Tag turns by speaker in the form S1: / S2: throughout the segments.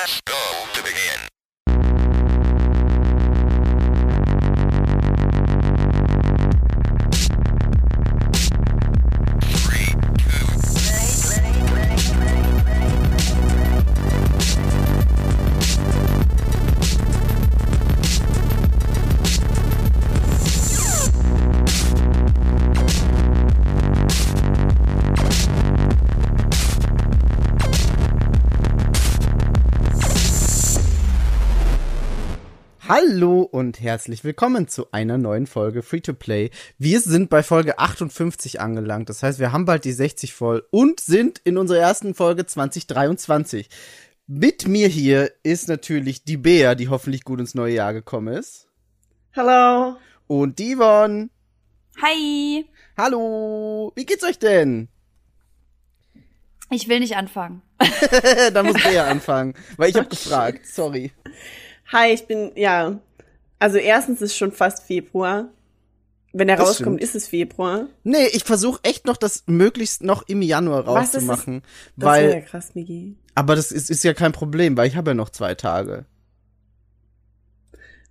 S1: Press go to begin.
S2: Hallo und herzlich willkommen zu einer neuen Folge Free to Play. Wir sind bei Folge 58 angelangt. Das heißt, wir haben bald die 60 voll und sind in unserer ersten Folge 2023. Mit mir hier ist natürlich die Bea, die hoffentlich gut ins neue Jahr gekommen ist.
S3: Hello.
S2: Und die Yvonne.
S4: Hi.
S2: Hallo. Wie geht's euch denn?
S4: Ich will nicht anfangen.
S2: da muss Bea anfangen, weil ich habe gefragt. Sorry.
S3: Hi, ich bin, ja. Also erstens ist schon fast Februar. Wenn er
S2: Das
S3: rauskommt,
S2: stimmt.
S3: ist es Februar.
S2: Nee, ich versuche echt noch das möglichst noch im Januar
S3: das ist-
S2: rauszumachen,
S3: Das wäre ja
S2: weil
S3: krass, Migi.
S2: aber das ist, ist ja kein Problem, weil ich habe ja noch zwei Tage.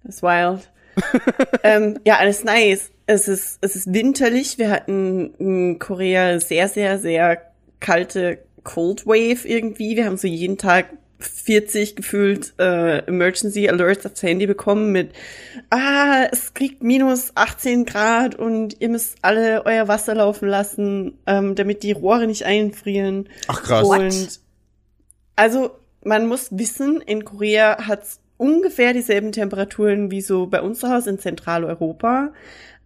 S3: Das ist wild. ähm, ja, alles nice. Es ist, es ist winterlich. Wir hatten in Korea sehr, sehr, sehr kalte Cold Wave irgendwie. Wir haben so jeden Tag 40 gefühlt äh, Emergency Alerts aufs Handy bekommen mit ah, es kriegt minus 18 Grad und ihr müsst alle euer Wasser laufen lassen, ähm, damit die Rohre nicht einfrieren.
S2: Ach krass.
S3: Und also man muss wissen, in Korea hat's ungefähr dieselben Temperaturen wie so bei uns zu Hause in Zentraleuropa.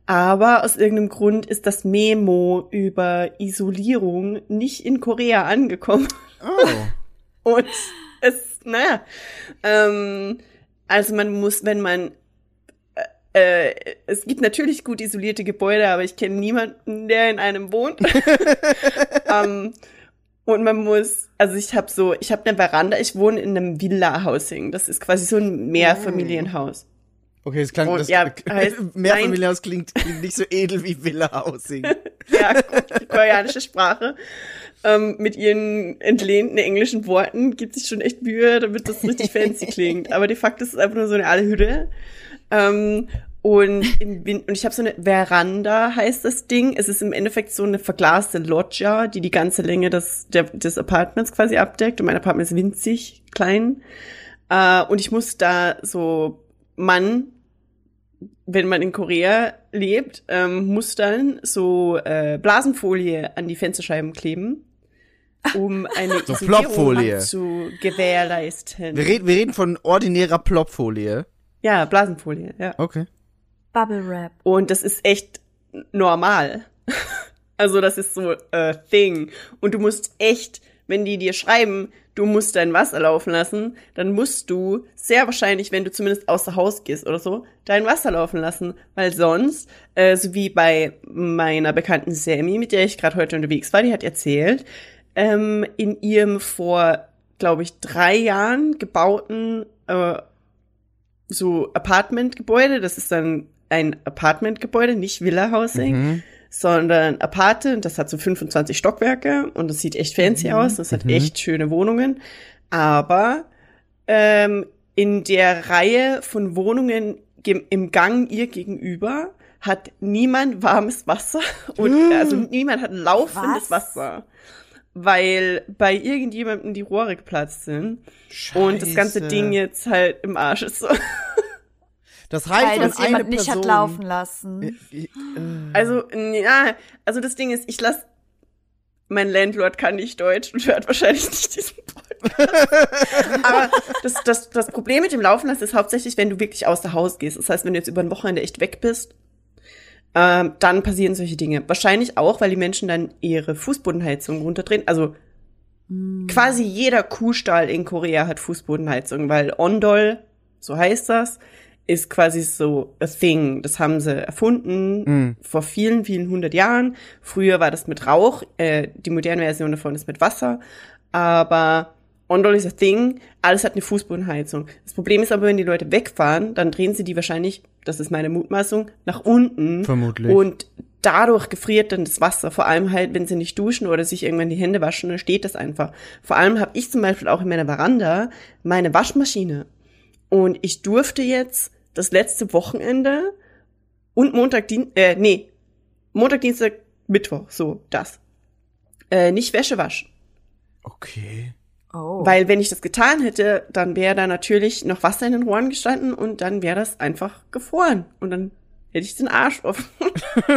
S3: Aber aus irgendeinem Grund ist das Memo über Isolierung nicht in Korea angekommen.
S2: Oh.
S3: Und es, naja, ähm, also man muss, wenn man, äh, äh, es gibt natürlich gut isolierte Gebäude, aber ich kenne niemanden, der in einem wohnt. ähm, und man muss, also ich habe so, ich habe eine Veranda, ich wohne in einem Villa-Housing. Das ist quasi so ein Mehrfamilienhaus.
S2: Okay, das klang
S3: Und
S2: das
S3: ja, heißt-
S2: Mehrfamilienhaus klingt, klingt nicht so edel wie Villa Housing.
S3: ja, koreanische Sprache ähm, mit ihren entlehnten englischen Worten gibt sich schon echt Mühe, damit das richtig fancy klingt. Aber de facto ist es einfach nur so eine alte Hütte. Ähm, und, im und ich habe so eine Veranda, heißt das Ding. Es ist im Endeffekt so eine verglaste Loggia, die die ganze Länge des, der, des Apartments quasi abdeckt. Und mein Apartment ist winzig klein. Äh, und ich muss da so Mann wenn man in Korea lebt, ähm, muss dann so äh, Blasenfolie an die Fensterscheiben kleben, um eine
S2: So Plopfolie.
S3: zu gewährleisten.
S2: Wir reden, wir reden von ordinärer Plopfolie.
S3: ja, Blasenfolie, ja.
S2: Okay.
S4: Bubble Wrap.
S3: Und das ist echt normal. also das ist so a thing. Und du musst echt, wenn die dir schreiben, du musst dein Wasser laufen lassen, dann musst du sehr wahrscheinlich, wenn du zumindest außer Haus gehst oder so, dein Wasser laufen lassen. Weil sonst, äh, so wie bei meiner bekannten Sammy, mit der ich gerade heute unterwegs war, die hat erzählt, ähm, in ihrem vor, glaube ich, drei Jahren gebauten äh, so Apartmentgebäude, das ist dann ein Apartmentgebäude, nicht Villa-Housing,
S2: Mhm.
S3: sondern Aparte, das hat so 25 Stockwerke und das sieht echt fancy aus, das hat
S2: Mhm.
S3: echt schöne Wohnungen, aber ähm, in der Reihe von Wohnungen im Gang ihr gegenüber hat niemand warmes Wasser und also niemand hat laufendes
S4: Was?
S3: Wasser, weil bei irgendjemandem die Rohre geplatzt sind und das ganze
S2: Scheiße.
S3: Ding jetzt halt im Arsch ist. So.
S2: Das heißt,
S4: Weil
S2: wenn
S4: das jemand nicht
S2: Person,
S4: hat laufen lassen.
S2: Äh, äh,
S3: Also, ja, also das Ding ist, ich lass, mein Landlord kann nicht Deutsch und hört wahrscheinlich nicht diesen Podcast. Aber das, das, das Problem mit dem Laufen lassen ist hauptsächlich, wenn du wirklich außer Haus gehst. Das heißt, wenn du jetzt über ein Wochenende echt weg bist, ähm, dann passieren solche Dinge. Wahrscheinlich auch, weil die Menschen dann ihre Fußbodenheizung runterdrehen. Also quasi jeder Kuhstall in Korea hat Fußbodenheizung, weil Ondol, so heißt das, ist quasi so a thing. Das haben sie erfunden
S2: Mhm.
S3: vor vielen, vielen hundert Jahren. Früher war das mit Rauch, äh, die moderne Version davon ist mit Wasser. Aber Ondol is a thing, alles hat eine Fußbodenheizung. Das Problem ist aber, wenn die Leute wegfahren, dann drehen sie die wahrscheinlich, das ist meine Mutmaßung, nach unten.
S2: Vermutlich.
S3: Und dadurch gefriert dann das Wasser, vor allem halt, wenn sie nicht duschen oder sich irgendwann die Hände waschen, dann steht das einfach. Vor allem habe ich zum Beispiel auch in meiner Veranda meine Waschmaschine. Und ich durfte jetzt das letzte Wochenende und Montag, Dien äh, nee, Montag, Dienstag, Mittwoch, so, das. Äh, nicht Wäsche waschen.
S2: Okay.
S4: Oh.
S3: Weil wenn ich das getan hätte, dann wäre da natürlich noch Wasser in den Rohren gestanden und dann wäre das einfach gefroren. Und dann hätte ich den Arsch offen.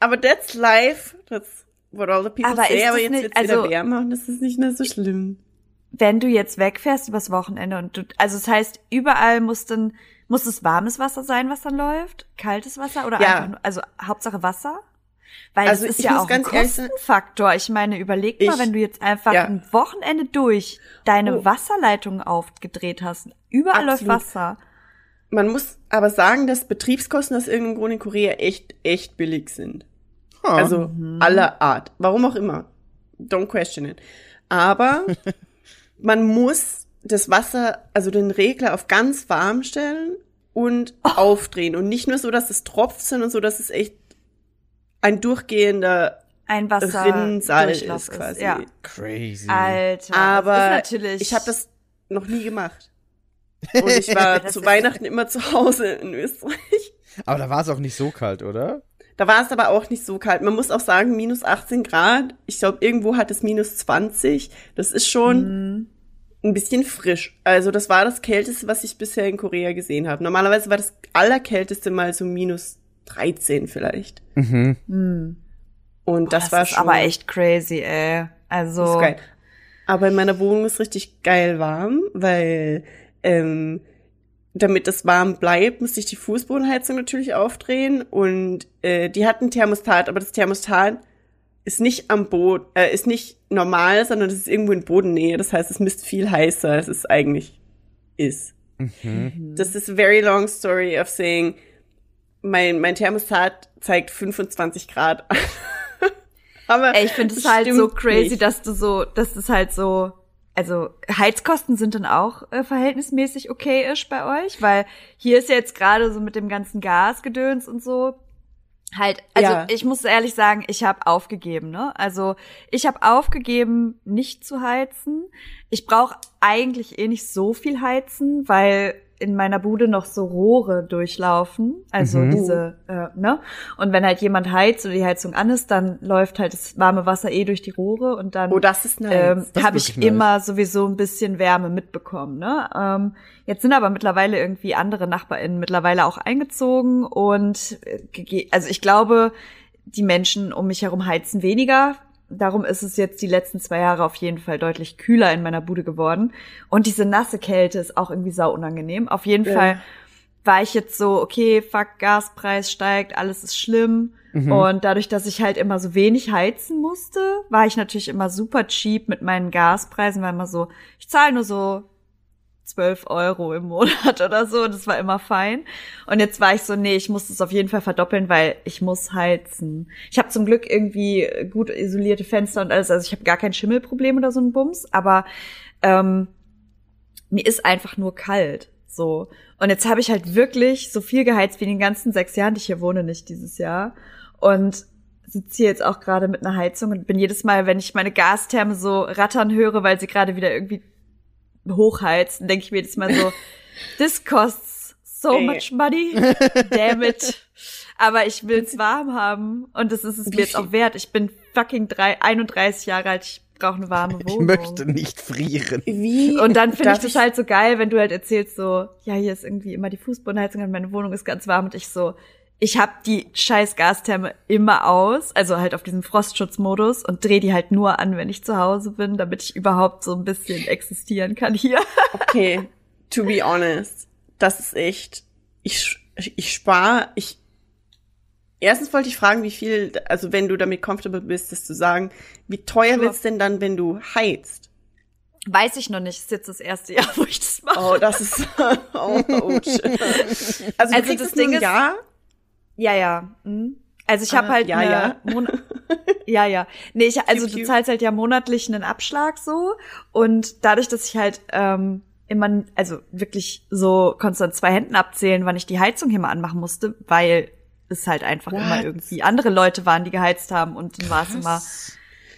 S3: aber that's life. That's what all the people
S4: Aber
S3: say. Aber jetzt
S4: nicht-
S3: wird's wieder
S4: also-
S3: wärmer und das ist nicht mehr so schlimm.
S4: wenn du jetzt wegfährst übers Wochenende und du, also das heißt, überall muss dann, muss es warmes Wasser sein, was dann läuft? Kaltes Wasser oder
S3: Ja.
S4: einfach nur, also Hauptsache Wasser? Weil
S3: Also
S4: das ist ja auch ein Kostenfaktor. Ich meine, überleg mal,
S3: Ich-
S4: wenn du jetzt einfach
S3: ja.
S4: ein Wochenende durch deine
S3: Oh.
S4: Wasserleitung aufgedreht hast. Überall läuft
S3: Absolut.
S4: Wasser.
S3: Man muss aber sagen, dass Betriebskosten aus irgendeinem Grund in Korea echt, echt billig sind.
S2: Ah.
S3: Also aller Art. Warum auch immer. Don't question it. Aber man muss das Wasser, also den Regler auf ganz warm stellen und
S4: Oh.
S3: aufdrehen. Und nicht nur so, dass es tropft, sondern so, dass es echt ein durchgehender
S4: Ein
S3: Rinnsal
S4: Wasserdurchlauf
S3: ist quasi.
S4: Ja.
S2: Crazy.
S4: Alter.
S3: Aber
S4: das ist natürlich.
S3: ich habe das noch nie gemacht. Und ich war zu
S4: ist-
S3: Weihnachten immer zu Hause in Österreich.
S2: Aber da war es auch nicht so kalt, oder?
S3: Da war es aber auch nicht so kalt. Man muss auch sagen, minus 18 Grad. Ich glaube, irgendwo hat es minus 20. Das ist schon
S4: Mhm.
S3: ein bisschen frisch. Also das war das Kälteste, was ich bisher in Korea gesehen habe. Normalerweise war das Allerkälteste mal so minus 13 vielleicht.
S2: Mhm.
S4: Hm.
S3: Und das,
S4: das
S3: war schon
S4: aber echt crazy, ey. Also.
S3: das ist geil. Aber in meiner Wohnung ist richtig geil warm, weil ähm, damit das warm bleibt, musste ich die Fußbodenheizung natürlich aufdrehen und äh, die hat ein Thermostat, aber das Thermostat ist nicht am Boden, äh, ist nicht normal, sondern es ist irgendwo in Bodennähe. Das heißt, es misst viel heißer, als es eigentlich ist.
S2: Mhm.
S3: Das ist a very long story of saying, mein, mein Thermostat zeigt 25 Grad. aber
S4: Ey, ich finde es
S3: das
S4: halt so crazy,
S3: nicht.
S4: dass du so, dass es halt so, also Heizkosten sind dann auch äh, verhältnismäßig okay ist bei euch, weil hier ist ja jetzt gerade so mit dem ganzen Gasgedöns und so halt, also
S3: Ja.
S4: ich muss ehrlich sagen, ich habe aufgegeben, ne? Also ich habe aufgegeben, nicht zu heizen. Ich brauche eigentlich eh nicht so viel heizen, weil in meiner Bude noch so Rohre durchlaufen, also
S2: Mhm.
S4: diese, äh, ne? Und wenn halt jemand heizt oder die Heizung an ist, dann läuft halt das warme Wasser eh durch die Rohre und dann
S3: Oh, das ist nice.
S4: ähm, habe ich
S2: nice.
S4: immer sowieso ein bisschen Wärme mitbekommen. Ne? Ähm, jetzt sind aber mittlerweile irgendwie andere NachbarInnen mittlerweile auch eingezogen und äh, also ich glaube, die Menschen um mich herum heizen weniger. Darum ist es jetzt die letzten zwei Jahre auf jeden Fall deutlich kühler in meiner Bude geworden. Und diese nasse Kälte ist auch irgendwie sau unangenehm. Auf jeden
S3: Ja.
S4: Fall war ich jetzt so, okay, fuck, Gaspreis steigt, alles ist schlimm.
S2: Mhm.
S4: Und dadurch, dass ich halt immer so wenig heizen musste, war ich natürlich immer super cheap mit meinen Gaspreisen, weil immer so, ich zahle nur so 12 Euro im Monat oder so, das war immer fein. Und jetzt war ich so, nee, ich muss das auf jeden Fall verdoppeln, weil ich muss heizen. Ich habe zum Glück irgendwie gut isolierte Fenster und alles, also ich habe gar kein Schimmelproblem oder so ein Bums, aber ähm, mir ist einfach nur kalt. So. Und jetzt habe ich halt wirklich so viel geheizt wie in den ganzen sechs Jahren, die ich hier wohne, nicht dieses Jahr. Und sitze hier jetzt auch gerade mit einer Heizung und bin jedes Mal, wenn ich meine Gastherme so rattern höre, weil sie gerade wieder irgendwie hochheizen, denke ich mir jedes Mal so, this costs so
S3: Ey.
S4: much money, damn it. Aber ich will's warm haben und das ist es mir jetzt auch wert. Ich bin fucking drei, 31 Jahre alt, ich brauche eine warme
S2: Ich
S4: Wohnung.
S2: möchte nicht frieren.
S3: Wie?
S4: Und dann finde ich das halt so geil, wenn du halt erzählst so, ja, hier ist irgendwie immer die Fußbodenheizung und meine Wohnung ist ganz warm und ich so, ich habe die scheiß Gastherme immer aus, also halt auf diesem Frostschutzmodus und drehe die halt nur an, wenn ich zu Hause bin, damit ich überhaupt so ein bisschen existieren kann hier.
S3: Okay, to be honest, das ist echt, ich, ich spare, ich, erstens wollte ich fragen, wie viel, also wenn du damit comfortable bist, das zu sagen, wie teuer wird's denn dann, wenn du heizt?
S4: Weiß ich noch nicht, ist jetzt das erste Jahr, wo ich das mache.
S3: Oh, das ist, oh, oh shit. Also,
S4: Also das Ding ist-
S3: Jahr?
S4: Ja, ja. mhm. Also ich habe halt
S3: ja, ja.
S4: Mon ja, ja. Nee, ich, also du zahlst halt ja monatlich einen Abschlag so und dadurch, dass ich halt ähm, immer, also wirklich so konstant zwei Händen abzählen, wann ich die Heizung hier mal anmachen musste, weil es halt einfach immer
S3: What?
S4: irgendwie andere Leute waren, die geheizt haben und dann war es immer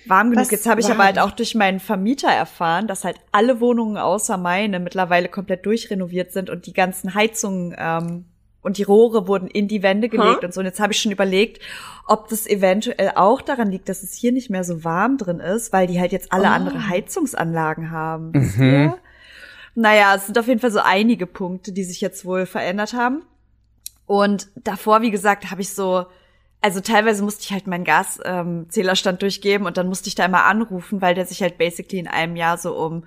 S4: warm genug.
S3: Was?
S4: Jetzt habe ich aber halt auch durch meinen Vermieter erfahren, dass halt alle Wohnungen außer meine mittlerweile komplett durchrenoviert sind und die ganzen Heizungen ähm, und die Rohre wurden in die Wände gelegt
S3: Huh?
S4: und so. Und jetzt habe ich schon überlegt, ob das eventuell auch daran liegt, dass es hier nicht mehr so warm drin ist, weil die halt jetzt alle
S3: Oh.
S4: andere Heizungsanlagen haben. ihr? Naja, es sind auf jeden Fall so einige Punkte, die sich jetzt wohl verändert haben. Und davor, wie gesagt, habe ich so, also teilweise musste ich halt meinen Gaszählerstand ähm, durchgeben und dann musste ich da immer anrufen, weil der sich halt basically in einem Jahr so um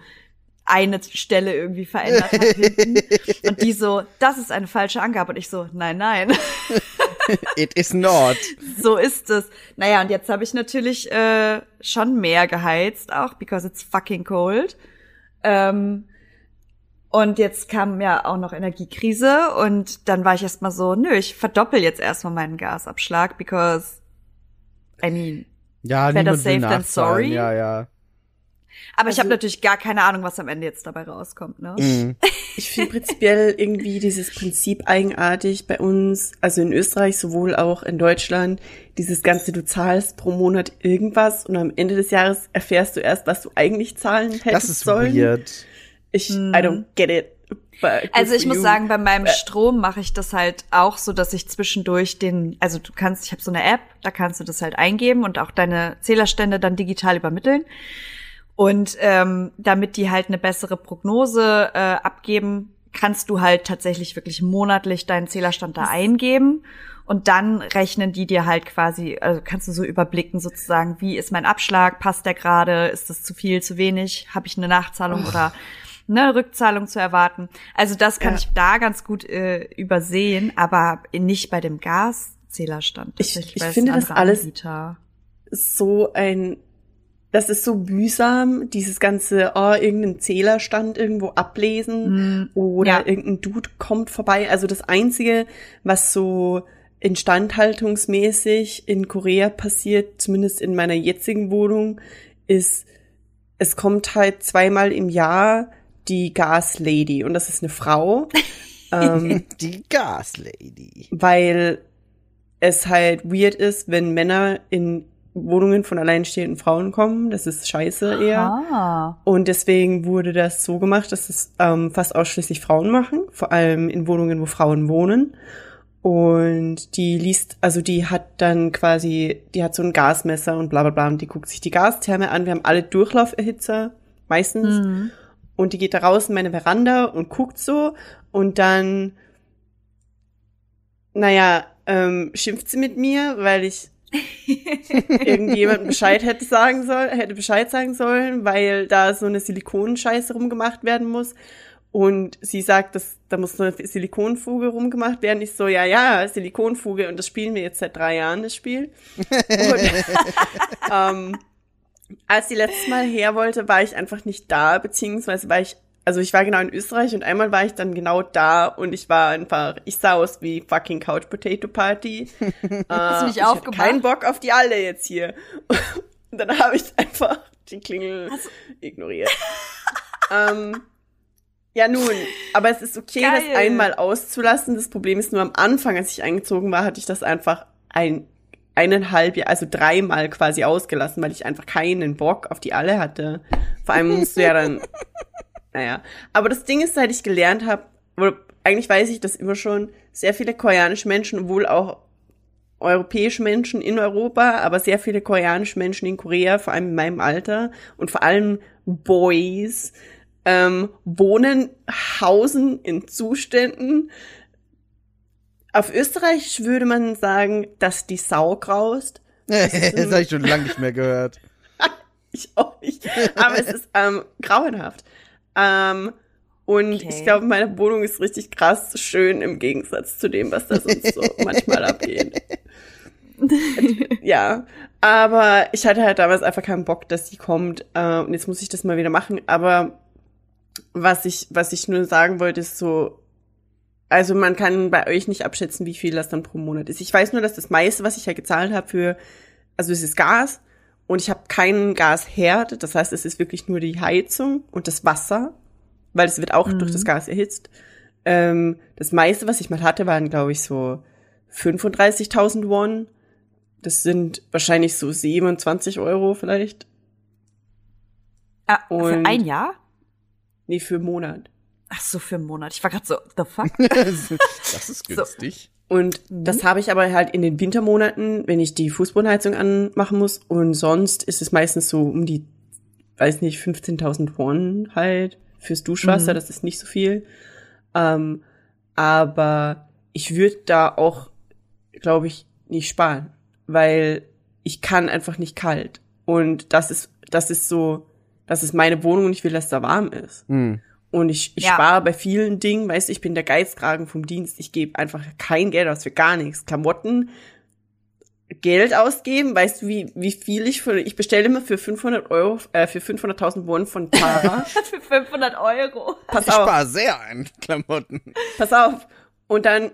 S4: eine Stelle irgendwie verändert hat hinten. Und die so, das ist eine falsche Angabe. Und ich so, nein, nein,
S2: It is not.
S4: so ist es. Naja, und jetzt habe ich natürlich äh, schon mehr geheizt, auch because it's fucking cold. Ähm, und jetzt kam ja auch noch Energiekrise und dann war ich erstmal so, nö, ich verdoppel jetzt erstmal meinen Gasabschlag, because I mean,
S2: Ja,
S4: Better safe than sorry.
S2: Ja, ja.
S4: Aber ich habe
S3: Also-
S4: natürlich gar keine Ahnung, was am Ende jetzt dabei rauskommt, ne?
S2: Mhm.
S3: Ich finde prinzipiell irgendwie dieses Prinzip eigenartig bei uns, also in Österreich, sowohl auch in Deutschland, dieses ganze, du zahlst pro Monat irgendwas und am Ende des Jahres erfährst du erst, was du eigentlich zahlen hättest
S2: Das ist
S3: sollen.
S2: weird.
S3: Ich, I don't get it.
S4: Also ich muss
S3: you.
S4: sagen, bei meinem Strom mache ich das halt auch so, dass ich zwischendurch den, also du kannst, ich habe so eine App, da kannst du das halt eingeben und auch deine Zählerstände dann digital übermitteln. Und ähm, damit die halt eine bessere Prognose äh, abgeben, kannst du halt tatsächlich wirklich monatlich deinen Zählerstand da eingeben. Und dann rechnen die dir halt quasi, also kannst du so überblicken sozusagen, wie ist mein Abschlag, passt der gerade, ist das zu viel, zu wenig, habe ich eine Nachzahlung oder eine Rückzahlung zu erwarten. Also das kann
S3: Ja.
S4: ich da ganz gut äh, übersehen, aber nicht bei dem Gaszählerstand.
S3: Ich- ich finde das alles- so ein, das ist so mühsam, dieses ganze, oh, irgendeinen Zählerstand irgendwo ablesen
S4: Mm,
S3: oder
S4: ja.
S3: irgendein Dude kommt vorbei. Also das Einzige, was so instandhaltungsmäßig in Korea passiert, zumindest in meiner jetzigen Wohnung, ist, es kommt halt zweimal im Jahr die Gas Lady und das ist eine Frau. ähm,
S2: Die Gas Lady.
S3: weil es halt weird ist, wenn Männer in Wohnungen von alleinstehenden Frauen kommen. Das ist scheiße eher.
S4: Ah.
S3: Und deswegen wurde das so gemacht, dass es ähm, fast ausschließlich Frauen machen, vor allem in Wohnungen, wo Frauen wohnen. Und die liest, also die hat dann quasi, die hat so ein Gasmesser und bla bla bla und die guckt sich die Gastherme an. Wir haben alle Durchlauferhitzer, meistens.
S4: Mhm.
S3: Und die geht da raus in meine Veranda und guckt so und dann, naja, ähm, schimpft sie mit mir, weil ich irgendjemand Bescheid hätte sagen sollen, hätte Bescheid sagen sollen, weil da so eine Silikonscheiße rumgemacht werden muss. Und sie sagt, dass da muss eine Silikonfuge rumgemacht werden. Ich so, ja, ja, Silikonfuge. Und das spielen wir jetzt seit drei Jahren, das Spiel. Und, ähm, als die letztes Mal her wollte, war ich einfach nicht da, beziehungsweise war ich, also ich war genau in Österreich und einmal war ich dann genau da und ich war einfach, ich sah aus wie fucking Couch Potato Party.
S4: Hast du
S3: Äh,
S4: nicht
S3: ich
S4: aufgemacht?
S3: keinen Bock auf die alle jetzt hier. Und dann habe ich einfach die Klingel ignoriert. ähm, ja, nun, aber es ist okay,
S4: Geil.
S3: das einmal auszulassen. Das Problem ist nur am Anfang, als ich eingezogen war, hatte ich das einfach ein, eineinhalb Jahr, also dreimal quasi ausgelassen, weil ich einfach keinen Bock auf die alle hatte. Vor allem musst du ja dann, naja. Aber das Ding ist, seit ich gelernt habe, eigentlich weiß ich das immer schon, sehr viele koreanische Menschen, wohl auch europäische Menschen in Europa, aber sehr viele koreanische Menschen in Korea, vor allem in meinem Alter und vor allem Boys, ähm, wohnen, hausen in Zuständen. Auf Österreich würde man sagen, dass die Sau graust.
S2: das habe ich schon lange nicht mehr gehört.
S3: Ich auch nicht. Aber es ist ähm, grauenhaft. Ähm, und
S4: Okay.
S3: ich glaube, meine Wohnung ist richtig krass schön im Gegensatz zu dem, was da sonst so manchmal abgeht. ja, aber ich hatte halt damals einfach keinen Bock, dass die kommt. Äh, und jetzt muss ich das mal wieder machen. Aber was ich, was ich nur sagen wollte, ist so, Also man kann bei euch nicht abschätzen, wie viel das dann pro Monat ist. Ich weiß nur, dass das meiste, was ich ja gezahlt habe für, also es ist Gas und ich habe keinen Gasherd. Das heißt, es ist wirklich nur die Heizung und das Wasser, weil es wird auch durch das Gas erhitzt. Ähm, das meiste, was ich mal hatte, waren, glaube ich, so 35.000 Won. Das sind wahrscheinlich so 27 Euro vielleicht.
S4: Ah, für
S3: Und-
S4: ein Jahr?
S3: Nee, für einen Monat.
S4: Ach so, für einen Monat. Ich war gerade so, the fuck?
S2: das ist günstig.
S3: Und
S4: Mhm.
S3: das habe ich aber halt in den Wintermonaten, wenn ich die Fußbodenheizung anmachen muss. Und sonst ist es meistens so um die, weiß nicht, 15.000 Won halt fürs Duschwasser.
S4: Mhm.
S3: Das ist nicht so viel. Ähm, aber ich würde da auch, glaube ich, nicht sparen, weil ich kann einfach nicht kalt. Und das ist, das ist so, das ist meine Wohnung und ich will, dass da warm ist.
S2: Hm.
S3: Und ich, ich
S4: Ja.
S3: spare bei vielen Dingen, weißt du, ich bin der Geizkragen vom Dienst. Ich gebe einfach kein Geld aus für gar nichts. Klamotten, Geld ausgeben, weißt du, wie, wie viel ich für, ich bestelle immer für 500 Euro, äh, für 500.000 Won von Tara.
S4: für 500 Euro.
S3: Pass
S2: Ich
S3: auf,
S2: spare sehr ein Klamotten.
S3: pass auf. Und dann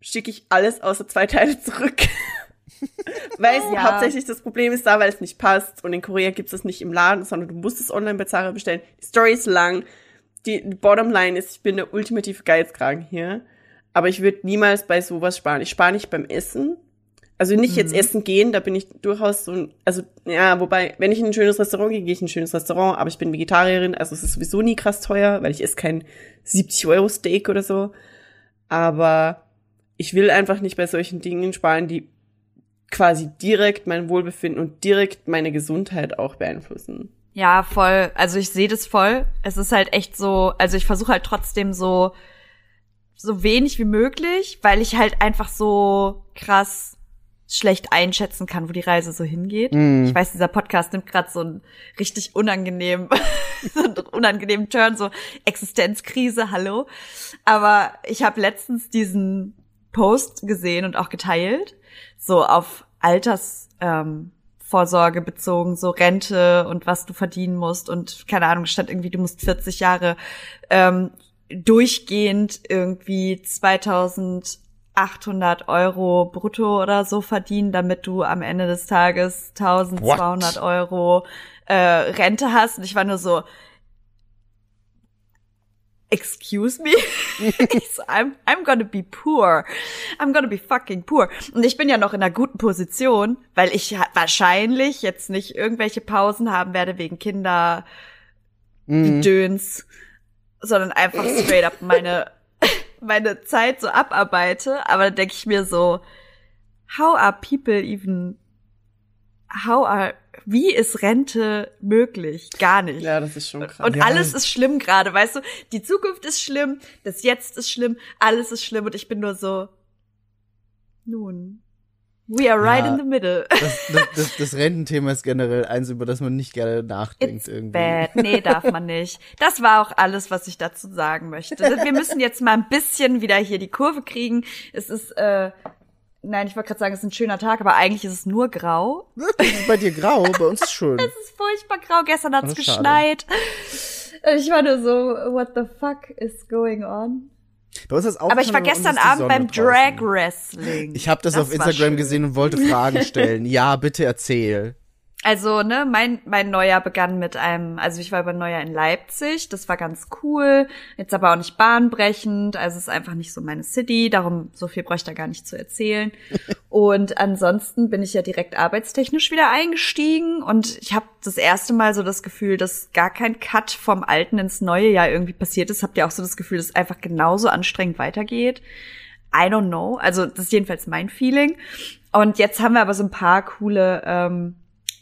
S3: schicke ich alles außer zwei Teile zurück. Weißt du,
S4: Ja.
S3: hauptsächlich das Problem ist da, weil es nicht passt. Und in Korea gibt es es nicht im Laden, sondern du musst es online bei Zara bestellen. Die Story ist lang. Die, Bottomline ist, ich bin der ultimative Geizkragen hier. Aber ich würde niemals bei sowas sparen. Ich spare nicht beim Essen. Also nicht jetzt essen gehen, da bin ich durchaus so ein, also ja, wobei, wenn ich in ein schönes Restaurant gehe, gehe ich in ein schönes Restaurant, aber ich bin Vegetarierin, also es ist sowieso nie krass teuer, weil ich esse kein 70 Euro Steak oder so. Aber ich will einfach nicht bei solchen Dingen sparen, die quasi direkt mein Wohlbefinden und direkt meine Gesundheit auch beeinflussen.
S4: Ja, voll. Also ich sehe das voll. Es ist halt echt so, also ich versuche halt trotzdem so so wenig wie möglich, weil ich halt einfach so krass schlecht einschätzen kann, wo die Reise so hingeht.
S2: Mhm.
S4: Ich weiß, dieser Podcast nimmt gerade so einen richtig unangenehm, so einen unangenehmen Turn, so Existenzkrise, hallo. Aber ich habe letztens diesen Post gesehen und auch geteilt, so auf Alters ähm, Vorsorge bezogen, so Rente und was du verdienen musst und keine Ahnung, stand irgendwie, du musst 40 Jahre ähm, durchgehend irgendwie 2800 Euro brutto oder so verdienen, damit du am Ende des Tages 1200
S2: What?
S4: Euro äh, Rente hast. Und ich war nur so, excuse me? so, I'm, I'm gonna be poor. I'm gonna be fucking poor. Und ich bin ja noch in einer guten Position, weil ich wahrscheinlich jetzt nicht irgendwelche Pausen haben werde wegen Kinder,
S2: Mhm.
S4: Döns, sondern einfach straight up meine, meine Zeit so abarbeite. Aber da denke ich mir so, how are people even, how are, wie ist Rente möglich? Gar nicht.
S3: Ja, das ist schon krass.
S4: Und
S2: Ja.
S4: alles ist schlimm gerade, weißt du? Die Zukunft ist schlimm, das Jetzt ist schlimm, alles ist schlimm und ich bin nur so, nun, we are right
S2: Ja.
S4: in the middle.
S2: Das, das, das, das Rententhema ist generell eins, über das man nicht gerne nachdenkt
S4: It's
S2: irgendwie.
S4: bad. Nee, darf man nicht. Das war auch alles, was ich dazu sagen möchte. Wir müssen jetzt mal ein bisschen wieder hier die Kurve kriegen. Es ist, äh, nein, ich wollte gerade sagen, es ist ein schöner Tag, aber eigentlich ist es nur grau.
S2: Wirklich, ist bei dir grau, bei uns ist schön.
S4: Es ist furchtbar grau. Gestern hat's
S2: schade.
S4: geschneit. Und Ich war nur so, what the fuck is going on?
S2: Bei uns ist auch
S4: Aber ich war gestern Abend beim
S2: draußen.
S4: Drag Wrestling.
S2: Ich habe das,
S4: Das
S2: auf Instagram gesehen und wollte Fragen stellen. Ja, bitte erzähl.
S4: Also, ne, mein, mein Neujahr begann mit einem, also ich war über Neujahr in Leipzig, das war ganz cool, jetzt aber auch nicht bahnbrechend, also es ist einfach nicht so meine City, darum so viel bräuchte ich da gar nicht zu erzählen. Und ansonsten bin ich ja direkt arbeitstechnisch wieder eingestiegen und ich habe das erste Mal so das Gefühl, dass gar kein Cut vom alten ins neue Jahr irgendwie passiert ist. Habt ihr auch so das Gefühl, dass es einfach genauso anstrengend weitergeht? I don't know. Also das ist jedenfalls mein Feeling. Und jetzt haben wir aber so ein paar coole ähm,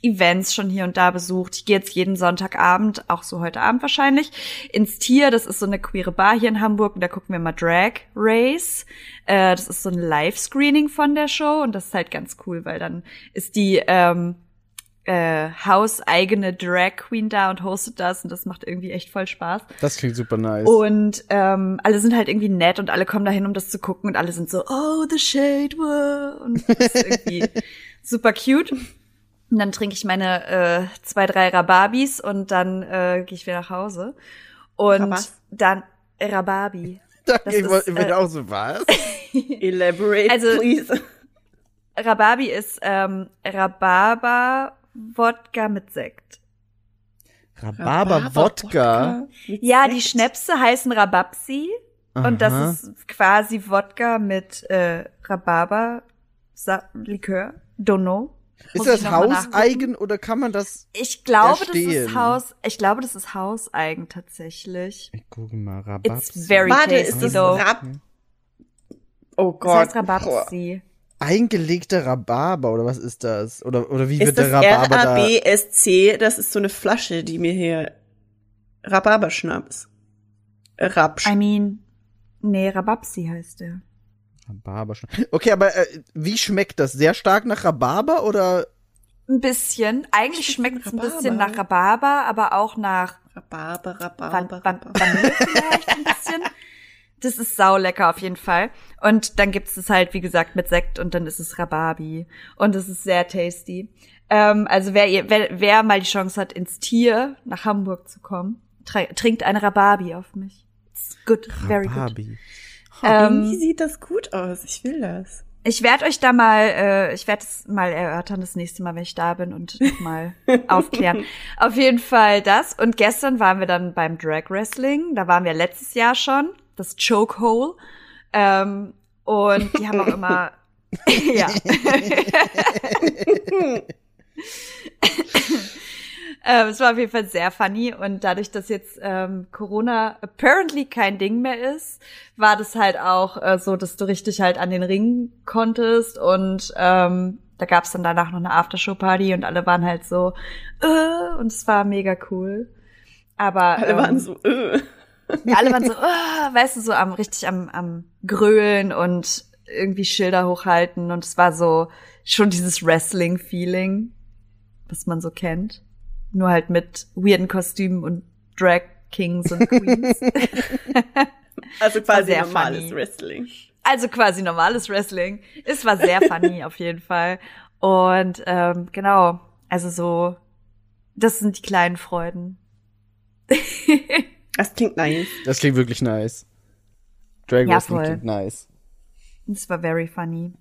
S4: Events schon hier und da besucht. Ich gehe jetzt jeden Sonntagabend, auch so heute Abend wahrscheinlich, ins Tier. Das ist so eine queere Bar hier in Hamburg und da gucken wir mal Drag Race. Äh, das ist so ein Live-Screening von der Show und das ist halt ganz cool, weil dann ist die ähm, äh, hauseigene Drag Queen da und hostet das und das macht irgendwie echt voll Spaß.
S2: Das klingt super nice.
S4: Und ähm, alle sind halt irgendwie nett und alle kommen dahin, um das zu gucken und alle sind so, oh, the shade war. Und das ist irgendwie super cute. Und dann trinke ich meine äh, zwei, drei Rababis und dann äh, gehe ich wieder nach Hause. Und
S3: Rabas?
S4: dann Rababi.
S2: Danke,
S4: Das
S2: ich
S4: ist,
S2: ich bin
S4: äh,
S2: auch so, was?
S3: Elaborate,
S4: Also-
S3: please.
S4: Rhabarbi ist ähm, Rhabarber-Wodka mit Sekt.
S2: Rhabarber-Wodka.
S4: Ja, die. Schnäpse heißen Rabapsi und das ist quasi Wodka mit äh, Rhabarber-Likör. Don't know.
S2: Ist das hauseigen oder kann man das?
S4: Ich glaube, das
S2: Erstehen.
S4: ist Haus. Ich glaube, das ist hauseigen tatsächlich.
S2: Ich gucke mal.
S4: It's very
S3: Warte, ist das
S4: though.
S3: Rab... Oh
S4: Das
S3: Gott.
S4: heißt Rabapsi.
S2: Eingelegter Rhabarber oder was ist das? Oder, oder wie
S3: Ist
S2: wird
S3: das
S2: der Rhabarber da?
S3: R-A-B-S-C? Das ist so eine Flasche, die mir hier... Rhabarberschnaps. Rapsch.
S4: I mean, nee, Rabapsi heißt der.
S2: Rhabarber schon. Okay, aber äh, wie schmeckt das? Sehr stark nach Rhabarber oder?
S4: Ein bisschen. Eigentlich
S3: Schmeckt
S4: es ein bisschen nach Rhabarber, aber auch nach
S3: Rhabarber,
S4: Van
S3: Rhabarber,
S4: Van
S3: Rhabarber.
S4: Vanille vielleicht ein bisschen. Das ist saulecker auf jeden Fall. Und dann gibt's es halt, wie gesagt, mit Sekt und dann ist es Rhabarbi. Und es ist sehr tasty. Ähm, also wer, ihr, wer, wer mal die Chance hat, ins Tier nach Hamburg zu kommen, trinkt eine Rhabarbi auf mich. It's good, very good.
S2: Rhabarbi.
S3: Irgendwie
S4: Ähm,
S3: sieht das gut aus. Ich will das.
S4: ich werde euch da mal, äh, ich werde es mal erörtern das nächste Mal, wenn ich da bin und mal aufklären. Auf jeden Fall das. Und gestern waren wir dann beim Drag Wrestling. Da waren wir letztes Jahr schon. Das Chokehole. Ähm, und die haben auch immer, ja. Ähm, es war auf jeden Fall sehr funny und dadurch, dass jetzt ähm, Corona apparently kein Ding mehr ist, war das halt auch äh, so, dass du richtig halt an den Ring konntest und ähm, da gab's dann danach noch eine Aftershow-Party und alle waren halt so äh, und es war mega cool. Aber
S3: Alle
S4: ähm,
S3: waren so, äh.
S4: ja, alle waren so, äh, weißt du, so am richtig am, am Grölen und irgendwie Schilder hochhalten und es war so schon dieses Wrestling-Feeling, was man so kennt. Nur halt mit weirden Kostümen und Drag Kings und Queens.
S3: Also quasi
S4: sehr
S3: normales
S4: funny.
S3: Wrestling.
S4: also quasi normales Wrestling. Es war sehr funny auf jeden Fall. Und ähm, genau, also so, das sind die kleinen Freuden.
S3: Das klingt nice.
S2: Das klingt wirklich nice. Drag
S4: Ja,
S2: Wrestling
S4: voll.
S2: klingt nice.
S4: Das war very funny.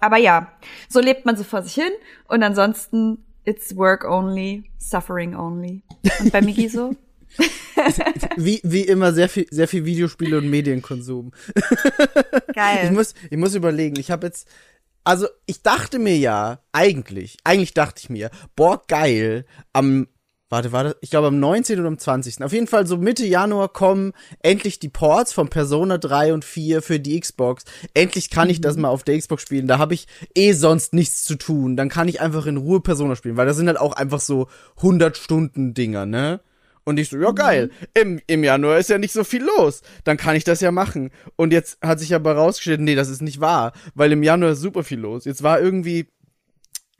S4: Aber ja, so lebt man so vor sich hin und ansonsten it's work only, suffering only. Und bei Migi so?
S2: Wie, wie immer sehr viel, sehr viel Videospiele und Medienkonsum.
S4: Geil.
S2: Ich muss, ich muss überlegen. Ich habe jetzt, also ich dachte mir ja, eigentlich, eigentlich dachte ich mir, boah, geil, am, warte, warte, ich glaube am 19. oder am 20. Auf jeden Fall so Mitte Januar kommen endlich die Ports von Persona 3 und 4 für die Xbox. Endlich kann ich das mal auf der Xbox spielen. Da habe ich eh sonst nichts zu tun. Dann kann ich einfach in Ruhe Persona spielen, weil das sind halt auch einfach so 100 Stunden Dinger, ne? Und ich so, ja geil, im, im Januar ist ja nicht so viel los, dann kann ich das ja machen. Und jetzt hat sich aber rausgestellt, nee, das ist nicht wahr, weil im Januar ist super viel los. Jetzt war irgendwie,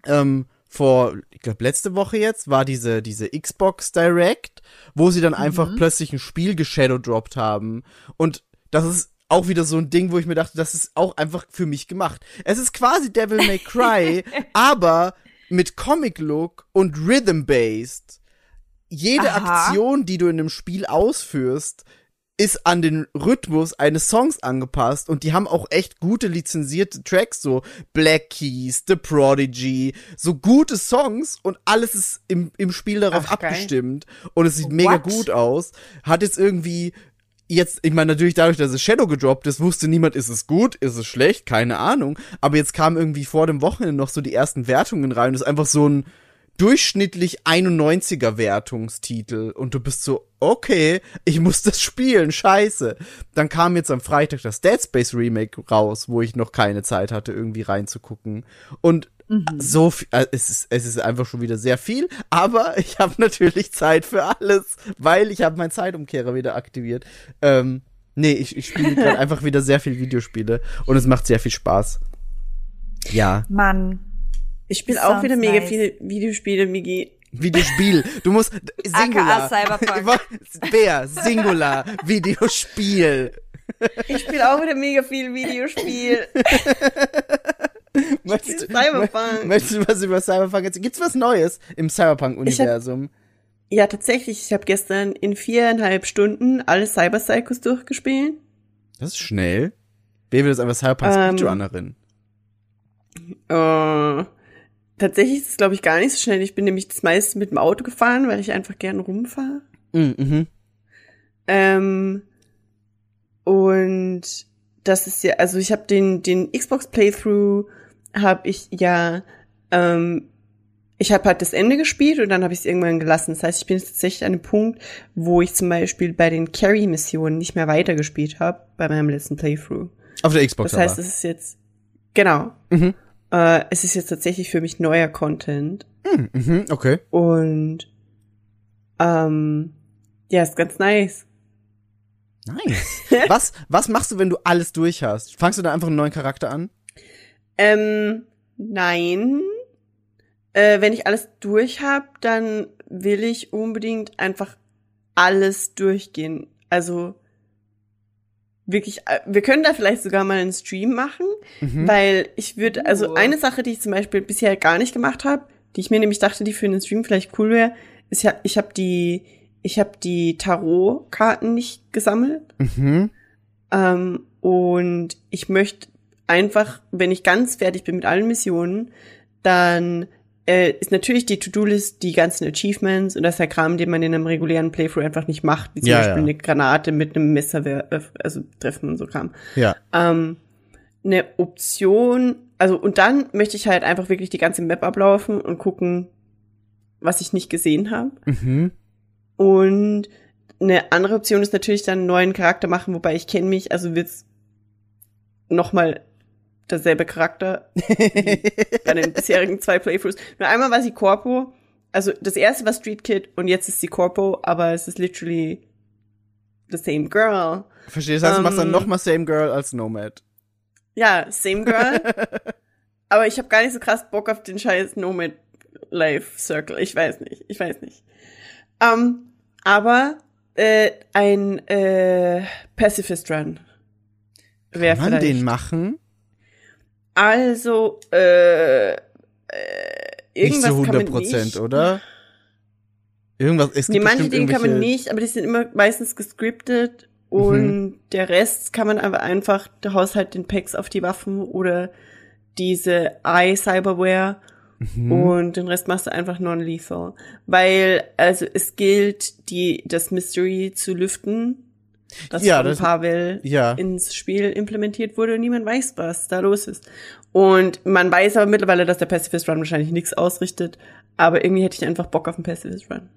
S2: ähm, vor, ich glaube letzte Woche jetzt, war diese, diese Xbox Direct, wo sie dann einfach plötzlich ein Spiel geshadowdroppt haben. Und das ist auch wieder so ein Ding, wo ich mir dachte, das ist auch einfach für mich gemacht. Es ist quasi Devil May Cry, aber mit Comic-Look und Rhythm-based jede
S4: Aha.
S2: Aktion, die du in einem Spiel ausführst, ist an den Rhythmus eines Songs angepasst und die haben auch echt gute lizenzierte Tracks, so Black Keys, The Prodigy, so gute Songs und alles ist im, im Spiel darauf
S3: Ach, geil.
S2: abgestimmt und es sieht mega
S4: What?
S2: gut aus. Hat jetzt irgendwie jetzt, ich meine, natürlich dadurch, dass es Shadow gedroppt ist, wusste niemand, ist es gut, ist es schlecht, keine Ahnung. Aber jetzt kamen irgendwie vor dem Wochenende noch so die ersten Wertungen rein. Das ist einfach so ein durchschnittlich 91er Wertungstitel und du bist so, okay, ich muss das spielen, scheiße. Dann kam jetzt am Freitag das Dead Space Remake raus, wo ich noch keine Zeit hatte, irgendwie reinzugucken. Und so viel, äh, es ist, es ist einfach schon wieder sehr viel, aber ich habe natürlich Zeit für alles, weil ich habe meinen Zeitumkehrer wieder aktiviert. Ähm, nee, ich, ich spiele gerade einfach wieder sehr viel Videospiele und es macht sehr viel Spaß. Ja,
S4: Mann.
S3: Ich spiele auch wieder mega
S4: nice.
S3: viele Videospiele, Migi.
S2: Videospiel. Du musst Singular.
S4: Cyberpunk.
S2: Wer? Singular. Videospiel.
S3: Ich spiele auch wieder mega viel Videospiel.
S2: Möchtest, du-
S3: Cyberpunk.
S2: möchtest du was über Cyberpunk erzählen? Gibt's was Neues im Cyberpunk-Universum?
S3: Ja, tatsächlich. Ich habe gestern in viereinhalb Stunden alle Cyber Psychos durchgespielt.
S2: Das ist schnell. Wer will das einfach Cyberpunk
S3: Ähm,
S2: Speedrunnerin?
S3: Äh, tatsächlich ist es, glaube ich, gar nicht so schnell. Ich bin nämlich das meiste mit dem Auto gefahren, weil ich einfach gern rumfahre.
S2: Mhm, mhm.
S3: Ähm, und das ist ja, also ich habe den den Xbox Playthrough habe ich ja, ähm, ich habe halt das Ende gespielt und dann habe ich es irgendwann gelassen. Das heißt, ich bin jetzt tatsächlich an dem Punkt, wo ich zum Beispiel bei den Carry-Missionen nicht mehr weitergespielt habe bei meinem letzten Playthrough.
S2: Auf der Xbox
S3: Das heißt,
S2: aber.
S3: es ist jetzt genau.
S2: Mhm.
S3: Äh, es ist jetzt tatsächlich für mich neuer Content
S2: Mhm, mhm, okay.
S3: und ähm, ja, ist ganz nice.
S2: Nice. was, was machst du, wenn du alles durch hast? Fangst du da einfach einen neuen Charakter an?
S3: Ähm, nein. Äh, wenn ich alles durch hab, dann will ich unbedingt einfach alles durchgehen. Also wirklich, äh, wir können da vielleicht sogar mal einen Stream machen,
S2: Mhm.
S3: weil ich würde, also
S4: Uh.
S3: eine Sache, die ich zum Beispiel bisher gar nicht gemacht habe, die ich mir nämlich dachte, die für einen Stream vielleicht cool wäre, ist ja, ich habe die, ich habe die Tarotkarten nicht gesammelt.
S2: Mhm.
S3: Ähm, und ich möchte einfach, wenn ich ganz fertig bin mit allen Missionen, dann äh, ist natürlich die To-Do-List die ganzen Achievements und das ist der Kram, den man in einem regulären Playthrough einfach nicht macht, wie zum
S2: Ja,
S3: Beispiel
S2: ja.
S3: eine Granate mit einem Messer äh, also treffen und so Kram.
S2: Ja.
S3: Ähm, eine Option, also und dann möchte ich halt einfach wirklich die ganze Map ablaufen und gucken, was ich nicht gesehen habe.
S2: Mhm.
S3: Und eine andere Option ist natürlich dann einen neuen Charakter machen, wobei ich kenne mich, also wird's noch mal derselbe Charakter bei den bisherigen zwei Playthroughs. Nur einmal war sie Corpo, also das erste war Street Kid und jetzt ist sie Corpo, aber es ist literally the same girl.
S2: Verstehst du? Das heißt, du machst dann
S3: Ähm.
S2: noch mal Same Girl als Nomad.
S3: Ja, same girl. aber ich habe gar nicht so krass Bock auf den scheiß Nomad Life Circle. Ich weiß nicht, ich weiß nicht. Ähm, aber äh, ein äh, Pacifist Run
S2: Kann man
S3: vielleicht.
S2: den machen?
S3: Also, äh, äh,
S2: Nicht
S3: irgendwas
S2: zu
S3: kann
S2: 100
S3: man nicht.
S2: Prozent, oder? Irgendwas, es
S3: Nee,
S2: gibt
S3: manche
S2: bestimmt
S3: Dinge kann man nicht, aber die sind immer meistens gescriptet
S2: Mhm.
S3: und der Rest kann man aber einfach, der Haushalt den Packs auf die Waffen oder diese Eye-Cyberware
S2: Mhm.
S3: und den Rest machst du einfach non-lethal. Weil, also es gilt, die, das Mystery zu lüften, das
S2: Ja,
S3: von
S2: das-
S3: Pavel
S2: ja.
S3: ins Spiel implementiert wurde und niemand weiß, was da los ist. Und man weiß aber mittlerweile, dass der Pacifist Run wahrscheinlich nichts ausrichtet, aber irgendwie hätte ich einfach Bock auf einen Pacifist Run.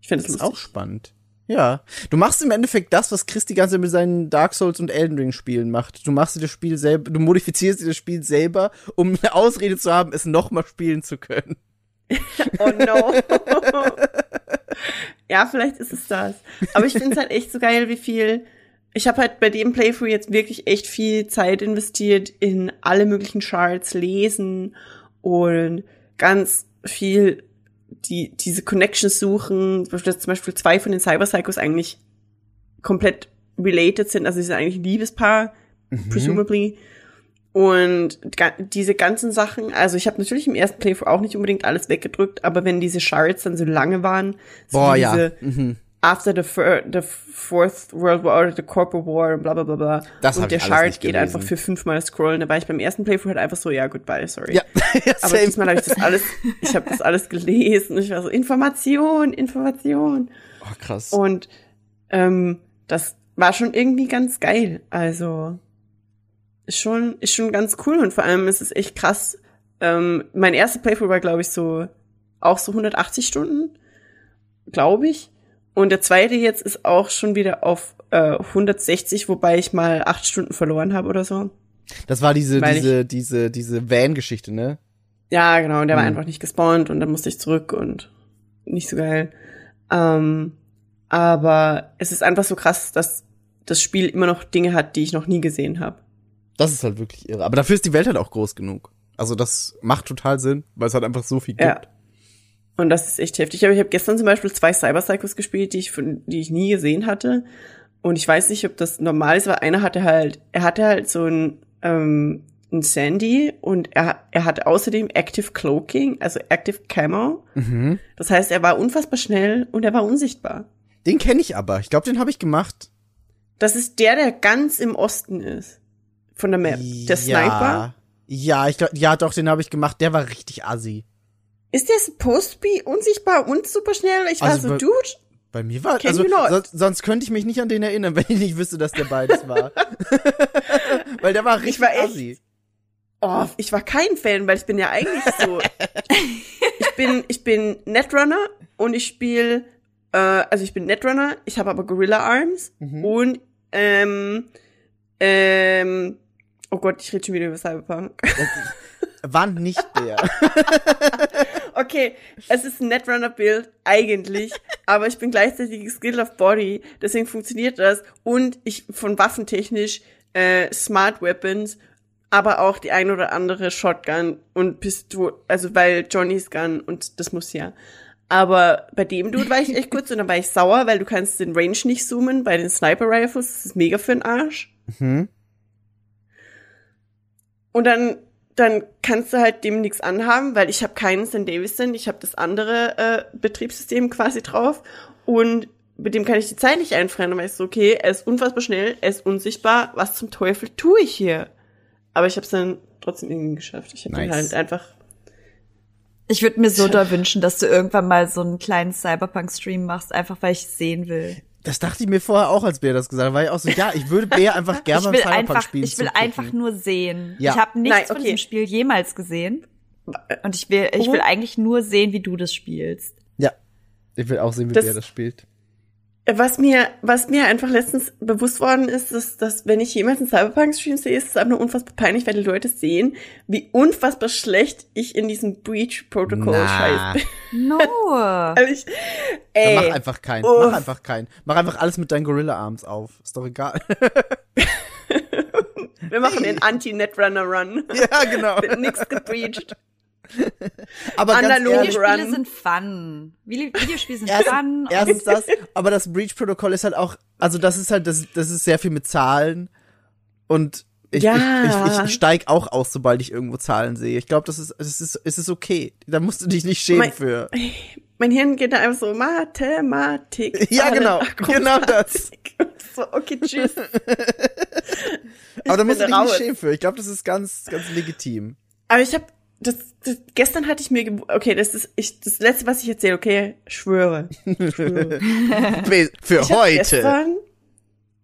S3: Ich finde
S2: Das
S3: das
S2: auch spannend. Ja. Du machst im Endeffekt das, was Chris die ganze Zeit mit seinen Dark Souls und Elden Ring Spielen macht. Du machst dir das Spiel selber, du modifizierst dir das Spiel selber, um eine Ausrede zu haben, es nochmal spielen zu können.
S3: Oh no. ja, vielleicht ist es das. Aber ich finde es halt echt so geil, wie viel. Ich habe halt bei dem Playthrough jetzt wirklich echt viel Zeit investiert in alle möglichen Charts lesen und ganz viel die diese Connections suchen, dass zum Beispiel zwei von den Cyber Psychos eigentlich komplett related sind, also sie sind eigentlich ein Liebespaar, presumably. Und diese ganzen Sachen, also ich habe natürlich im ersten Playthrough auch nicht unbedingt alles weggedrückt, aber wenn diese Shards dann so lange waren, so
S2: Boah,
S3: wie
S2: ja.
S3: diese
S2: Mhm.
S3: After the, the Fourth World War oder the Corporate War und bla bla bla bla.
S2: Das
S3: und der Shard geht einfach für fünfmal scrollen. Da war ich beim ersten Playthrough halt einfach so, ja, goodbye, sorry.
S2: Ja, ja
S3: Aber diesmal habe ich das alles, ich habe das alles gelesen ich war so, Information, Information.
S2: Oh, krass.
S3: Und ähm, das war schon irgendwie ganz geil. Also ist schon, ist schon ganz cool und vor allem ist es echt krass. Ähm, mein erster Playthrough war, glaube ich, so auch so 180 Stunden, glaube ich. Und der zweite jetzt ist auch schon wieder auf äh, 160, wobei ich mal acht Stunden verloren habe oder so.
S2: Das war diese,
S3: Weil
S2: diese, diese, diese Van-Geschichte, ne?
S3: Ja, genau, und der war
S2: Hm.
S3: einfach nicht gespawnt und dann musste ich zurück und nicht so geil. Ähm, aber es ist einfach so krass, dass das Spiel immer noch Dinge hat, die ich noch nie gesehen habe.
S2: Das ist halt wirklich irre. Aber dafür ist die Welt halt auch groß genug. Also das macht total Sinn, weil es halt einfach so viel gibt.
S3: Ja. Und das ist echt heftig. Aber ich habe gestern zum Beispiel zwei Cyber Psychos gespielt, die ich, von, die ich nie gesehen hatte. Und ich weiß nicht, ob das normal ist, weil einer hatte halt, er hatte halt so ein, ähm, ein Sandy und er, er hatte außerdem Active Cloaking, also Active Camo.
S2: Mhm.
S3: Das heißt, er war unfassbar schnell und er war unsichtbar.
S2: Den kenne ich aber. Ich glaube, den habe ich gemacht.
S3: Das ist der, der ganz im Osten ist. Von der Map. Der Sniper.
S2: Ja, ich glaub, ja, doch, den habe ich gemacht. Der war richtig assi.
S3: Ist der supposed to be unsichtbar und super schnell? Ich war
S2: Also
S3: so,
S2: bei-
S3: Dude.
S2: Bei mir war,
S3: Can
S2: also sonst, sonst könnte ich mich nicht an den erinnern, wenn ich nicht wüsste, dass der beides war. Weil der war richtig
S3: war echt-
S2: assi.
S3: Oh, ich war kein Fan, weil ich bin ja eigentlich so. ich bin, ich bin Netrunner und ich spiele, äh, also ich bin Netrunner, ich habe aber Gorilla Arms
S2: Mhm.
S3: und ähm, ähm, oh Gott, ich rede schon wieder über Cyberpunk.
S2: Wann nicht der?
S3: Okay, es ist ein Netrunner-Build eigentlich, aber ich bin gleichzeitig Skill of Body, deswegen funktioniert das und ich von waffentechnisch äh, Smart Weapons, aber auch die ein oder andere Shotgun und Pistole, also weil Johnny's Gun und das muss ja. Aber bei dem Dude war ich echt kurz und dann war ich sauer, weil du kannst den Range nicht zoomen bei den Sniper Rifles, das ist mega für den Arsch.
S2: Mhm.
S3: Und dann, dann kannst du halt dem nichts anhaben, weil ich habe keinen St. Davison, ich habe das andere äh, Betriebssystem quasi drauf und mit dem kann ich die Zeit nicht einfrieren. Dann weißt du, okay, er ist unfassbar schnell, er ist unsichtbar, was zum Teufel tue ich hier? Aber ich habe es dann trotzdem irgendwie geschafft. Ich habe
S2: Nice.
S3: halt einfach
S4: Ich würde mir so doll wünschen, dass du irgendwann mal so einen kleinen Cyberpunk-Stream machst, einfach weil ich sehen will.
S2: Das dachte ich mir vorher auch, als Bär das gesagt hat. War ich auch so, ja, ich würde Bär einfach gerne
S4: Ich
S2: beim
S4: will
S2: Cyberpunk
S4: einfach,
S2: spielen.
S4: ich will
S2: zugucken.
S4: einfach nur sehen.
S2: Ja.
S4: Ich habe nichts
S3: Nein,
S4: von
S3: okay.
S4: diesem Spiel jemals gesehen. Und ich will, ich
S3: Oh.
S4: will eigentlich nur sehen, wie du das spielst.
S2: Ja. Ich will auch sehen, wie
S3: Das-
S2: Bär das spielt.
S3: Was mir, was mir einfach letztens bewusst worden ist, ist, dass wenn ich jemals einen Cyberpunk-Stream sehe, ist es einfach nur unfassbar peinlich, weil die Leute sehen, wie unfassbar schlecht ich in diesem Breach-Protokoll
S2: Na.
S3: scheiß bin.
S4: No.
S3: Also ich,
S2: Dann
S3: ey,
S2: mach einfach keinen.
S3: uff.
S2: Mach einfach keinen. Mach einfach alles mit deinen Gorilla Arms auf. Ist doch egal.
S3: wir machen den Anti-Netrunner-Run.
S2: ja, genau.
S3: Wird nix gebreached.
S2: Aber ganz
S3: Analog
S2: ehrlich,
S4: Videospiele
S3: Run.
S4: sind fun. Vide- Videospiele sind
S2: Erst,
S4: fun.
S2: erstens das, aber das Breach-Protokoll ist halt auch, also das ist halt, das, das ist sehr viel mit Zahlen und ich,
S3: Ja.
S2: ich, ich, ich, ich steig auch aus, sobald ich irgendwo Zahlen sehe. Ich glaube, das ist, das ist, es ist okay. Da musst du dich nicht schämen
S3: Mein-
S2: für.
S3: Mein Hirn geht da einfach so, Mathematik.
S2: Ja,
S3: Zahlen,
S2: genau, genau das.
S3: So, okay, tschüss.
S2: Aber da musst du dich nicht
S3: raus.
S2: schämen für. Ich glaube, das ist ganz, ganz legitim.
S3: Aber ich habe das, das gestern hatte ich mir okay, das ist ich das letzte, was ich erzähle, okay, schwöre. schwöre.
S2: Für
S3: Ich hab
S2: heute.
S3: Gestern,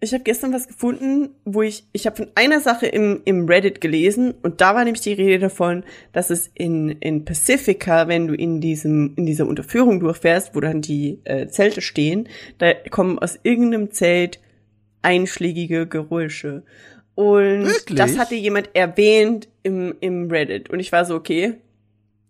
S3: ich habe gestern was gefunden, wo ich ich habe von einer Sache im im Reddit gelesen und da war nämlich die Rede davon, dass es in in Pacifica, wenn du in diesem in dieser Unterführung durchfährst, wo dann die äh, Zelte stehen, da kommen aus irgendeinem Zelt einschlägige Geräusche. Und
S2: Wirklich?
S3: das hatte jemand erwähnt im, im Reddit. Und ich war so, okay,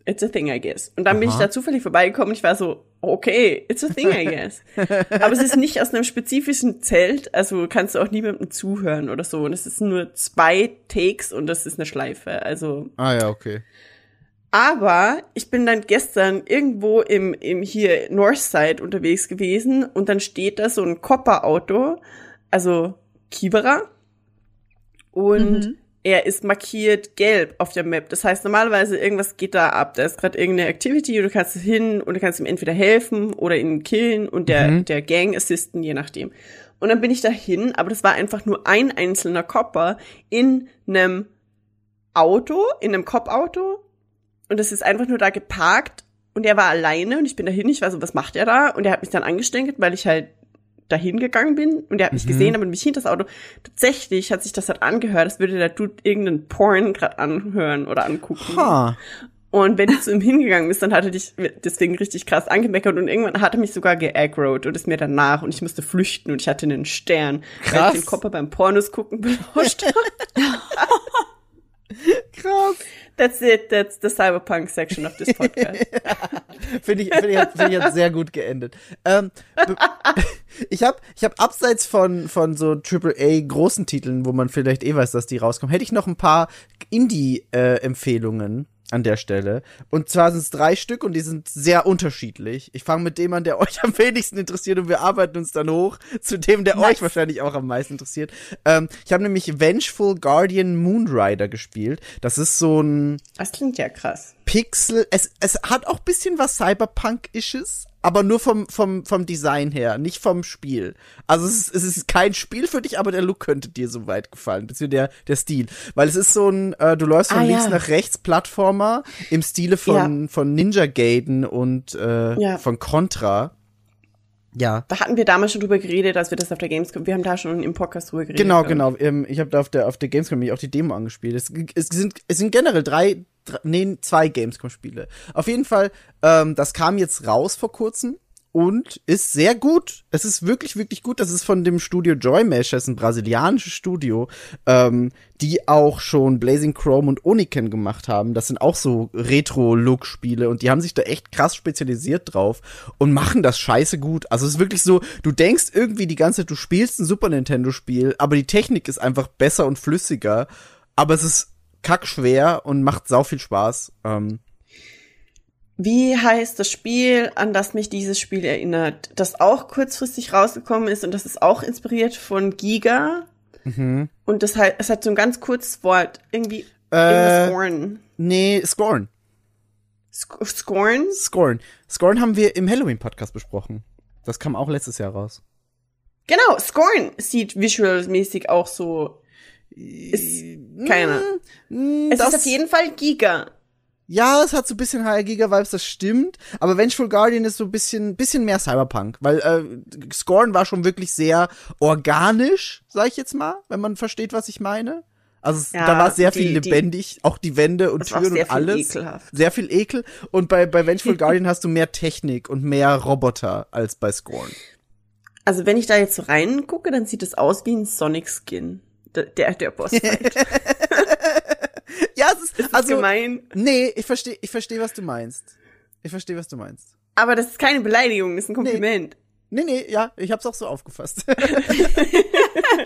S3: it's a thing, I guess. Und dann bin ich
S2: Aha.
S3: da zufällig vorbeigekommen und ich war so, okay, it's a thing, I guess. Aber es ist nicht aus einem spezifischen Zelt, also kannst du auch niemandem zuhören oder so. Und es ist nur zwei Takes und das ist eine Schleife. Also,
S2: Ah ja, okay.
S3: aber ich bin dann gestern irgendwo im, im hier Northside unterwegs gewesen und dann steht da so ein Copper-Auto, also Kibera. Und
S4: Mhm.
S3: er ist markiert gelb auf der Map. Das heißt, normalerweise irgendwas geht da ab. Da ist gerade irgendeine Activity und du kannst hin und du kannst ihm entweder helfen oder ihn killen und der,
S2: Mhm.
S3: der Gang assisten, je nachdem. Und dann bin ich dahin, aber das war einfach nur ein einzelner Copper in einem Auto, in einem Cop-Auto. Und das ist einfach nur da geparkt und er war alleine und ich bin dahin. Ich war so, was macht er da? Und er hat mich dann angestänkelt, weil ich halt dahin gegangen bin und er hat mich
S2: Mhm.
S3: gesehen, aber mich hinter das Auto. Tatsächlich hat sich das halt angehört, als würde der Dude irgendeinen Porn gerade anhören oder angucken.
S2: Ha.
S3: Und wenn du zu ihm hingegangen bist, dann hat er dich deswegen richtig krass angemeckert und irgendwann hat er mich sogar geaggrowt und ist mir danach und ich musste flüchten und ich hatte einen Stern, weil
S2: Krass.
S3: ich den Kopper beim Pornos gucken belauscht.
S2: Krass.
S3: That's it, that's the Cyberpunk section of this podcast.
S2: Finde ich, finde ich, finde ich hat sehr gut geendet. Ähm, ich habe ich hab abseits von, von so AAA großen Titeln, wo man vielleicht eh weiß, dass die rauskommen, hätte ich noch ein paar Indie-Empfehlungen an der Stelle. Und zwar sind es drei Stück und die sind sehr unterschiedlich. Ich fange mit dem an, der euch am wenigsten interessiert und wir arbeiten uns dann hoch zu dem, der euch wahrscheinlich auch am meisten interessiert. Ähm, ich habe nämlich Vengeful Guardian Moonrider gespielt. Das ist so ein
S3: Das klingt ja krass.
S2: Pixel. Es, es hat auch bisschen was Cyberpunk-isches, aber nur vom, vom, vom Design her, nicht vom Spiel. Also es ist, es ist kein Spiel für dich, aber der Look könnte dir so weit gefallen, beziehungsweise der, der Stil. Weil es ist so ein, äh, du läufst von
S3: Ah,
S2: links
S3: ja.
S2: nach rechts Plattformer im Stile von, von Ninja Gaiden und äh,
S3: Ja.
S2: von Contra. Ja.
S3: Da hatten wir damals schon drüber geredet, als wir das auf der Gamescom, wir haben da schon im Podcast drüber geredet.
S2: Genau, genau. Ähm, ich habe da auf der auf der Gamescom nämlich auch die Demo angespielt. Es, es sind es sind generell drei nee zwei Gamescom-Spiele. Auf jeden Fall, ähm, das kam jetzt raus vor kurzem und ist sehr gut. Es ist wirklich wirklich gut. Das ist von dem Studio Joy Mesh, das ist ein brasilianisches Studio, ähm, die auch schon Blazing Chrome und Oniken gemacht haben. Das sind auch so Retro-Look-Spiele und die haben sich da echt krass spezialisiert drauf und machen das scheiße gut. Also es ist wirklich so, du denkst irgendwie die ganze Zeit, du spielst ein Super Nintendo-Spiel, aber die Technik ist einfach besser und flüssiger. Aber es ist kackschwer und macht sau viel Spaß. Ähm,
S3: Wie heißt das Spiel, an das mich dieses Spiel erinnert, das auch kurzfristig rausgekommen ist und das ist auch inspiriert von Giga?
S2: mhm.
S3: Und das halt, es hat so ein ganz kurzes Wort, irgendwie
S2: Äh,
S3: Scorn.
S2: nee, Scorn.
S3: Sc Scorn?
S2: Scorn. Scorn haben wir im Halloween-Podcast besprochen. Das kam auch letztes Jahr raus.
S3: Genau, Scorn sieht visualmäßig auch so. Ist keiner.
S2: Mm,
S3: Es
S2: das-
S3: ist auf jeden Fall Giga.
S2: Ja, es hat so ein bisschen HR Giga Vibes, das stimmt. Aber Vengeful Guardian ist so ein bisschen, bisschen mehr Cyberpunk, weil äh, Scorn war schon wirklich sehr organisch, sag ich jetzt mal, wenn man versteht, was ich meine. Also es,
S3: Ja,
S2: da war sehr
S3: die-
S2: viel
S3: die-
S2: lebendig, auch die Wände und
S3: Es
S2: Türen
S3: sehr
S2: und
S3: viel
S2: alles.
S3: ekelhaft.
S2: Sehr viel Ekel. Und bei, bei Vengeful Guardian hast du mehr Technik und mehr Roboter als bei Scorn.
S3: Also wenn ich da jetzt so reingucke, dann sieht es aus wie ein Sonic-Skin. Der, der, der Bossfight.
S2: Ja, es ist,
S3: ist
S2: also
S3: gemein.
S2: nee, ich verstehe, ich verstehe, was du meinst. Ich verstehe, was du meinst.
S3: Aber das ist keine Beleidigung, das ist ein Kompliment.
S2: Nee, nee, ja, ich hab's auch so aufgefasst.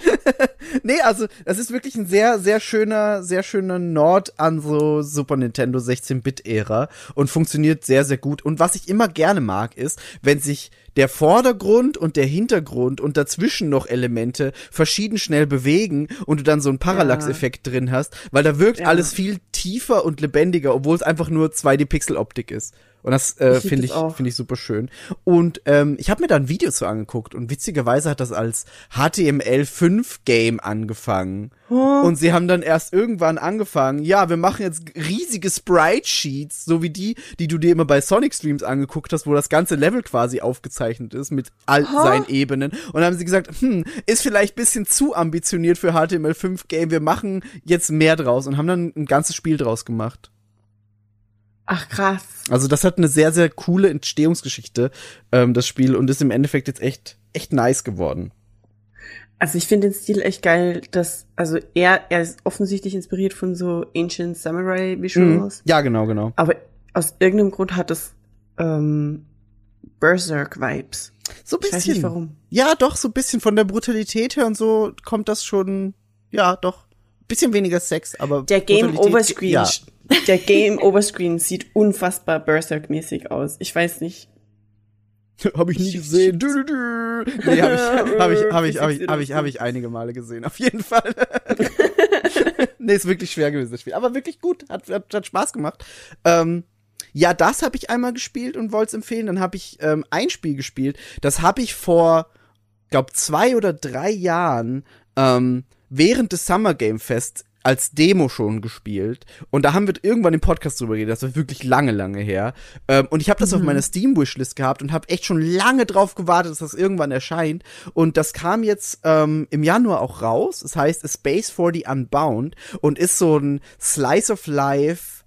S2: nee, also, das ist wirklich ein sehr, sehr schöner, sehr schöner Nord an so Super Nintendo 16-Bit-Ära und funktioniert sehr, sehr gut. Und was ich immer gerne mag, ist, wenn sich der Vordergrund und der Hintergrund und dazwischen noch Elemente verschieden schnell bewegen und du dann so einen Parallax-Effekt drin hast, weil da wirkt
S3: Ja.
S2: alles viel tiefer und lebendiger, obwohl es einfach nur 2D-Pixel-Optik ist. Und das äh, finde ich, finde ich super schön. Und ähm, ich habe mir da ein Video zu angeguckt und witzigerweise hat das als HTML5-Game angefangen. Und sie haben dann erst irgendwann angefangen, ja, wir machen jetzt riesige Sprite-Sheets, so wie die, die du dir immer bei Sonic Streams angeguckt hast, wo das ganze Level quasi aufgezeichnet ist mit all seinen Ebenen. Und dann haben sie gesagt, hm, ist vielleicht bisschen zu ambitioniert für HTML5-Game, wir machen jetzt mehr draus und haben dann ein ganzes Spiel draus gemacht.
S3: Ach krass.
S2: Also das hat eine sehr, sehr coole Entstehungsgeschichte, ähm, das Spiel, und ist im Endeffekt jetzt echt, echt nice geworden.
S3: Also ich finde den Stil echt geil, dass, also er, er ist offensichtlich inspiriert von so Ancient Samurai Visuals.
S2: Ja, genau, genau.
S3: Aber aus irgendeinem Grund hat es ähm, Berserk-Vibes.
S2: So ein
S3: Ich
S2: bisschen.
S3: weiß nicht warum.
S2: Ja, doch, so ein bisschen von der Brutalität her und so kommt das schon, ja, doch. Bisschen weniger Sex, aber.
S3: Der Game Overscreen,
S2: Ja.
S3: der Game Overscreen sieht unfassbar Berserk-mäßig aus. Ich weiß nicht.
S2: Hab ich nie gesehen. Dü, dü, dü. Nee, hab ich, hab ich, hab ich, hab ich, hab ich, hab ich einige Male gesehen. Auf jeden Fall. nee, ist wirklich schwer gewesen, das Spiel. Aber wirklich gut. Hat, hat, hat Spaß gemacht. Ähm, ja, das habe ich einmal gespielt und wollte es empfehlen. Dann habe ich ähm, ein Spiel gespielt. Das habe ich vor, glaub, zwei oder drei Jahren ähm, während des Summer Game Fest als Demo schon gespielt und da haben wir irgendwann im Podcast drüber geredet, das war wirklich lange, lange her. Ähm, und ich habe das auf meiner Steam Wishlist gehabt und habe echt schon lange drauf gewartet, dass das irgendwann erscheint. Und das kam jetzt ähm, im Januar auch raus. Das heißt Space for the Unbound und ist so ein Slice of Life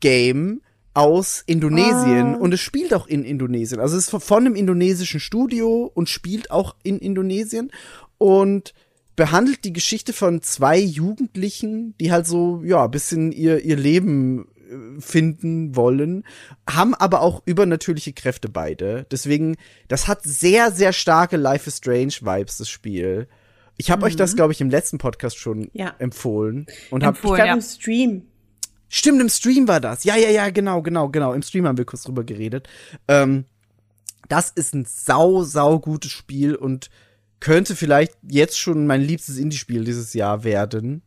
S2: Game aus Indonesien und es spielt auch in Indonesien. Also es ist von einem indonesischen Studio und spielt auch in Indonesien und behandelt die Geschichte von zwei Jugendlichen, die halt so, ja, ein bisschen ihr, ihr Leben äh, finden wollen, haben aber auch übernatürliche Kräfte beide. Deswegen, das hat sehr, sehr starke Life is Strange Vibes, das Spiel. Ich habe euch das, glaube ich, im letzten Podcast schon
S3: Ja.
S2: empfohlen und habe
S3: Ich glaube
S4: ja.
S3: im Stream.
S2: Stimmt, im Stream war das. Ja, ja, ja, genau, genau, genau. Im Stream haben wir kurz drüber geredet. Ähm, das ist ein sau, sau gutes Spiel und könnte vielleicht jetzt schon mein liebstes Indie-Spiel dieses Jahr werden.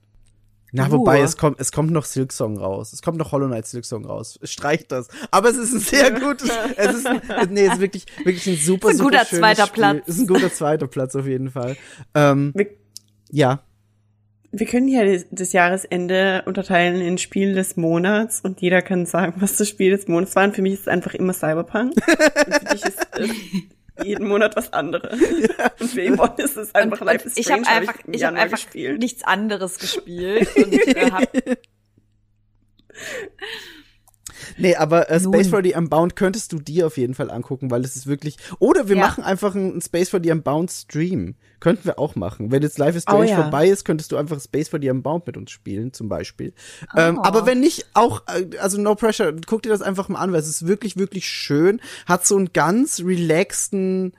S2: Na,
S4: Uh.
S2: wobei, es kommt, es kommt noch Silksong raus. Es kommt noch Hollow Knight Silksong raus. Streicht das. Aber es ist ein sehr gutes, es ist, ein, nee, es ist wirklich, wirklich ein super,
S4: Ist ein guter zweiter
S2: Spiel.
S4: Platz.
S2: Ist ein guter zweiter Platz auf jeden Fall. Ähm,
S3: Wir,
S2: ja.
S3: wir können ja das, das Jahresende unterteilen in Spiel des Monats und jeder kann sagen, was das Spiel des Monats war. Und für mich ist es einfach immer Cyberpunk. und für dich ist es jeden Monat was anderes. Und für Yvonne ist es einfach
S4: Und,
S3: Life is
S4: ich
S3: Strange.
S4: habe
S3: hab
S4: einfach,
S3: im
S4: ich habe
S3: Januar
S4: einfach
S3: gespielt.
S4: nichts anderes gespielt und äh, hab,
S2: Nee, aber äh, Space for the Unbound könntest du dir auf jeden Fall angucken, weil es ist wirklich. Oder wir
S4: Ja.
S2: machen einfach einen Space for the Unbound Stream. Könnten wir auch machen. Wenn jetzt Life is
S3: Oh,
S2: Strange
S3: ja.
S2: vorbei ist, könntest du einfach Space for the Unbound mit uns spielen, zum Beispiel. Ähm,
S4: Oh.
S2: aber wenn nicht, auch, äh, also no pressure, guck dir das einfach mal an, weil es ist wirklich, wirklich schön. Hat so einen ganz relaxten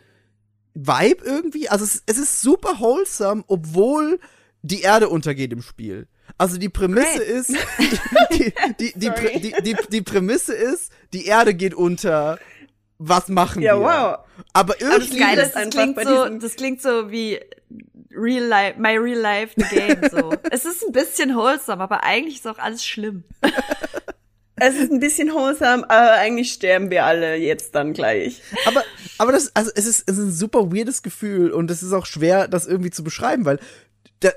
S2: Vibe irgendwie. Also es, es ist super wholesome, obwohl die Erde untergeht im Spiel. Also die Prämisse
S4: Great.
S2: ist, die, die, die, die, die, die Prämisse ist, die Erde geht unter. Was machen
S3: Ja,
S2: wir?
S3: wow.
S2: Aber irgendwie,
S3: Geile
S4: das,
S3: ist
S4: das klingt so, das klingt so wie Real Life, My Real Life the Game so. es ist ein bisschen wholesome, aber eigentlich ist auch alles schlimm.
S3: Es ist ein bisschen wholesome, aber eigentlich sterben wir alle jetzt dann gleich.
S2: aber, aber das, also es ist, es ist ein super weirdes Gefühl und es ist auch schwer, das irgendwie zu beschreiben, weil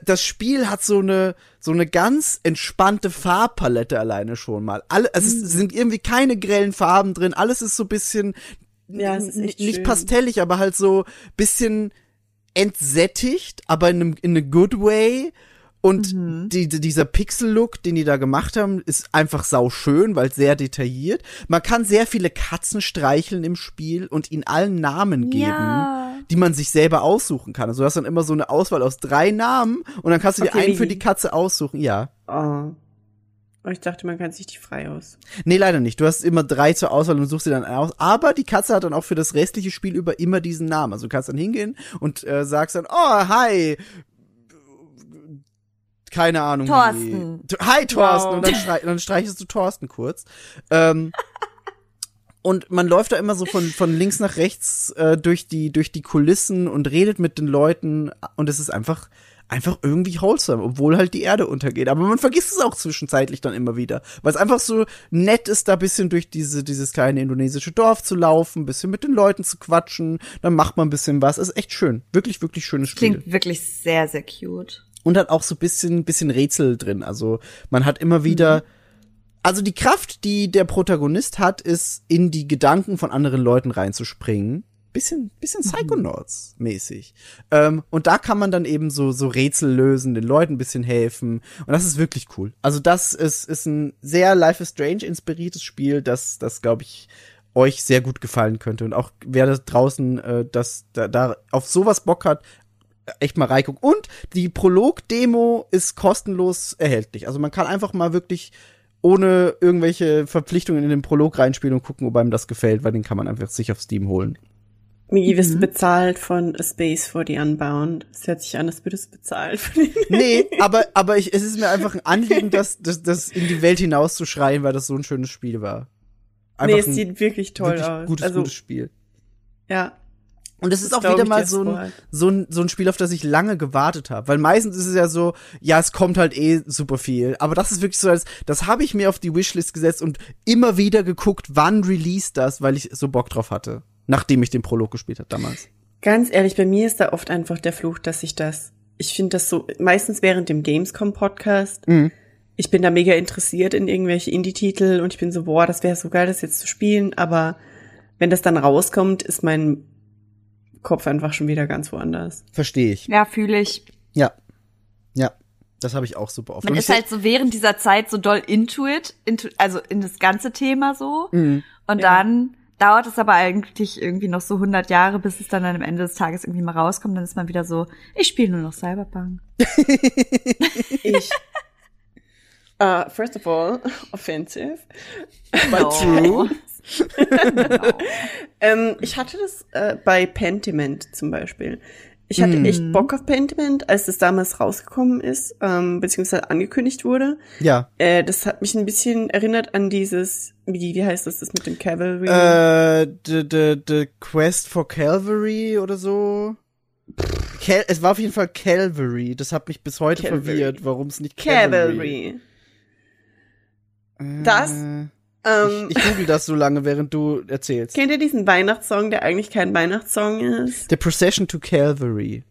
S2: das Spiel hat so eine, so eine ganz entspannte Farbpalette alleine schon mal. Alle, also
S3: Mhm.
S2: es sind irgendwie keine grellen Farben drin, alles ist so bisschen,
S3: Ja,
S2: nicht
S3: schön.
S2: pastellig, aber halt so bisschen entsättigt, aber in einem, in a good way. Und
S3: Mhm.
S2: die, dieser Pixel-Look, den die da gemacht haben, ist einfach sau schön, weil sehr detailliert. Man kann sehr viele Katzen streicheln im Spiel und ihnen allen Namen geben,
S4: Ja.
S2: Die man sich selber aussuchen kann. Also du hast dann immer so eine Auswahl aus drei Namen und dann kannst du dir
S3: Okay,
S2: einen für die Katze aussuchen. Ja.
S3: Oh. Oh, ich dachte, man kann sich die frei aus.
S2: Nee, leider nicht. Du hast immer drei zur Auswahl und suchst sie dann aus. Aber die Katze hat dann auch für das restliche Spiel über immer diesen Namen. Also du kannst dann hingehen und äh, sagst dann, oh, hi. Keine Ahnung.
S4: Thorsten.
S2: Wie. Hi, Thorsten.
S3: Wow.
S2: Und dann, streich, dann streichest du Thorsten kurz. Ähm, und man läuft da immer so von, von links nach rechts äh, durch, die, durch die Kulissen und redet mit den Leuten. Und es ist einfach, einfach irgendwie wholesome, obwohl halt die Erde untergeht. Aber man vergisst es auch zwischenzeitlich dann immer wieder. Weil es einfach so nett ist, da bisschen durch diese, dieses kleine indonesische Dorf zu laufen, bisschen mit den Leuten zu quatschen. Dann macht man ein bisschen was. Es ist echt schön. Wirklich, wirklich schönes Spiel.
S4: Klingt wirklich sehr, sehr cute.
S2: Und hat auch so bisschen, bisschen Rätsel drin. Also man hat immer wieder. Also die Kraft, die der Protagonist hat, ist in die Gedanken von anderen Leuten reinzuspringen. Bisschen, bisschen Psychonauts-mäßig. Ähm, und da kann man dann eben so, so Rätsel lösen, den Leuten ein bisschen helfen. Und das ist wirklich cool. Also das ist, ist ein sehr Life is Strange inspiriertes Spiel, das, das glaube ich, euch sehr gut gefallen könnte. Und auch wer da draußen äh, das, da, da auf sowas Bock hat, echt mal reingucken. Und die Prolog-Demo ist kostenlos erhältlich. Also man kann einfach mal wirklich ohne irgendwelche Verpflichtungen in den Prolog reinspielen und gucken, ob einem das gefällt, weil den kann man einfach sich auf Steam holen.
S3: Migi,
S2: Mhm.
S3: wirst du bezahlt von A Space for the Unbound? Es hört sich an, als würdest du bezahlt von den
S2: Nee, aber, aber ich, es ist mir einfach ein Anliegen, das, das, das in die Welt hinauszuschreien, weil das so ein schönes Spiel war.
S3: Nee, es
S2: ein
S3: sieht wirklich toll
S2: wirklich
S3: aus.
S2: gutes,
S3: also,
S2: gutes Spiel.
S3: ja.
S2: Und es ist
S3: Das
S2: auch
S3: glaub
S2: wieder mal so ein, so, ein, so ein Spiel, auf das ich lange gewartet habe. Weil meistens ist es ja so, ja, es kommt halt eh super viel. Aber das ist wirklich so, als das habe ich mir auf die Wishlist gesetzt und immer wieder geguckt, wann release das, weil ich so Bock drauf hatte. Nachdem ich den Prolog gespielt habe damals.
S3: Ganz ehrlich, bei mir ist da oft einfach der Fluch, dass ich das, ich finde das so, meistens während dem Gamescom-Podcast,
S2: Mhm.
S3: ich bin da mega interessiert in irgendwelche Indie-Titel und ich bin so, boah, das wäre so geil, das jetzt zu spielen, aber wenn das dann rauskommt, ist mein Kopf einfach schon wieder ganz woanders.
S2: Verstehe ich.
S4: Ja, fühle ich.
S2: Ja. Ja. Das habe ich auch super oft.
S4: Man ist halt so während dieser Zeit so doll into it, into, also in das ganze Thema so.
S2: Mhm.
S4: Und
S3: Ja.
S4: dann dauert es aber eigentlich irgendwie noch so 100 Jahre, bis es dann am Ende des Tages irgendwie mal rauskommt. Dann ist man wieder so, ich spiele nur noch Cyberpunk.
S3: Ich. Uh, first of all, offensive.
S2: But true.
S3: Ähm, ich hatte das äh, bei Pentiment zum Beispiel. Ich hatte
S2: Mhm.
S3: echt Bock auf Pentiment, als das damals rausgekommen ist, ähm, beziehungsweise angekündigt wurde.
S2: Ja.
S3: Äh, das hat mich ein bisschen erinnert an dieses, wie, wie heißt das, das mit dem Cavalry?
S2: Äh, the, the, the Quest for Calvary oder so. Cal es war auf jeden Fall Calvary. Das hat mich bis heute
S3: Calvary.
S2: verwirrt, warum es nicht Cavalry.
S3: Cavalry. Das,
S2: Äh,
S3: Ähm,
S2: ich, ich google das so lange, während du erzählst.
S3: kennt ihr diesen Weihnachtssong, der eigentlich kein Weihnachtssong ist?
S2: The Procession to Calvary.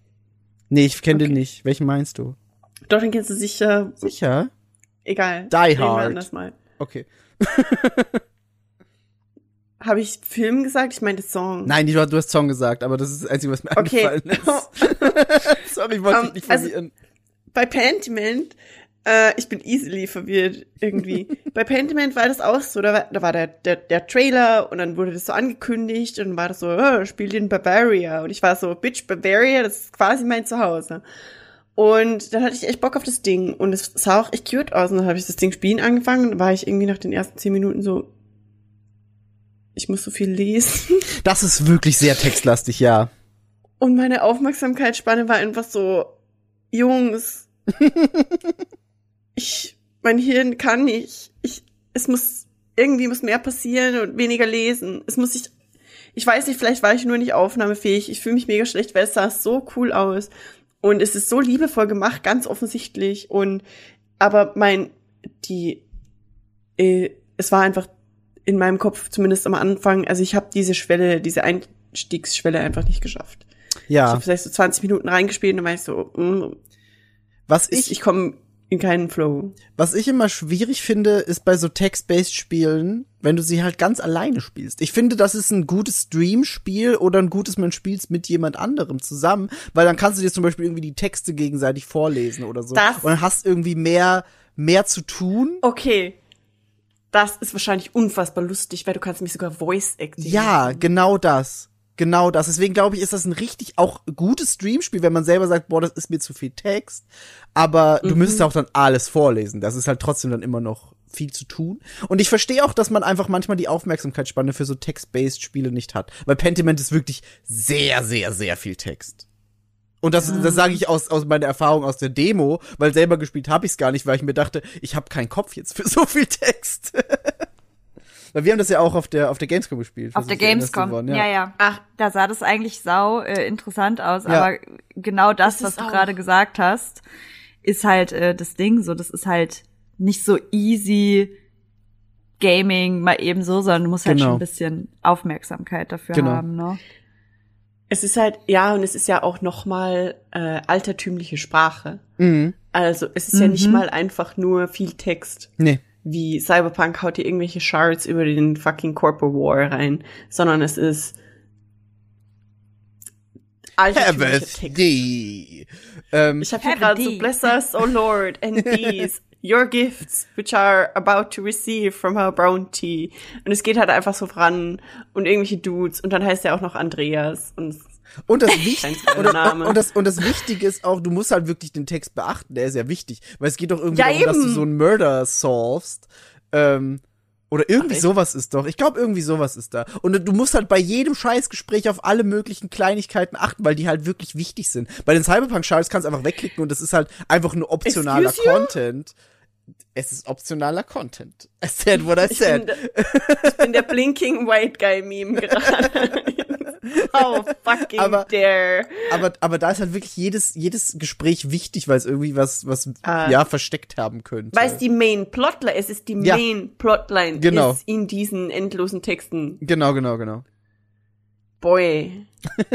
S2: Nee, ich kenne den
S3: Okay.
S2: nicht. Welchen meinst du?
S3: Doch, den kennst du sicher.
S2: Sicher?
S3: Egal.
S2: Die Hard.
S3: anders mal.
S2: Okay.
S3: Habe ich Film gesagt? Ich meinte Song.
S2: Nein, du, hast Song gesagt, aber das ist das Einzige, was mir
S3: Okay.
S2: eingefallen ist. Sorry, ich wollte
S3: Um,
S2: dich nicht
S3: also-
S2: verlieren.
S3: Bei Pentiment, äh, ich bin easily verwirrt irgendwie. Bei Pentiment war das auch so, da war, da war der, der, der Trailer und dann wurde das so angekündigt und dann war das so, oh, spielt in Bavaria. Und ich war so, Bitch, Bavaria, das ist quasi mein Zuhause. Und dann hatte ich echt Bock auf das Ding und es sah auch echt cute aus und dann habe ich das Ding spielen angefangen und dann war ich irgendwie nach den ersten zehn Minuten so, ich muss so viel lesen.
S2: Das ist wirklich sehr textlastig, ja.
S3: Und meine Aufmerksamkeitsspanne war einfach so, Jungs, ich, mein Hirn kann nicht. Ich, es muss, irgendwie muss mehr passieren und weniger lesen. Es muss ich, ich weiß nicht, vielleicht war ich nur nicht aufnahmefähig. Ich fühle mich mega schlecht, weil es sah so cool aus. Und es ist so liebevoll gemacht, ganz offensichtlich. Und, aber mein, die, äh, es war einfach in meinem Kopf, zumindest am Anfang, also ich habe diese Schwelle, diese Einstiegsschwelle einfach nicht geschafft. Ich
S2: Ja.
S3: habe vielleicht so 20 Minuten reingespielt und dann war ich so, mm,
S2: Was
S3: ich,
S2: ich,
S3: ich komme in keinen Flow.
S2: was ich immer schwierig finde, ist bei so Text-based Spielen, wenn du sie halt ganz alleine spielst. Ich finde, das ist ein gutes Stream-Spiel oder ein gutes, man spielst mit jemand anderem zusammen, weil dann kannst du dir zum Beispiel irgendwie die Texte gegenseitig vorlesen oder so.
S3: Das-
S2: Und hast irgendwie mehr, mehr zu tun.
S3: Okay. Das ist wahrscheinlich unfassbar lustig, weil du kannst mich sogar Voice Acting.
S2: Ja, genau das. Genau das. Deswegen glaube ich, ist das ein richtig auch gutes Streamspiel, wenn man selber sagt, boah, das ist mir zu viel Text. Aber du müsstest auch dann alles vorlesen. Das ist halt trotzdem dann immer noch viel zu tun. Und ich verstehe auch, dass man einfach manchmal die Aufmerksamkeitsspanne für so Text-based Spiele nicht hat. Weil Pentiment ist wirklich sehr, sehr, sehr viel Text. Und das, das sage ich aus, aus meiner Erfahrung aus der Demo, weil selber gespielt habe ich es gar nicht, weil ich mir dachte, ich habe keinen Kopf jetzt für so viel Text. weil wir haben das ja auch auf der, auf der Gamescom gespielt.
S4: Auf der Gamescom.
S2: Yvonne,
S4: Ja, ja.
S3: Ach.
S4: Da sah das eigentlich sau äh, interessant aus,
S2: Ja.
S4: aber genau das, was du gerade gesagt hast, ist halt äh, das Ding so. Das ist halt nicht so easy Gaming mal eben so, sondern du musst halt
S2: Genau.
S4: schon ein bisschen Aufmerksamkeit dafür
S2: Genau.
S4: haben, ne?
S3: Es ist halt, ja, und es ist ja auch noch mal äh, altertümliche Sprache.
S2: Mhm.
S3: Also es ist ja nicht
S4: Mhm.
S3: mal einfach nur viel Text.
S2: Nee.
S3: Wie Cyberpunk haut dir irgendwelche Shards über den fucking Corporate War rein, sondern es ist.
S2: Heavy. Ähm,
S3: Ich habe hier gerade so. Bless us, O Lord, and these, your gifts, which are about to receive from our bounty. Und es geht halt einfach so voran und irgendwelche Dudes und dann heißt er auch noch Andreas und
S2: und das
S3: geiler
S2: und, und, das, und das Wichtige ist auch, du musst halt wirklich den Text beachten, der ist ja wichtig, weil es geht doch irgendwie
S3: Ja,
S2: darum, dass du
S3: eben.
S2: so einen Murder solvest, ähm, oder irgendwie
S3: Ach,
S2: sowas ist doch. Ich glaube, irgendwie sowas ist da. Und du musst halt bei jedem Scheißgespräch auf alle möglichen Kleinigkeiten achten, weil die halt wirklich wichtig sind. Bei den Cyberpunk-Scheiß kannst du einfach wegklicken und das ist halt einfach nur optionaler
S3: Excuse you?
S2: Es ist optionaler Content. I said what I
S3: ich
S2: said.
S3: bin, der, ich bin der Blinking White Guy Meme gerade. How fucking
S2: Aber-
S3: dare.
S2: aber, aber da ist halt wirklich jedes, jedes Gespräch wichtig, weil es irgendwie was, was,
S3: Ah.
S2: ja, versteckt haben könnte.
S3: Weil es die Main Plotline, es ist die
S2: Ja.
S3: Main Plotline
S2: Genau.
S3: ist in diesen endlosen Texten.
S2: Genau, genau, genau.
S3: Boy.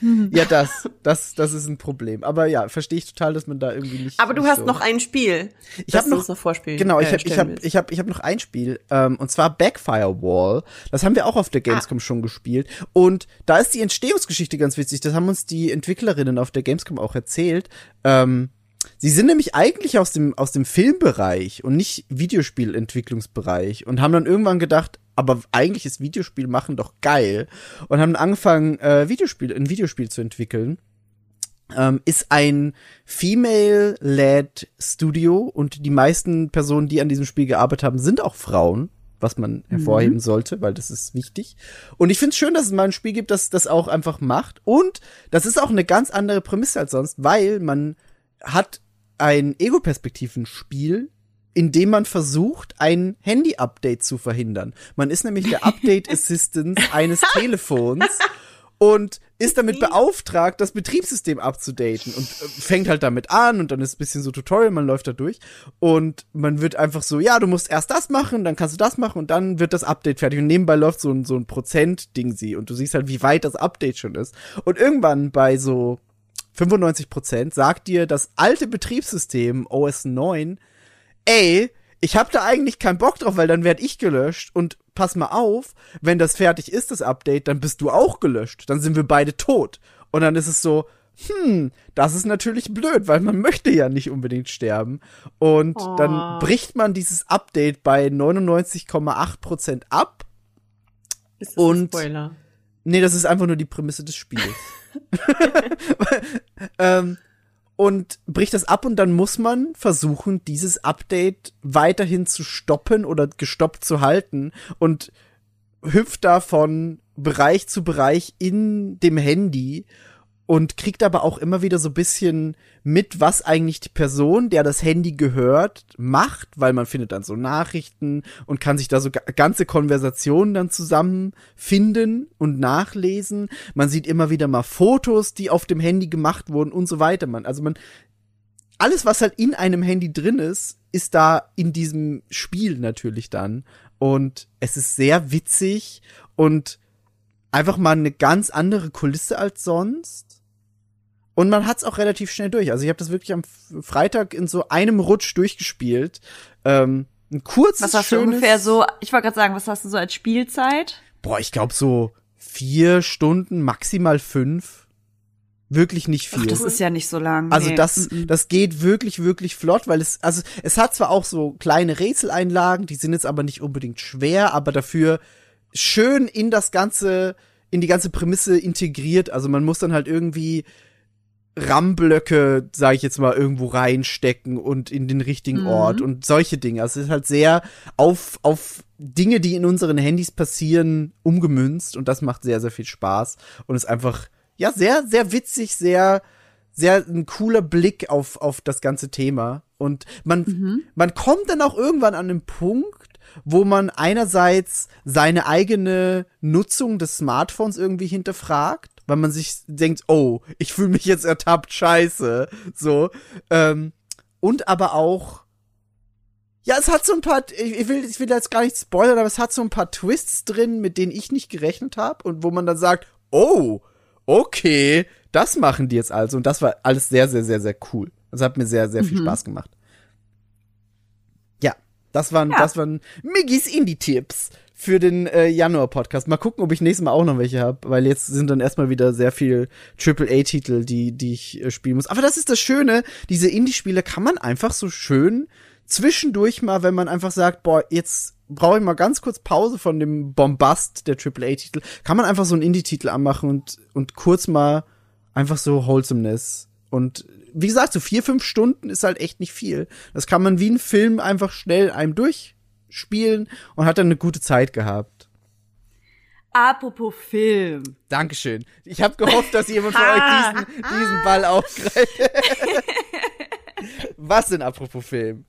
S2: Ja, das, das, das ist ein Problem. Aber ja, verstehe ich total, dass man da irgendwie nicht.
S3: Aber du
S2: nicht
S3: hast
S2: so.
S3: noch ein Spiel.
S2: Ich
S3: das
S2: hab
S3: du
S2: noch-
S3: noch vorspielen.
S2: Genau, ich
S3: äh,
S2: habe ich
S3: stellen
S2: hab,
S3: willst.
S2: ich hab, ich noch ein Spiel, ähm, und zwar Backfire Wall. Das haben wir auch auf der Gamescom schon gespielt. Und da ist die Entstehungsgeschichte ganz witzig. Das haben uns die Entwicklerinnen auf der Gamescom auch erzählt. Ähm, sie sind nämlich eigentlich aus dem, aus dem Filmbereich und nicht Videospielentwicklungsbereich und haben dann irgendwann gedacht, aber eigentlich ist Videospiel machen doch geil. Und haben angefangen, äh, Videospiel, ein Videospiel zu entwickeln ähm, ist ein female-led Studio und die meisten Personen, die an diesem Spiel gearbeitet haben, sind auch Frauen, was man hervorheben sollte, weil das ist wichtig. Und ich finde es schön, dass es mal ein Spiel gibt, das das auch einfach macht. Und das ist auch eine ganz andere Prämisse als sonst, weil man hat ein Ego-Perspektiven-Spiel, in dem man versucht, ein Handy-Update zu verhindern. Man ist nämlich der Update-Assistant eines Telefons und ist damit beauftragt, das Betriebssystem abzudaten und äh, fängt halt damit an und dann ist ein bisschen so Tutorial, man läuft da durch und man wird einfach so, ja, du musst erst das machen, dann kannst du das machen und dann wird das Update fertig. Und nebenbei läuft so ein, so ein Prozent-Ding sie und du siehst halt, wie weit das Update schon ist. Und irgendwann bei so 95 Prozent sagt dir das alte Betriebssystem OS 9, ey, ich hab da eigentlich keinen Bock drauf, weil dann werd ich gelöscht und pass mal auf, wenn das fertig ist, das Update, dann bist du auch gelöscht. Dann sind wir beide tot. Und dann ist es so, hm, das ist natürlich blöd, weil man möchte ja nicht unbedingt sterben. Und
S3: Oh.
S2: dann bricht man dieses Update bei 99,8% ab.
S3: Ist das
S2: Und-
S3: ein Spoiler?
S2: Nee, das ist einfach nur die Prämisse des Spiels. ähm, und bricht das ab und dann muss man versuchen, dieses Update weiterhin zu stoppen oder gestoppt zu halten und hüpft da von Bereich zu Bereich in dem Handy und kriegt aber auch immer wieder so bisschen mit, was eigentlich die Person, der das Handy gehört, macht, weil man findet dann so Nachrichten und kann sich da so ga- ganze Konversationen dann zusammenfinden und nachlesen. Man sieht immer wieder mal Fotos, die auf dem Handy gemacht wurden und so weiter. Man, also man, alles, was halt in einem Handy drin ist, ist da in diesem Spiel natürlich dann. Und es ist sehr witzig und einfach mal eine ganz andere Kulisse als sonst. Und man hat's auch relativ schnell durch. Also ich habe das wirklich am Freitag in so einem Rutsch durchgespielt. Ähm, ein kurzes,
S4: Was hast du ungefähr so, ich wollte gerade sagen, was hast du so als Spielzeit?
S2: Boah, ich glaube so vier Stunden, maximal fünf. Wirklich nicht
S4: Ach,
S2: viel.
S4: das ist ja nicht so lang.
S2: Also
S4: nee.
S2: das, das geht wirklich, wirklich flott, weil es, also es hat zwar auch so kleine Rätseleinlagen, die sind jetzt aber nicht unbedingt schwer, aber dafür schön in das ganze, in die ganze Prämisse integriert. Also man muss dann halt irgendwie RAM-Blöcke, sag ich jetzt mal, irgendwo reinstecken und in den richtigen
S4: Mhm.
S2: Ort und solche Dinge. Also es ist halt sehr auf, auf Dinge, die in unseren Handys passieren, umgemünzt und das macht sehr, sehr viel Spaß und ist einfach, ja, sehr, sehr witzig, sehr, sehr ein cooler Blick auf, auf das ganze Thema. Und man, man kommt dann auch irgendwann an den Punkt, wo man einerseits seine eigene Nutzung des Smartphones irgendwie hinterfragt, weil man sich denkt, oh, ich fühle mich jetzt ertappt, scheiße, so. Ähm, und aber auch, ja, es hat so ein paar, ich will, ich will jetzt gar nicht spoilern, aber es hat so ein paar Twists drin, mit denen ich nicht gerechnet habe und wo man dann sagt, oh, okay, das machen die jetzt also. Und das war alles sehr, sehr, sehr, sehr cool. Das hat mir sehr, sehr viel Spaß gemacht. Das waren,
S4: Ja.
S2: das waren Miggis Indie-Tipps für den äh, Januar-Podcast. Mal gucken, ob ich nächstes Mal auch noch welche habe, weil jetzt sind dann erstmal wieder sehr viel AAA-Titel, die, die ich äh, spielen muss. Aber das ist das Schöne, diese Indie-Spiele kann man einfach so schön zwischendurch mal, wenn man einfach sagt, boah, jetzt brauche ich mal ganz kurz Pause von dem Bombast der AAA-Titel, kann man einfach so einen Indie-Titel anmachen und, und kurz mal einfach so Wholesomeness. Und wie gesagt, so vier, fünf Stunden ist halt echt nicht viel. Das kann man wie ein Film einfach schnell einem durchspielen und hat dann eine gute Zeit gehabt.
S4: Apropos Film.
S2: Dankeschön. Ich habe gehofft, dass jemand von euch diesen, diesen Ball aufgreift. Was denn apropos Film?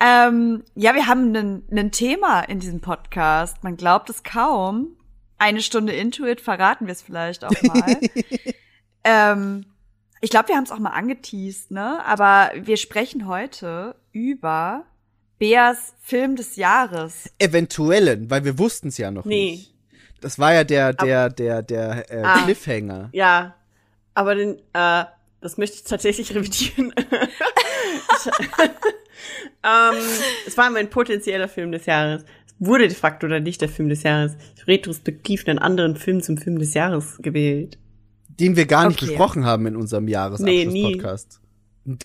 S4: Ähm, ja, wir haben ein Thema in diesem Podcast. Man glaubt es kaum. Eine Stunde into it verraten wir es vielleicht auch mal. ähm, ich glaube, wir haben es auch mal angeteased, ne? Aber wir sprechen heute über Beas Film des Jahres.
S2: Eventuellen, weil wir wussten es ja noch
S3: Nee.
S2: nicht. Das war ja der, der, der, der äh,
S3: Ah.
S2: Cliffhanger.
S3: Ja, aber den, äh, das möchte ich tatsächlich revidieren. ähm, es war mein potenzieller Film des Jahres. Es wurde de facto dann nicht der Film des Jahres. Ich habe retrospektiv einen anderen Film zum Film des Jahres gewählt.
S2: Den wir gar nicht
S4: Okay.
S2: besprochen haben in unserem
S3: Nee,
S2: Jahresabschluss-Podcast.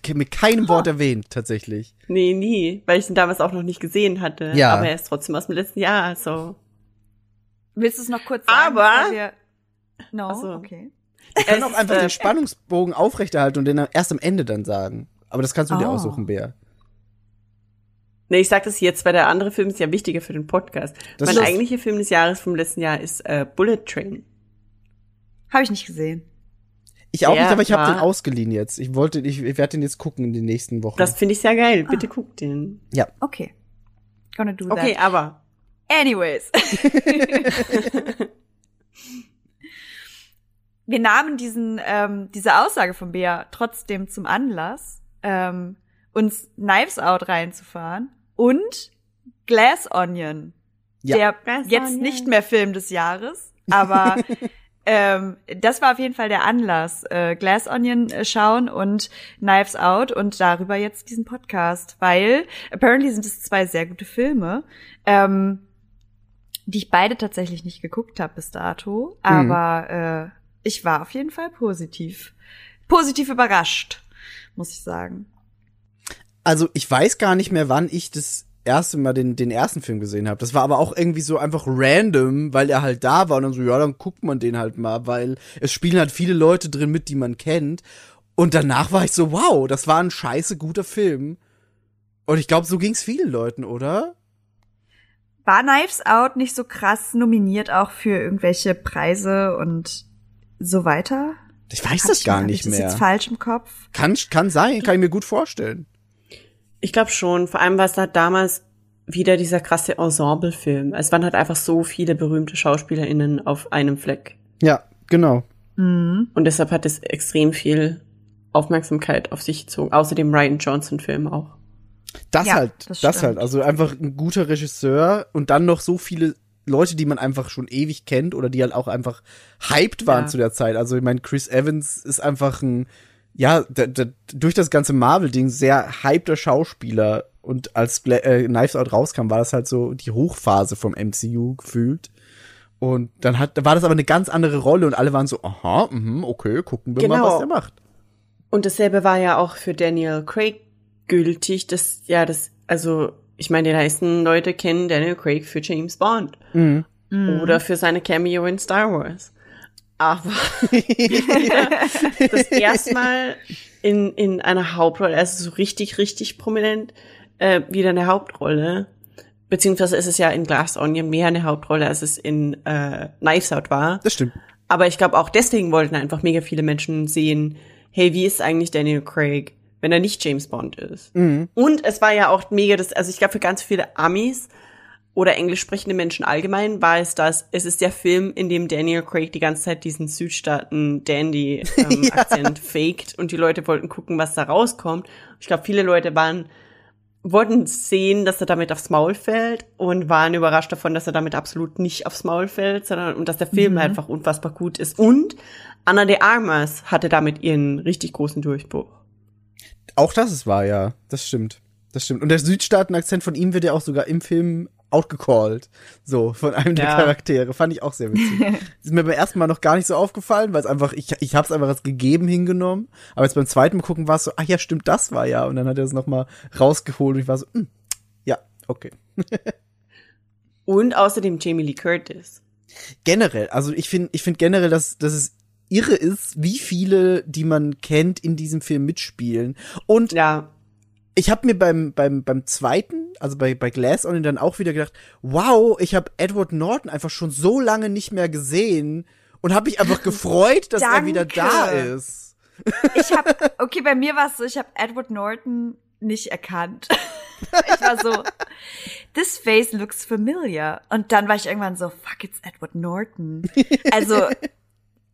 S2: Ke- Mit keinem Wort erwähnt, tatsächlich.
S3: Nee, nie, weil ich ihn damals auch noch nicht gesehen hatte.
S2: Ja.
S3: Aber er ist trotzdem aus dem letzten Jahr, so.
S4: Willst du es noch kurz sagen?
S3: Aber-
S4: Wir no,
S3: so.
S4: okay.
S2: Wir können
S3: Es
S2: auch einfach
S3: äh,
S2: den Spannungsbogen aufrechterhalten und den dann erst am Ende dann sagen. Aber das kannst du dir
S4: Oh.
S2: aussuchen, Bär.
S3: Nee, ich sag das jetzt, weil der andere Film ist ja wichtiger für den Podcast.
S2: Das
S3: mein eigentlicher Film des Jahres vom letzten Jahr ist äh, Bullet Train.
S4: Habe ich nicht gesehen.
S2: Ich auch
S3: Der
S2: nicht, aber ich habe den ausgeliehen jetzt. Ich wollte, ich, ich werde den jetzt gucken in den nächsten Wochen.
S3: Das finde ich sehr geil. Bitte guck den.
S4: Okay. Gonna do
S3: Okay,
S4: that.
S3: aber
S4: Anyways. wir nahmen diesen, ähm, diese Aussage von Bea trotzdem zum Anlass, ähm, uns Knives Out reinzufahren und Glass Onion,
S2: Ja.
S4: der
S3: Glass
S4: jetzt
S3: Onion.
S4: nicht mehr Film des Jahres, aber ähm, das war auf jeden Fall der Anlass. Äh, Glass Onion äh, schauen und Knives Out und darüber jetzt diesen Podcast, weil apparently sind es zwei sehr gute Filme, ähm, die ich beide tatsächlich nicht geguckt habe bis dato, aber äh, ich war auf jeden Fall positiv, positiv überrascht, muss ich sagen.
S2: Also ich weiß gar nicht mehr, wann ich das erste Mal den, den ersten Film gesehen habe. Das war aber auch irgendwie so einfach random, weil er halt da war und dann so, ja, dann guckt man den halt mal, weil es spielen halt viele Leute drin mit, die man kennt. Und danach war ich so, wow, das war ein scheiße guter Film. Und ich glaube, so ging's vielen Leuten, oder?
S4: War Knives Out nicht so krass nominiert auch für irgendwelche Preise und so weiter?
S2: Ich weiß das
S4: ich-
S2: gar nicht
S4: ich das
S2: mehr.
S4: jetzt falsch im Kopf?
S2: Kann, kann sein, kann ich mir gut vorstellen.
S3: Ich glaube schon, vor allem war es halt damals wieder dieser krasse Ensemble-Film. Es waren halt einfach so viele berühmte SchauspielerInnen auf einem Fleck.
S2: Ja, genau.
S4: Mhm.
S3: Und deshalb hat es extrem viel Aufmerksamkeit auf sich gezogen. Außer dem Ryan Johnson-Film auch.
S2: Das
S4: Ja,
S2: halt,
S4: das
S2: das, halt. Also einfach ein guter Regisseur und dann noch so viele Leute, die man einfach schon ewig kennt oder die halt auch einfach hyped waren
S3: Ja.
S2: zu der Zeit. Also ich meine, Chris Evans ist einfach ein, ja, durch das ganze Marvel-Ding sehr hypter Schauspieler. Und als Gla äh, Knives Out rauskam, war das halt so die Hochphase vom MCU gefühlt. Und dann hat, war das aber eine ganz andere Rolle und alle waren so, aha, mhm, okay, gucken wir mal,
S3: Genau.
S2: was der macht.
S3: Und dasselbe war ja auch für Daniel Craig gültig. Das, ja, das, also, ich meine, die meisten Leute kennen Daniel Craig für James Bond.
S2: Mhm.
S3: Oder für seine Cameo in Star Wars. Aber das erste Mal in, in einer Hauptrolle, also so richtig, richtig prominent, äh, wieder eine Hauptrolle. Beziehungsweise ist es ja in Glass Onion mehr eine Hauptrolle, als es in äh, Knives Out war.
S2: Das stimmt.
S3: Aber ich glaube auch deswegen wollten einfach mega viele Menschen sehen, hey, wie ist eigentlich Daniel Craig, wenn er nicht James Bond ist? Und es war ja auch mega das, also ich glaube für ganz viele Amis oder englisch sprechende Menschen allgemein war es das, es ist der Film, in dem Daniel Craig die ganze Zeit diesen Südstaaten-Dandy-Akzent faked und die Leute wollten gucken, was da rauskommt. Ich glaube, viele Leute waren wollten sehen, dass er damit aufs Maul fällt und waren überrascht davon, dass er damit absolut nicht aufs Maul fällt, sondern und dass der Film einfach unfassbar gut ist. Und Anna de Armas hatte damit ihren richtig großen Durchbruch.
S2: Auch das ist wahr, ja. Das stimmt. Das stimmt. Und der Südstaaten-Akzent von ihm wird ja auch sogar im Film outgecallt. So, von einem der
S3: Ja.
S2: Charaktere. Fand ich auch sehr witzig. ist mir beim ersten Mal noch gar nicht so aufgefallen, weil es einfach, ich, ich hab's einfach als gegeben hingenommen. Aber jetzt beim zweiten Mal gucken war es so, ah ja, stimmt, das war ja. Und dann hat er es nochmal rausgeholt und ich war so, hm, ja, okay.
S3: Und außerdem Jamie Lee Curtis.
S2: generell, also ich finde, ich finde generell, dass, dass es irre ist, wie viele, die man kennt, in diesem Film mitspielen. Und
S3: Ja,
S2: ich habe mir beim, beim, beim zweiten, also bei, bei Glass Onion dann auch wieder gedacht, wow, ich habe Edward Norton einfach schon so lange nicht mehr gesehen und habe mich einfach gefreut, dass er wieder da ist.
S4: Ich habe, okay, bei mir war es so, ich habe Edward Norton nicht erkannt. Ich war so, this face looks familiar. Und dann war ich irgendwann so, fuck, it's Edward Norton. Also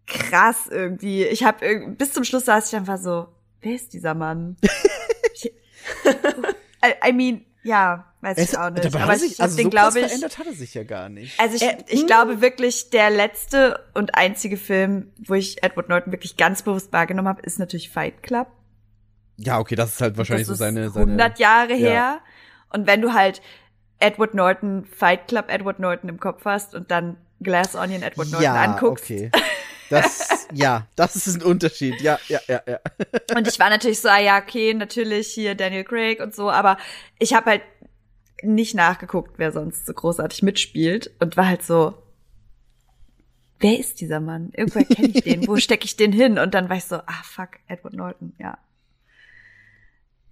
S4: krass irgendwie. Ich habe bis zum Schluss saß ich einfach so, wer ist dieser Mann? Ich, I, mean, ja, weiß ich auch nicht. Aber
S2: er
S4: ich
S2: also
S4: den
S2: so
S4: glaube ich.
S2: verändert hat er sich ja gar nicht.
S4: Also ich,
S3: Äh,
S4: ich
S3: mm.
S4: glaube wirklich, der letzte und einzige Film, wo ich Edward Norton wirklich ganz bewusst wahrgenommen habe, ist natürlich Fight Club.
S2: Ja, okay, das ist halt wahrscheinlich
S4: das
S2: so seine,
S4: ist
S2: seine
S4: 100 Jahre
S2: ja.
S4: her. Und wenn du halt Edward Norton, Fight Club Edward Norton im Kopf hast und dann Glass Onion Edward Norton
S2: ja,
S4: anguckst.
S2: okay. Das, ja, das ist ein Unterschied. Ja, ja, ja, ja.
S4: Und ich war natürlich so, ah ja, okay, natürlich hier Daniel Craig und so, aber ich habe halt nicht nachgeguckt, wer sonst so großartig mitspielt und war halt so, wer ist dieser Mann? Irgendwer kenne ich den, wo stecke ich den hin? Und dann war ich so, ah fuck, Edward Norton, ja.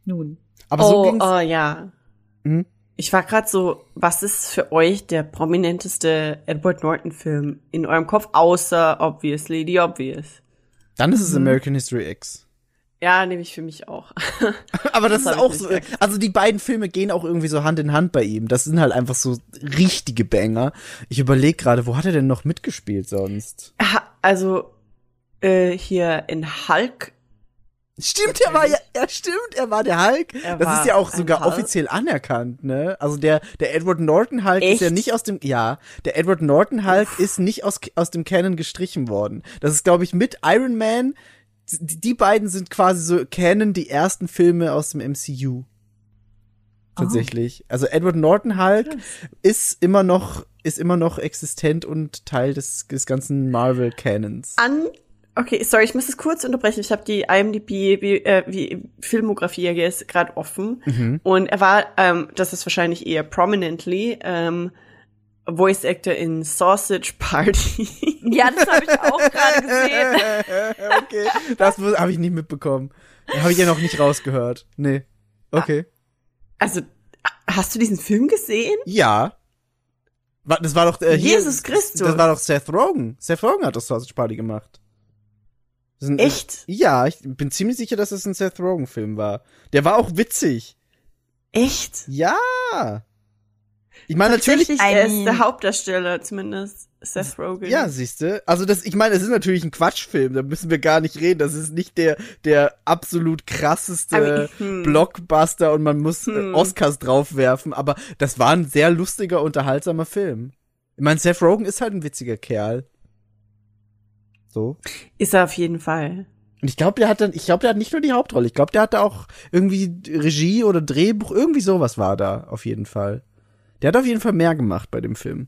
S4: Nun.
S2: Aber so
S3: oh,
S2: ging's.
S3: oh ja.
S2: Mhm.
S3: Ich war gerade so, was ist für euch der prominenteste Edward Norton-Film in eurem Kopf, außer obviously the obvious?
S2: Dann
S4: Mhm.
S2: ist es American History X.
S3: Ja, nehme ich für mich auch.
S2: Aber das,
S3: Das
S2: ist auch so,
S3: nicht
S2: also die beiden Filme gehen auch irgendwie so Hand in Hand bei ihm. Das sind halt einfach so richtige Banger. Ich überlege gerade, wo hat er denn noch mitgespielt sonst?
S3: Ha- also, äh, hier in Hulk.
S2: Stimmt, er war ja, ja stimmt, er war der Hulk.
S3: Er
S2: das ist ja auch sogar
S3: Hulk.
S2: offiziell anerkannt, ne? Also der, der Edward Norton Hulk ist ja
S3: Echt?
S2: nicht aus dem, ja, der Edward Norton Hulk ist nicht aus, aus dem Canon gestrichen worden. Das ist, glaube ich, mit Iron Man, die, die beiden sind quasi so Canon die ersten Filme aus dem MCU. Tatsächlich. Also Edward Norton Hulk ist immer noch, ist immer noch existent und Teil des, des ganzen Marvel Canons.
S3: An Okay, sorry, ich muss es kurz unterbrechen. Ich habe die IMDb wie, äh, wie Filmografie jetzt gerade offen.
S2: Mhm.
S3: Und er war, ähm, das ist wahrscheinlich eher prominently, ähm, Voice Actor in Sausage Party.
S4: Ja, das habe ich auch gerade gesehen.
S2: okay, das habe ich nicht mitbekommen. Habe ich ja noch nicht rausgehört. Nee. Okay.
S3: Also, hast du diesen Film gesehen?
S2: Ja. Das war doch äh, hier,
S3: Jesus Christus.
S2: Das war doch Seth Rogen. Seth Rogen hat das Sausage Party gemacht. Das ein-
S3: Echt?
S2: Ja, ich bin ziemlich sicher, dass es ein Seth Rogen Film war. Der war auch witzig.
S3: Echt?
S2: Ja. Ich meine natürlich.
S3: Er ist der Hauptdarsteller, zumindest Seth Rogen.
S2: Ja, siehste. Also das, ich meine, es ist natürlich ein Quatschfilm, da müssen wir gar nicht reden. Das ist nicht der, der absolut krasseste
S3: mean, hm.
S2: Blockbuster und man muss äh,
S3: Hm.
S2: Oscars draufwerfen, aber das war ein sehr lustiger, unterhaltsamer Film. Ich meine, Seth Rogen ist halt ein witziger Kerl. So.
S3: Ist er auf jeden Fall.
S2: Und ich glaube, der hat dann, ich glaube, der hat nicht nur die Hauptrolle. Ich glaube, der hatte auch irgendwie Regie oder Drehbuch, irgendwie sowas war da, auf jeden Fall. Der hat auf jeden Fall mehr gemacht bei dem Film.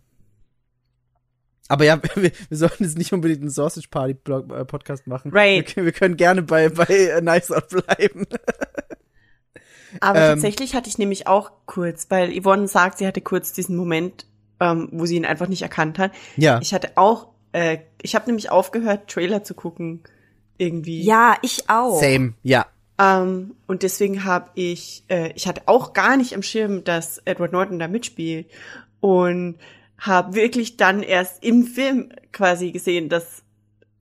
S2: Aber ja, wir, wir sollten jetzt nicht unbedingt einen Sausage Party äh, Podcast machen.
S3: Right.
S2: Wir, können- wir können gerne bei, bei äh, Nice Out bleiben.
S3: Aber
S2: Ähm.
S3: tatsächlich hatte ich nämlich auch kurz, weil Yvonne sagt, sie hatte kurz diesen Moment, ähm, wo sie ihn einfach nicht erkannt hat.
S2: Ja.
S3: Ich hatte auch, äh, ich habe nämlich aufgehört, Trailer zu gucken. Irgendwie.
S4: Ja, ich auch.
S2: Same, ja.
S3: Ähm, und deswegen habe ich, äh, ich hatte auch gar nicht am Schirm, dass Edward Norton da mitspielt. Und habe wirklich dann erst im Film quasi gesehen, dass,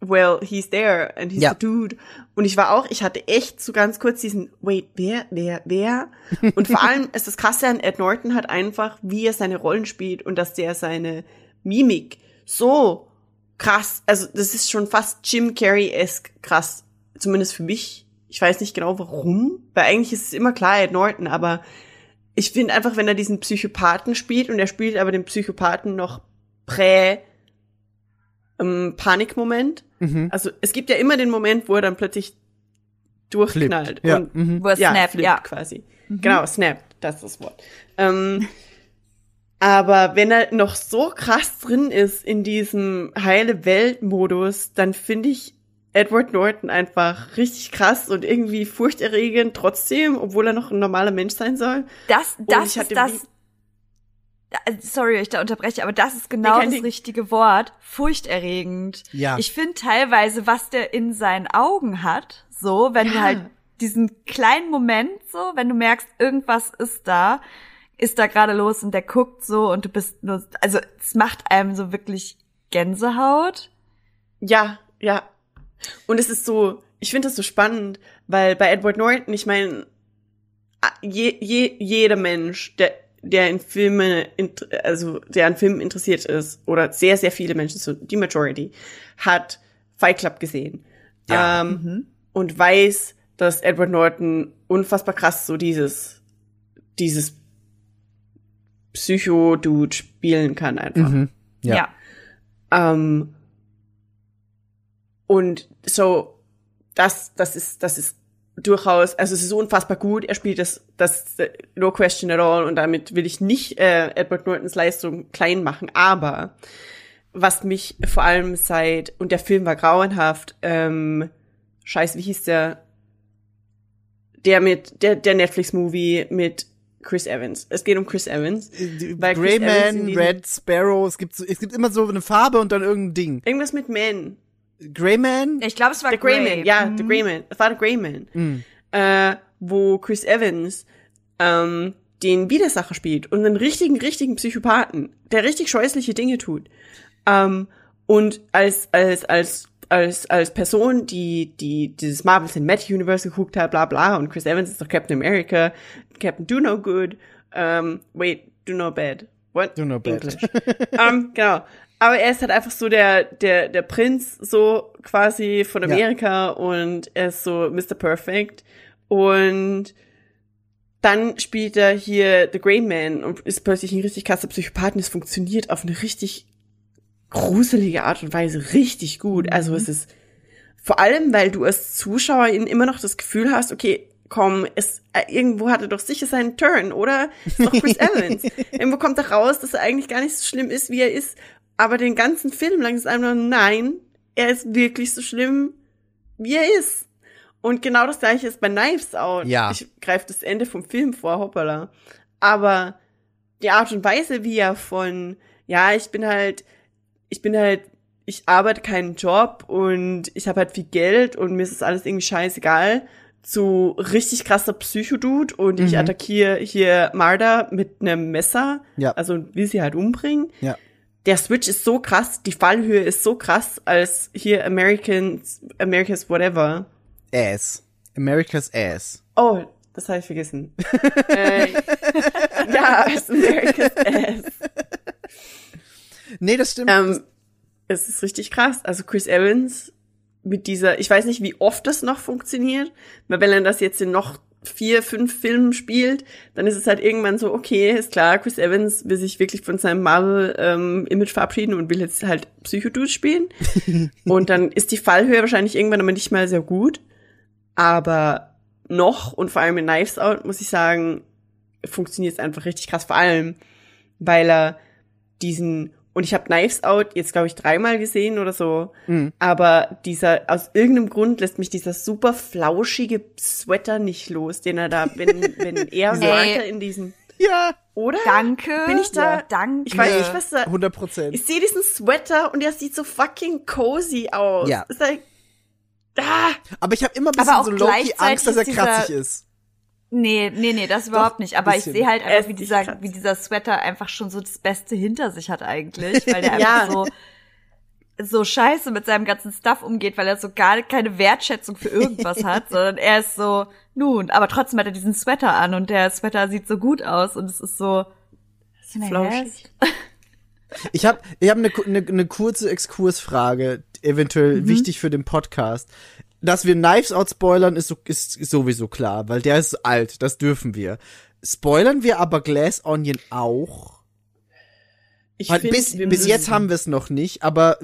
S3: well, he's there and he's
S2: Ja.
S3: the dude. Und ich war auch, ich hatte echt so ganz kurz diesen, wait, wer, wer, wer? Und vor allem ist das Krasse an Ed Norton hat einfach, wie er seine Rollen spielt und dass der seine Mimik so krass, also das ist schon fast Jim Carrey-esque krass, zumindest für mich. Ich weiß nicht genau warum, weil eigentlich ist es immer klar Ed Norton, aber ich finde einfach, wenn er diesen Psychopathen spielt und er spielt aber den Psychopathen noch prä ähm, Panikmoment.
S2: Mhm.
S3: Also es gibt ja immer den Moment, wo er dann plötzlich durchknallt
S2: Flippt. Ja.
S3: und
S2: Mhm.
S4: Wo er
S3: ja,
S4: snappt, ja.
S3: quasi. Genau, snap, das ist das Wort. Ähm, aber wenn er noch so krass drin ist in diesem heile Welt-Modus, dann finde ich Edward Norton einfach richtig krass und irgendwie furchterregend trotzdem, obwohl er noch ein normaler Mensch sein soll.
S4: Das, das
S3: ich
S4: ist das. Äh, Sorry, ich da unterbreche, aber das ist genau das richtige Wort. Furchterregend.
S2: Ja.
S4: Ich finde teilweise, was der in seinen Augen hat, so, wenn du
S3: Ja.
S4: halt diesen kleinen Moment so, wenn du merkst, irgendwas ist da, ist da gerade los und der guckt so und du bist nur, also es macht einem so wirklich Gänsehaut.
S3: Ja, ja. Und es ist so, ich finde das so spannend, weil bei Edward Norton, ich meine, je, je, jeder Mensch, der, der in Filme, also der an Filmen interessiert ist, oder sehr, sehr viele Menschen, so die Majority, hat Fight Club gesehen.
S2: Ja.
S3: Ähm, Und weiß, dass Edward Norton unfassbar krass so dieses, dieses Psycho-Dude spielen kann einfach.
S2: Mhm. Ja.
S4: Ja.
S3: Ähm, und so, das, das ist, das ist durchaus, also es ist unfassbar gut. Er spielt das, das no question at all und damit will ich nicht äh, Edward Nortons Leistung klein machen, aber was mich vor allem seit, und der Film war grauenhaft, ähm, scheiße, wie hieß der? Der mit, der, der Netflix-Movie mit Chris Evans. Es geht um Chris Evans. Weil Chris Evans in
S2: Greyman,
S3: diesem-
S2: Red Sparrow, es gibt, so, es gibt immer so eine Farbe und dann irgendein Ding.
S3: Irgendwas mit Men.
S2: Greyman?
S4: Ich glaube, es war
S3: Der Greyman,
S4: Grey.
S3: ja,
S4: Mhm.
S3: der Greyman. Es war der Greyman.
S2: Mhm.
S3: Äh, wo Chris Evans ähm, den Widersacher spielt und einen richtigen, richtigen Psychopathen, der richtig scheußliche Dinge tut. Ähm, und als, als, als, als, als Person, die, die dieses Marvel Cinematic Universe geguckt hat, bla bla, und Chris Evans ist doch Captain America, Captain Do No Good, ähm, wait, Do No Bad. What?
S2: Do No Bad.
S3: English. ähm, genau. Aber er ist halt einfach so der, der, der Prinz, so quasi von
S2: Ja.
S3: Amerika und er ist so Mr. Perfect. Und dann spielt er hier The Grey Man und ist plötzlich ein richtig krasser Psychopath und es funktioniert auf eine richtig gruselige Art und Weise richtig gut. Also es ist vor allem, weil du als Zuschauer immer noch das Gefühl hast, okay, komm, es, äh, irgendwo hat er doch sicher seinen Turn, oder? Ist doch Chris Evans. Irgendwo kommt er raus, dass er eigentlich gar nicht so schlimm ist, wie er ist. Aber den ganzen Film lang ist einfach nur, nein, er ist wirklich so schlimm, wie er ist. Und genau das gleiche ist bei Knives Out.
S2: Ja.
S3: Ich greife das Ende vom Film vor, hoppala. Aber die Art und Weise, wie er von, ja, ich bin halt, ich bin halt, ich arbeite keinen Job und ich habe halt viel Geld und mir ist das alles irgendwie scheißegal, zu richtig krasser Psychodude und ich
S2: Mhm.
S3: attackiere hier Marda mit einem Messer,
S2: Ja.
S3: also will sie halt umbringen.
S2: Ja.
S3: Der Switch ist so krass, die Fallhöhe ist so krass, als hier Americans, America's Whatever.
S2: Ass. America's Ass.
S3: Oh, das habe ich vergessen. äh, ja, America's Ass.
S2: Nee, das stimmt.
S3: Ähm, es ist richtig krass. Also Chris Evans mit dieser, ich weiß nicht, wie oft das noch funktioniert, weil wenn er das jetzt in noch vier, fünf Filmen spielt, dann ist es halt irgendwann so, okay, ist klar, Chris Evans will sich wirklich von seinem Marvel-Image verabschieden und will jetzt halt Psychodude spielen. und dann ist die Fallhöhe wahrscheinlich irgendwann aber nicht mal sehr gut. Aber noch und vor allem in Knives Out, muss ich sagen, funktioniert es einfach richtig krass. Vor allem, weil er diesen, und ich habe Knives Out jetzt, glaube ich, dreimal gesehen oder so,
S2: Mhm.
S3: aber dieser, aus irgendeinem Grund lässt mich dieser super flauschige Sweater nicht los, den er da, wenn, wenn er
S4: Ey.
S3: Martha in diesem,
S2: ja,
S3: oder?
S4: Danke.
S3: Bin ich da-
S4: Ja. Danke.
S3: Ich weiß nicht, was da,
S2: 100 Prozent.
S3: ich sehe diesen Sweater und der sieht so fucking cozy aus.
S2: Ja.
S3: Ist like, ah,
S2: Aber ich habe immer ein bisschen so
S4: gleichzeitig
S2: Angst, dass er kratzig ist.
S4: Nee, nee, nee, das überhaupt nicht. Aber ich sehe halt einfach, wie dieser,
S3: krass.
S4: wie dieser Sweater einfach schon so das Beste hinter sich hat eigentlich, weil der
S3: Ja.
S4: einfach so, so scheiße mit seinem ganzen Stuff umgeht, weil er so gar keine Wertschätzung für irgendwas hat, sondern er ist so, nun, aber trotzdem hat er diesen Sweater an und der Sweater sieht so gut aus und es ist so,
S3: flauschig.
S2: Ich habe ich hab eine ne, ne kurze Exkursfrage, eventuell
S3: Mhm.
S2: wichtig für den Podcast. Dass wir Knives Out spoilern, ist, so, ist, ist sowieso klar, weil der ist alt, das dürfen wir. Spoilern wir aber Glass Onion auch?
S3: ich
S2: Weil
S3: find,
S2: bis bis jetzt haben wir es noch nicht, aber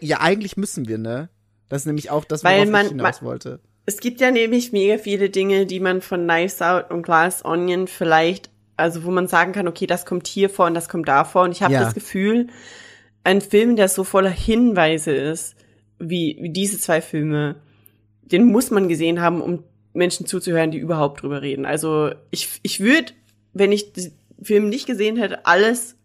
S2: ja, eigentlich müssen wir, ne? Das ist nämlich auch das, worauf
S3: man-
S2: ich hinaus
S3: man-
S2: wollte.
S3: Es gibt ja nämlich mega viele Dinge, die man von Knives Out und Glass Onion vielleicht, also wo man sagen kann, okay, das kommt hier vor und das kommt da vor. Und ich habe
S2: Ja.
S3: das Gefühl, ein Film, der so voller Hinweise ist, wie, wie diese zwei Filme, den muss man gesehen haben, um Menschen zuzuhören, die überhaupt drüber reden. Also ich, ich würde, wenn ich den Film nicht gesehen hätte, alles,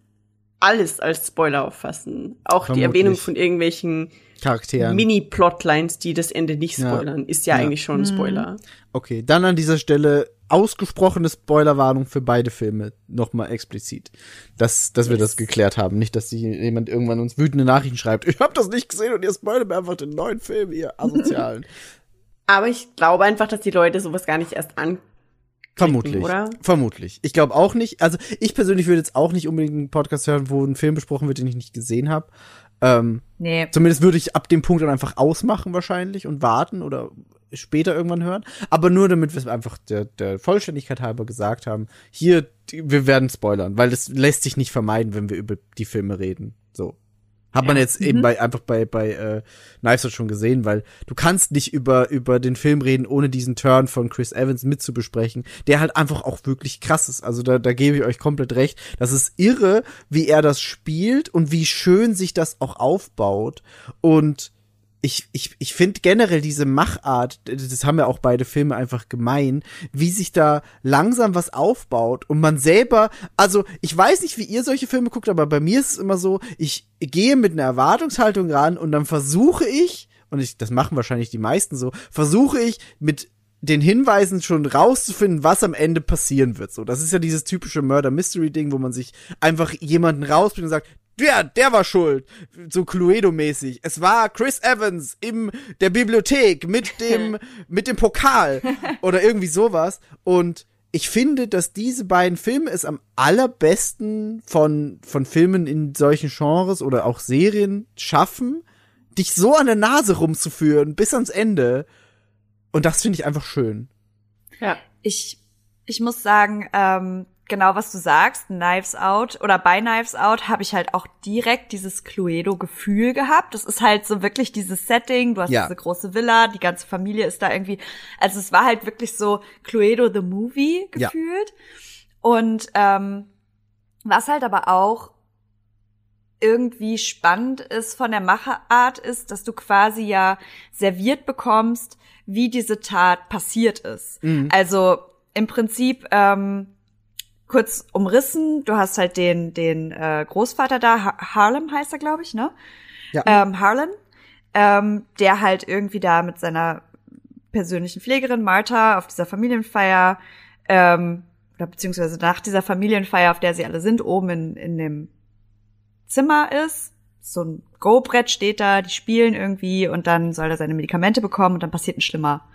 S3: alles als Spoiler auffassen. Auch die
S2: Vermutlich.
S3: Erwähnung von irgendwelchen
S2: Charakteren.
S3: Mini-Plotlines, die das Ende nicht
S2: Ja.
S3: spoilern, ist ja,
S2: Ja.
S3: eigentlich schon ein Spoiler.
S2: Okay, dann an dieser Stelle ausgesprochene Spoilerwarnung für beide Filme nochmal explizit. Dass, dass wir das geklärt haben. Nicht, dass sich jemand irgendwann uns wütende Nachrichten schreibt. Ich habe das nicht gesehen und ihr spoilert mir einfach den neuen Film, ihr Asozialen.
S3: Aber ich glaube einfach, dass die Leute sowas gar nicht erst an.
S2: Vermutlich.
S3: oder?
S2: Vermutlich. Ich glaube auch nicht. Also ich persönlich würde jetzt auch nicht unbedingt einen Podcast hören, wo ein Film besprochen wird, den ich nicht gesehen habe. Ähm,
S4: Nee.
S2: Zumindest würde ich ab dem Punkt dann einfach ausmachen wahrscheinlich und warten oder später irgendwann hören. Aber nur damit wir es einfach der, der Vollständigkeit halber gesagt haben, hier, die, wir werden spoilern, weil das lässt sich nicht vermeiden, wenn wir über die Filme reden. So. Hat man jetzt eben bei, einfach bei, bei äh, Knives Out schon gesehen, weil du kannst nicht über, über den Film reden, ohne diesen Turn von Chris Evans mitzubesprechen, der halt einfach auch wirklich krass ist. Also da, da gebe ich euch komplett recht. Das ist irre, wie er das spielt und wie schön sich das auch aufbaut. Und ich, ich, ich finde generell diese Machart, das haben ja auch beide Filme einfach gemein, wie sich da langsam was aufbaut und man selber, also ich weiß nicht, wie ihr solche Filme guckt, aber bei mir ist es immer so, ich gehe mit einer Erwartungshaltung ran und dann versuche ich, und ich, das machen wahrscheinlich die meisten so, versuche ich mit den Hinweisen schon rauszufinden, was am Ende passieren wird. So, das ist ja dieses typische Murder-Mystery-Ding, wo man sich einfach jemanden rausbringt und sagt, der, der war schuld. So Cluedo-mäßig. Es war Chris Evans in der Bibliothek mit dem, mit dem Pokal. Oder irgendwie sowas. Und ich finde, dass diese beiden Filme es am allerbesten von, von Filmen in solchen Genres oder auch Serien schaffen, dich so an der Nase rumzuführen bis ans Ende. Und das finde ich einfach schön.
S3: Ja.
S4: Ich, ich muss sagen, ähm, genau was du sagst, Knives Out oder bei Knives Out habe ich halt auch direkt dieses Cluedo-Gefühl gehabt. Das ist halt so wirklich dieses Setting. Du hast
S2: Ja.
S4: diese große Villa, die ganze Familie ist da irgendwie. Also es war halt wirklich so Cluedo the Movie
S2: Ja.
S4: gefühlt. Und ähm, was halt aber auch irgendwie spannend ist von der Macherart ist, dass du quasi ja serviert bekommst, wie diese Tat passiert ist.
S2: Mhm.
S4: Also im Prinzip ähm, kurz umrissen, du hast halt den den äh, Großvater da, ha Harlem heißt er, glaube ich, ne?
S2: Ja.
S4: Ähm, Harlan, ähm, der halt irgendwie da mit seiner persönlichen Pflegerin Martha auf dieser Familienfeier ähm, oder beziehungsweise nach dieser Familienfeier, auf der sie alle sind, oben in, in dem Zimmer ist. So ein Go-Brett steht da, die spielen irgendwie und dann soll er seine Medikamente bekommen und dann passiert ein schlimmer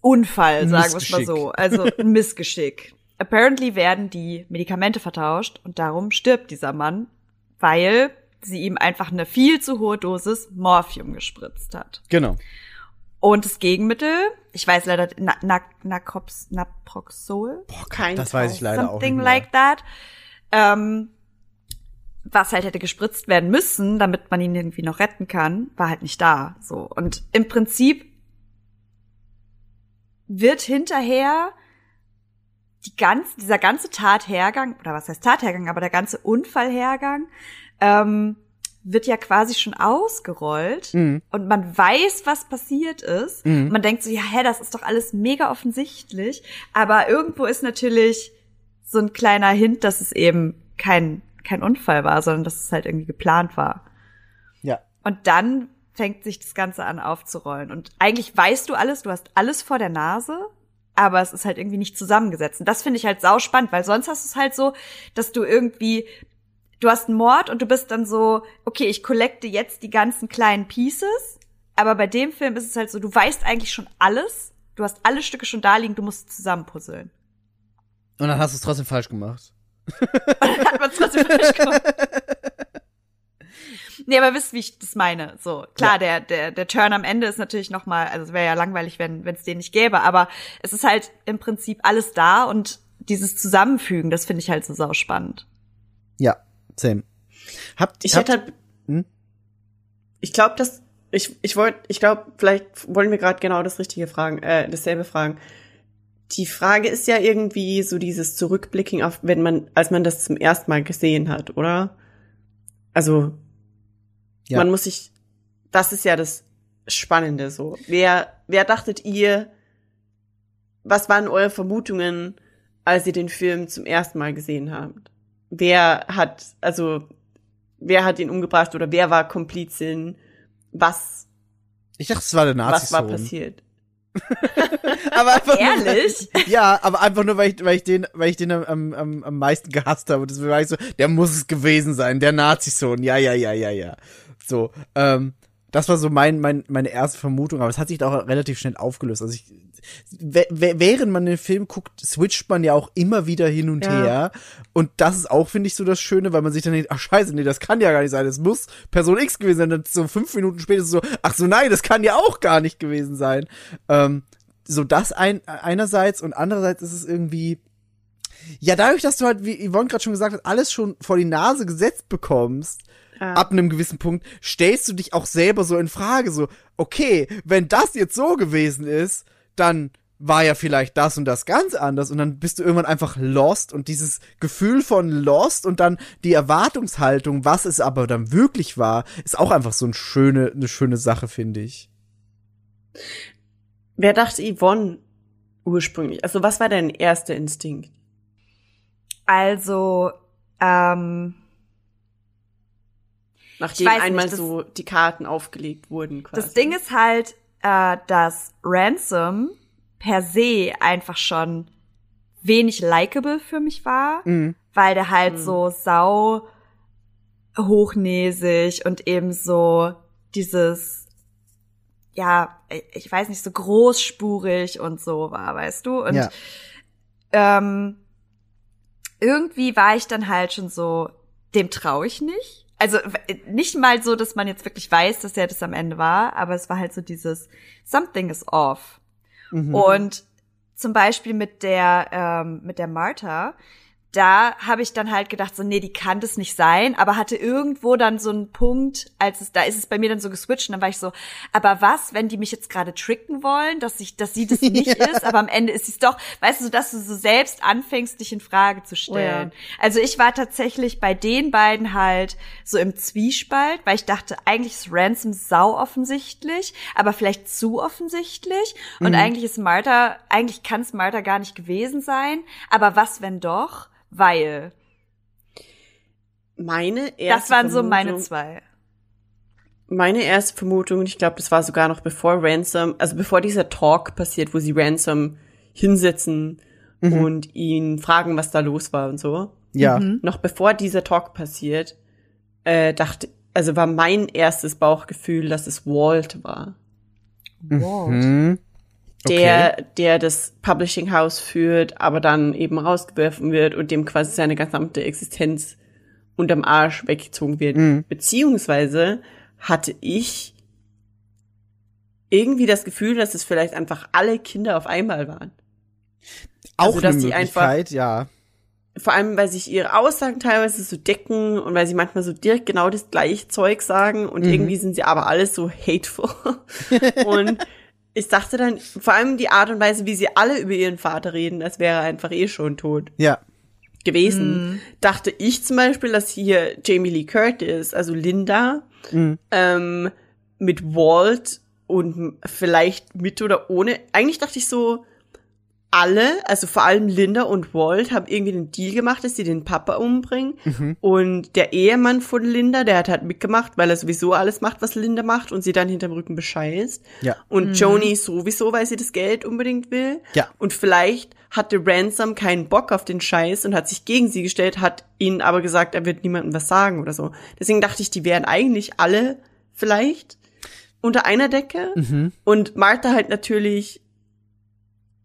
S4: Unfall, sagen wir es mal so. Also ein Missgeschick. Apparently werden die Medikamente vertauscht und darum stirbt dieser Mann, weil sie ihm einfach eine viel zu hohe Dosis Morphium gespritzt hat.
S2: Genau.
S4: Und das Gegenmittel, ich weiß leider, na, na, Naprox, Naproxol,
S2: Boah,
S3: Kein
S2: das weiß ich leider auch nicht
S4: something
S2: mehr.
S4: like that, ähm, was halt hätte gespritzt werden müssen, damit man ihn irgendwie noch retten kann, war halt nicht da. So und im Prinzip wird hinterher die ganze, dieser ganze Tathergang, oder was heißt Tathergang, aber der ganze Unfallhergang, ähm, wird ja quasi schon ausgerollt
S2: Mhm.
S4: und man weiß, was passiert ist.
S2: Mhm.
S4: Man denkt so, ja, hä, das ist doch alles mega offensichtlich. Aber irgendwo ist natürlich so ein kleiner Hint, dass es eben kein, kein Unfall war, sondern dass es halt irgendwie geplant war.
S2: Ja.
S4: Und dann fängt sich das Ganze an aufzurollen. Und eigentlich weißt du alles, du hast alles vor der Nase, aber es ist halt irgendwie nicht zusammengesetzt. Und das finde ich halt sauspannend, weil sonst hast du es halt so, dass du irgendwie, du hast einen Mord und du bist dann so, okay, ich collecte jetzt die ganzen kleinen Pieces. Aber bei dem Film ist es halt so, du weißt eigentlich schon alles. Du hast alle Stücke schon da liegen, du musst es zusammenpuzzeln.
S2: Und dann hast du es trotzdem falsch gemacht.
S4: Hat man trotzdem falsch gemacht. Nee, aber wisst, wie ich das meine. So, klar,
S2: Ja.
S4: der, der, der Turn am Ende ist natürlich noch mal, also es wäre ja langweilig, wenn es den nicht gäbe, aber es ist halt im Prinzip alles da und dieses Zusammenfügen, das finde ich halt so sauspannend.
S2: Ja, same. Habt,
S3: Ich
S2: habt,
S3: hätte halt,
S2: Hm?
S3: ich glaube, dass ich ich wollte, ich glaube, vielleicht wollen wir gerade genau das Richtige fragen, äh, dasselbe fragen. Die Frage ist ja irgendwie so dieses Zurückblicken auf, wenn man, als man das zum ersten Mal gesehen hat, oder? Also
S2: Ja.
S3: man muss sich, das ist ja das Spannende so. Wer, wer dachtet ihr, was waren eure Vermutungen, als ihr den Film zum ersten Mal gesehen habt? Wer hat, also, wer hat ihn umgebracht oder wer war Komplizin? Was,
S2: ich dachte, es war der
S3: was war passiert?
S2: Aber einfach
S4: Ehrlich?
S2: Nur, ja, aber einfach nur, weil ich, weil ich den, weil ich den am, am, am meisten gehasst habe. Deswegen war ich so, der muss es gewesen sein, der Nazi-Sohn. Ja, ja, ja, ja, ja. So, ähm, das war so mein, mein, meine erste Vermutung, aber es hat sich auch relativ schnell aufgelöst. Also ich, während man den Film guckt, switcht man ja auch immer wieder hin und
S3: Ja.
S2: her. Und das ist auch, finde ich, so das Schöne, weil man sich dann denkt, ach scheiße, nee, das kann ja gar nicht sein. Das muss Person X gewesen sein. Dann so fünf Minuten später so, ach so, nein, das kann ja auch gar nicht gewesen sein. Ähm, so das ein, einerseits und andererseits ist es irgendwie, ja, dadurch, dass du halt, wie Yvonne gerade schon gesagt hat, alles schon vor die Nase gesetzt bekommst,
S3: Ja.
S2: ab einem gewissen Punkt, stellst du dich auch selber so in Frage, so, okay, wenn das jetzt so gewesen ist, dann war ja vielleicht das und das ganz anders und dann bist du irgendwann einfach lost und dieses Gefühl von lost und dann die Erwartungshaltung, was es aber dann wirklich war, ist auch einfach so eine schöne, eine schöne Sache, finde ich.
S3: Wer dachte Yvonne ursprünglich? Also, was war dein erster Instinkt?
S4: Also, ähm,
S3: Nachdem
S4: nicht,
S3: einmal
S4: das-
S3: so die Karten aufgelegt wurden, quasi.
S4: das Ding ist halt, äh, dass Ransom per se einfach schon wenig likable für mich war.
S2: Mhm.
S4: weil der halt
S3: Mhm.
S4: so sau hochnäsig und eben so dieses ja, ich weiß nicht, so großspurig und so war, weißt du? Und
S2: Ja.
S4: ähm, irgendwie war ich dann halt schon so, dem traue ich nicht. Also nicht mal so, dass man jetzt wirklich weiß, dass er das am Ende war, aber es war halt so dieses Something is off.
S2: Mhm.
S4: Und zum Beispiel mit der ähm, mit der Martha, da habe ich dann halt gedacht, so nee, die kann das nicht sein, aber hatte irgendwo dann so einen Punkt, als es da ist es bei mir dann so geswitcht und dann war ich so, aber was, wenn die mich jetzt gerade tricken wollen, dass ich, dass sie das nicht ist, aber am Ende ist sie es doch, weißt du, so, dass du so selbst anfängst, dich in Frage zu stellen. Also ich war tatsächlich bei den beiden halt so im Zwiespalt, weil ich dachte, eigentlich ist Ransom sau offensichtlich, aber vielleicht zu offensichtlich. Und eigentlich ist Martha, eigentlich kann es Martha gar nicht gewesen sein. Aber was, wenn doch? Weil.
S3: Meine erste
S4: Das waren so meine
S3: Vermutung-
S4: zwei.
S3: Meine erste Vermutung, und ich glaube, das war sogar noch bevor Ransom, also bevor dieser Talk passiert, wo sie Ransom hinsetzen und ihn fragen, was da los war und so.
S2: ja.
S3: Noch bevor dieser Talk passiert, äh, dachte, also war mein erstes Bauchgefühl, dass es Walt war.
S4: Wow.
S2: Mhm.
S3: Der, der das Publishing House führt, aber dann eben rausgeworfen wird und dem quasi seine gesamte Existenz unterm Arsch weggezogen wird.
S2: Mhm.
S3: Beziehungsweise hatte ich irgendwie das Gefühl, dass es vielleicht einfach alle Kinder auf einmal waren.
S2: Auch
S3: Also, dass
S2: eine
S3: die einfach-
S2: Möglichkeit, ja.
S3: Vor allem, weil sich ihre Aussagen teilweise so decken und weil sie manchmal so direkt genau das gleiche Zeug sagen und irgendwie sind sie aber alles so hateful. und ich dachte dann, vor allem die Art und Weise, wie sie alle über ihren Vater reden, als wäre er einfach eh schon tot
S2: Ja.
S3: gewesen, dachte ich zum Beispiel, dass hier Jamie Lee Curtis, also Linda, ähm, mit Walt und vielleicht mit oder ohne, eigentlich dachte ich so, alle, also vor allem Linda und Walt, haben irgendwie den Deal gemacht, dass sie den Papa umbringen. Und der Ehemann von Linda, der hat halt mitgemacht, weil er sowieso alles macht, was Linda macht und sie dann hinterm Rücken bescheißt.
S2: Ja.
S3: Und Joni sowieso, weil sie das Geld unbedingt will.
S2: Ja.
S3: Und vielleicht hatte Ransom keinen Bock auf den Scheiß und hat sich gegen sie gestellt, hat ihnen aber gesagt, er wird niemandem was sagen oder so. Deswegen dachte ich, die wären eigentlich alle vielleicht unter einer Decke.
S2: Mhm.
S3: Und Martha halt natürlich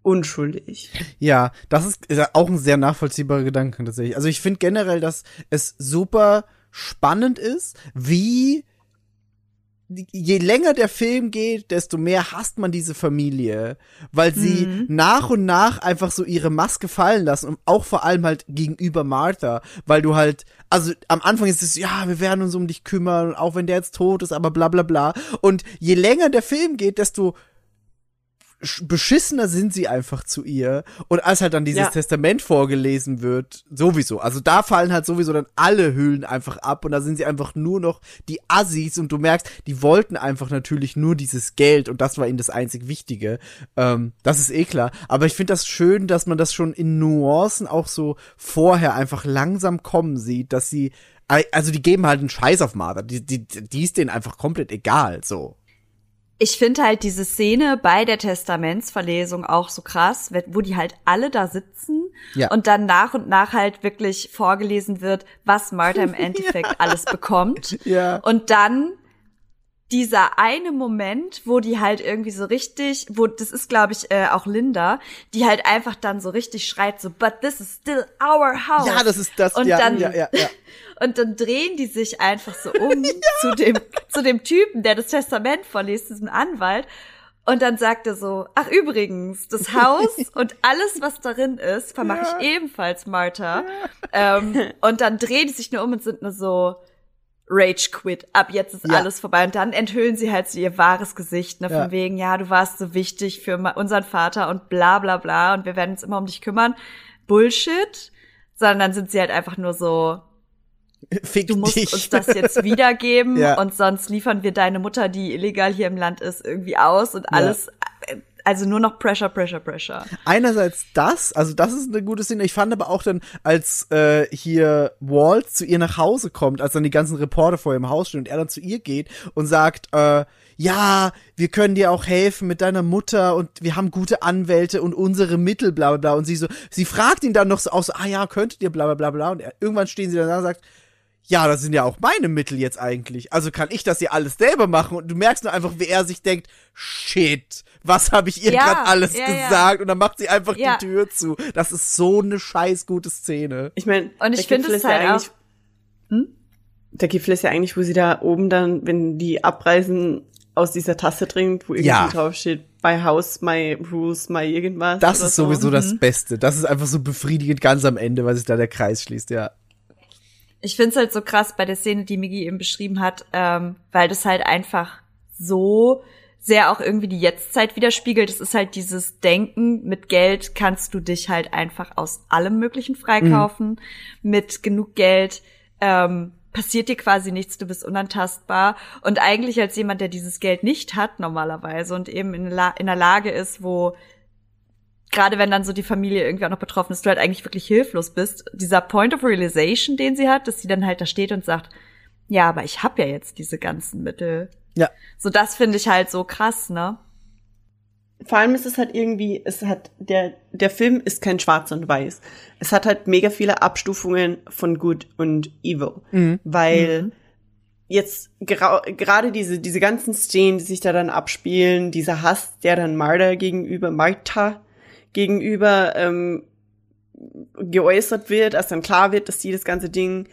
S3: unschuldig.
S2: Ja, das ist, auch ein sehr nachvollziehbarer Gedanke tatsächlich. Also ich finde generell, dass es super spannend ist, wie je länger der Film geht, desto mehr hasst man diese Familie, weil sie
S4: Mhm.
S2: nach und nach einfach so ihre Maske fallen lassen und auch vor allem halt gegenüber Martha, weil du halt, also am Anfang ist es, ja, wir werden uns um dich kümmern, auch wenn der jetzt tot ist, aber bla bla bla. Und je länger der Film geht, desto beschissener sind sie einfach zu ihr. Und als halt dann dieses
S3: Ja.
S2: Testament vorgelesen wird, sowieso. Also da fallen halt sowieso dann alle Hüllen einfach ab und da sind sie einfach nur noch die Assis und du merkst, die wollten einfach natürlich nur dieses Geld und das war ihnen das einzig Wichtige. Ähm, das ist eh klar. Aber ich finde das schön, dass man das schon in Nuancen auch so vorher einfach langsam kommen sieht, dass sie also die geben halt einen Scheiß auf Martha. Die, die, die ist denen einfach komplett egal, so.
S4: Ich finde halt diese Szene bei der Testamentsverlesung auch so krass, wo die halt alle da sitzen
S2: Ja.
S4: und dann nach und nach halt wirklich vorgelesen wird, was Martha im Endeffekt alles bekommt.
S2: Ja.
S4: Und dann dieser eine Moment, wo die halt irgendwie so richtig, wo das ist glaube ich äh, auch Linda, die halt einfach dann so richtig schreit so, but this is still our house.
S2: Ja, das ist das.
S4: Und
S2: ja,
S4: dann
S2: ja, ja, ja.
S4: und dann drehen die sich einfach so um zu dem zu dem Typen, der das Testament vorliest, diesem Anwalt. Und dann sagt er so, ach übrigens, das Haus und alles, was darin ist, vermache ich ebenfalls, Martha. Ähm, und dann drehen die sich nur um und sind nur so, Rage quit, ab jetzt ist
S2: Ja.
S4: alles vorbei. Und dann enthüllen sie halt so ihr wahres Gesicht, ne,
S2: Ja.
S4: von wegen, ja, du warst so wichtig für unseren Vater und bla bla bla und wir werden uns immer um dich kümmern. Bullshit. Sondern dann sind sie halt einfach nur so,
S2: Fick
S4: du musst
S2: dich.
S4: uns das jetzt wiedergeben
S2: Ja.
S4: und sonst liefern wir deine Mutter, die illegal hier im Land ist, irgendwie aus und alles. Also nur noch Pressure, Pressure, Pressure.
S2: Einerseits das, also das ist eine gute Szene. Ich fand aber auch dann, als äh, hier Walt zu ihr nach Hause kommt, als dann die ganzen Reporter vor ihrem Haus stehen und er dann zu ihr geht und sagt, äh, ja, wir können dir auch helfen mit deiner Mutter und wir haben gute Anwälte und unsere Mittel, bla bla bla. Und sie so, sie fragt ihn dann noch so aus, ah ja, könntet ihr bla bla bla bla. Und er, irgendwann stehen sie dann da und sagt, ja, das sind ja auch meine Mittel jetzt eigentlich. Also kann ich das hier alles selber machen und du merkst nur einfach, wie er sich denkt, shit, was habe ich ihr
S4: Ja,
S2: gerade alles
S4: ja, ja.
S2: gesagt? Und dann macht sie einfach
S4: Ja.
S2: die Tür zu. Das ist so eine scheiß gute Szene.
S3: Ich meine,
S4: Und ich finde es halt auch- Hm?
S3: Der Gipfel ist ja eigentlich, wo sie da oben dann, wenn die abreisen, aus dieser Tasse trinkt, wo irgendwie
S2: Ja.
S3: draufsteht, my house, my rules, my irgendwas.
S2: Das ist
S3: so.
S2: sowieso das Beste. Das ist einfach so befriedigend ganz am Ende, weil sich da der Kreis schließt, ja.
S4: Ich find's halt so krass bei der Szene, die Migi eben beschrieben hat, ähm, weil das halt einfach so sehr auch irgendwie die Jetztzeit widerspiegelt. Es ist halt dieses Denken, mit Geld kannst du dich halt einfach aus allem Möglichen freikaufen. Mit genug Geld ähm, passiert dir quasi nichts, du bist unantastbar. Und eigentlich als jemand, der dieses Geld nicht hat normalerweise und eben in, La in einer Lage ist, wo gerade wenn dann so die Familie irgendwie auch noch betroffen ist, du halt eigentlich wirklich hilflos bist, dieser Point of Realization, den sie hat, dass sie dann halt da steht und sagt, ja, aber ich habe ja jetzt diese ganzen Mittel.
S2: Ja.
S4: So das finde ich halt so krass, ne?
S3: Vor allem ist es halt irgendwie, es hat, der, der Film ist kein Schwarz und Weiß. Es hat halt mega viele Abstufungen von Good und Evil. Weil jetzt gera- gerade diese, diese ganzen Szenen, die sich da dann abspielen, dieser Hass, der dann Martha gegenüber, Martha gegenüber ähm, geäußert wird, als dann klar wird, dass sie das ganze Ding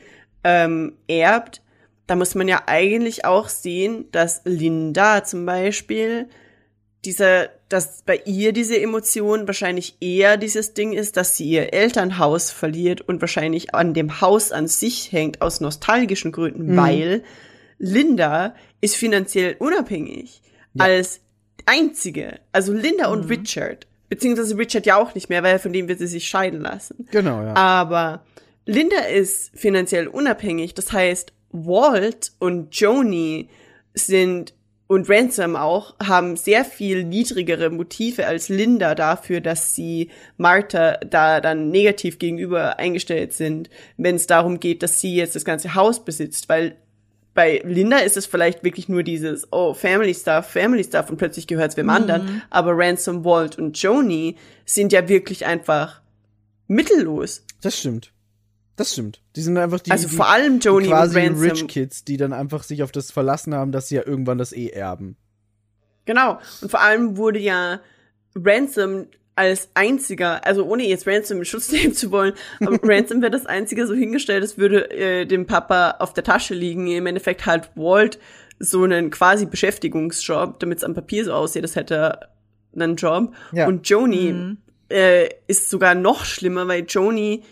S3: ähm, erbt, da muss man ja eigentlich auch sehen, dass Linda zum Beispiel dieser, dass bei ihr diese Emotion wahrscheinlich eher dieses Ding ist, dass sie ihr Elternhaus verliert und wahrscheinlich an dem Haus an sich hängt aus nostalgischen Gründen,
S2: Mhm.
S3: weil Linda ist finanziell unabhängig als einzige. Also Linda und Richard, beziehungsweise Richard ja auch nicht mehr, weil von dem wird sie sich scheiden lassen.
S2: Genau, ja.
S3: Aber Linda ist finanziell unabhängig. Das heißt, Walt und Joni sind und Ransom auch haben sehr viel niedrigere Motive als Linda dafür, dass sie Martha da dann negativ gegenüber eingestellt sind, wenn es darum geht, dass sie jetzt das ganze Haus besitzt, weil bei Linda ist es vielleicht wirklich nur dieses, oh, Family Stuff, Family Stuff und plötzlich gehört es wem anderen. Aber Ransom, Walt und Joni sind ja wirklich einfach mittellos.
S2: Das stimmt. Das stimmt. Die sind einfach die,
S3: also
S2: die,
S3: vor allem
S2: die
S3: Joni und
S2: quasi
S3: Ransom.
S2: Rich Kids, die dann einfach sich auf das verlassen haben, dass sie ja irgendwann das eh erben.
S3: Genau. Und vor allem wurde ja Ransom als einziger, also ohne jetzt Ransom in Schutz nehmen zu wollen, aber Ransom wird das einzige so hingestellt, es würde äh, dem Papa auf der Tasche liegen. Im Endeffekt halt Walt so einen quasi Beschäftigungsjob, damit es am Papier so aussieht, als hätte er einen Job.
S2: Ja.
S3: Und Joni äh, ist sogar noch schlimmer, weil Joni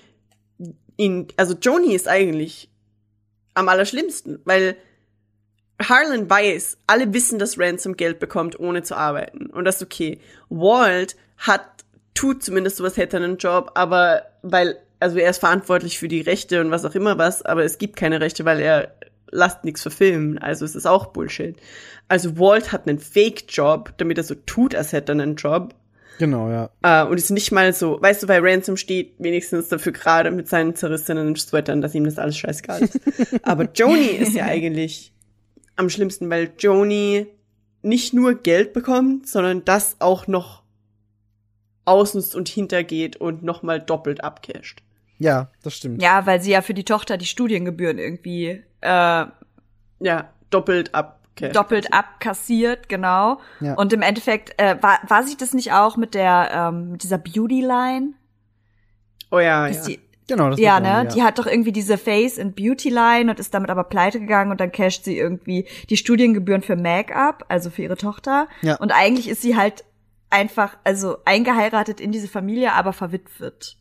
S3: ihn, also Joni ist eigentlich am allerschlimmsten, weil Harlan weiß, alle wissen, dass Ransom Geld bekommt, ohne zu arbeiten. Und das ist okay. Walt hat, tut zumindest sowas, hätte einen Job, aber weil, also er ist verantwortlich für die Rechte und was auch immer was, aber es gibt keine Rechte, weil er lasst nichts verfilmen. Also es ist auch Bullshit. Also Walt hat einen Fake-Job, damit er so tut, als hätte er einen Job.
S2: Genau, ja.
S3: Äh, und ist nicht mal so, weißt du, weil Ransom steht wenigstens dafür gerade mit seinen zerrissenen Sweatern, dass ihm das alles scheißegal ist. Aber Joni ist ja eigentlich am schlimmsten, weil Joni nicht nur Geld bekommt, sondern das auch noch ausnutzt und hintergeht und nochmal doppelt abcasht.
S2: Ja, das stimmt.
S4: Ja, weil sie ja für die Tochter die Studiengebühren irgendwie äh,
S3: Ja, doppelt abcasht.
S4: doppelt abkassiert, genau.
S2: Ja.
S4: Und im Endeffekt äh, war, war sie das nicht auch mit der ähm, mit dieser Beauty Line?
S3: oh ja,
S4: Dass
S3: ja.
S4: die,
S2: Genau, das
S4: ja, ne?
S2: Joni,
S4: Die hat doch irgendwie diese Face and Beauty Line und ist damit aber pleite gegangen und dann casht sie irgendwie die Studiengebühren für Make-up, also für ihre Tochter.
S2: Ja.
S4: Und eigentlich ist sie halt einfach, also eingeheiratet in diese Familie, aber verwitwet.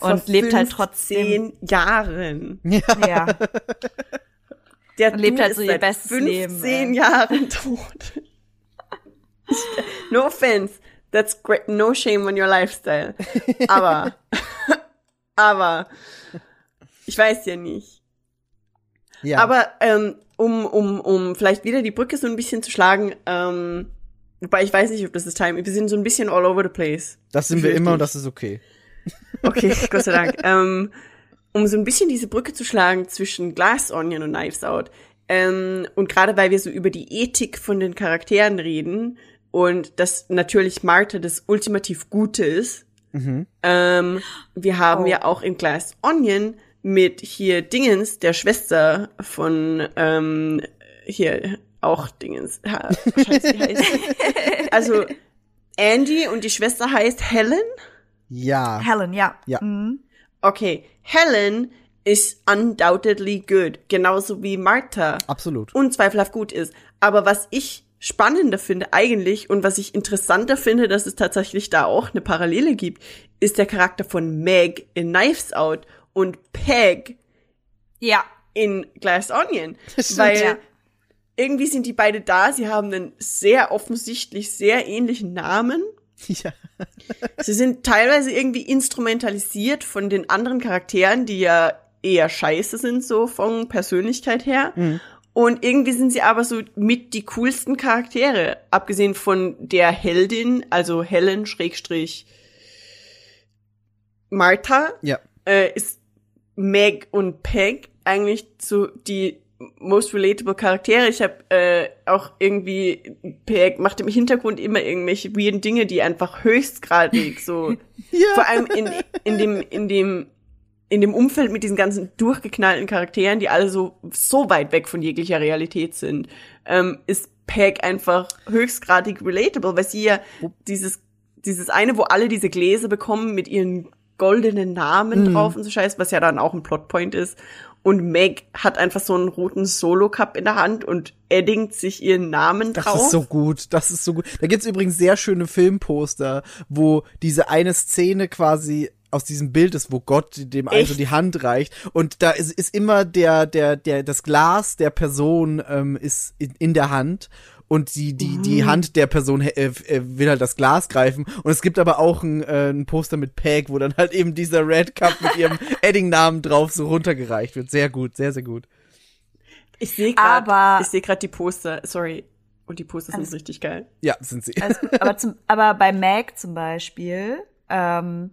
S4: Und
S3: Vor
S4: lebt halt trotzdem.
S3: 15 Jahren.
S4: Ja.
S3: Der
S4: Und lebt halt
S3: ist
S4: so ihr
S3: seit
S4: bestes
S3: 15
S4: Leben, ey.
S3: Jahren tot. no offense, that's great, no shame on your lifestyle. Aber, aber, ich weiß ja nicht.
S2: ja.
S3: Aber ähm, um, um, um vielleicht wieder die Brücke so ein bisschen zu schlagen, ähm, wobei ich weiß nicht, ob das ist Time, wir sind so ein bisschen all over the place.
S2: das sind wir immer und das ist okay.
S3: Okay, Gott sei Dank. ähm, um so ein bisschen diese Brücke zu schlagen zwischen Glass Onion und Knives Out. Ähm, und gerade weil wir so über die Ethik von den Charakteren reden und dass natürlich Martha das ultimativ Gute ist,
S2: Mhm.
S3: ähm, wir haben
S4: Oh.
S3: ja auch in Glass Onion mit hier Dingens, der Schwester von ähm, hier auch Dingens. Ha, Scheiße, wie heißt sie? Also Andy und die Schwester heißt Helen.
S2: Ja.
S4: Helen, ja.
S2: Ja.
S4: Mhm.
S3: Okay, Helen ist undoubtedly good, genauso wie Martha
S2: Absolut.
S3: unzweifelhaft gut ist. Aber was ich spannender finde eigentlich und was ich interessanter finde, dass es tatsächlich da auch eine Parallele gibt, ist der Charakter von Meg in Knives Out und Peg
S4: Ja.
S3: in Glass Onion.
S2: stimmt,
S3: weil
S4: ja.
S3: Irgendwie sind die beide da, sie haben einen sehr offensichtlich sehr ähnlichen Namen.
S2: Ja.
S3: Sie sind teilweise irgendwie instrumentalisiert von den anderen Charakteren, die ja eher scheiße sind, so von Persönlichkeit her. Und irgendwie sind sie aber so mit die coolsten Charaktere, abgesehen von der Heldin, also Helen Schrägstrich Martha,
S2: Ja.
S3: äh, ist Meg und Peg eigentlich so die most relatable Charaktere. Ich habe äh, auch irgendwie Peg macht im Hintergrund immer irgendwelche weirden Dinge, die einfach höchstgradig so vor allem in, in dem in dem in dem Umfeld mit diesen ganzen durchgeknallten Charakteren, die alle so so weit weg von jeglicher Realität sind, ähm, ist Peg einfach höchstgradig relatable, weil sie ja dieses dieses eine, wo alle diese Gläser bekommen mit ihren goldenen Namen drauf und so Scheiß, was ja dann auch ein Plotpoint ist. Und Meg hat einfach so einen roten Solo-Cup in der Hand und eddingt sich ihren Namen
S2: Das
S3: drauf.
S2: ist so gut, das ist so gut. Da gibt's übrigens sehr schöne Filmposter, wo diese eine Szene quasi aus diesem Bild ist, wo Gott dem also
S3: Echt?
S2: die Hand reicht und da ist, ist immer der der der das Glas der Person ähm, ist in, in der Hand und die die die Hand der Person äh, äh, will halt das Glas greifen und es gibt aber auch ein, äh, ein Poster mit Peg, wo dann halt eben dieser Red Cup mit ihrem Edding-Namen drauf so runtergereicht wird. Sehr gut, sehr sehr gut.
S3: ich sehe gerade,
S4: Aber-
S3: ich sehe gerade die Poster. Sorry. Und die Poster sind
S4: Alles-
S3: richtig geil.
S2: Ja, sind sie.
S4: Gut. Aber, zum, aber bei Meg zum Beispiel, ähm,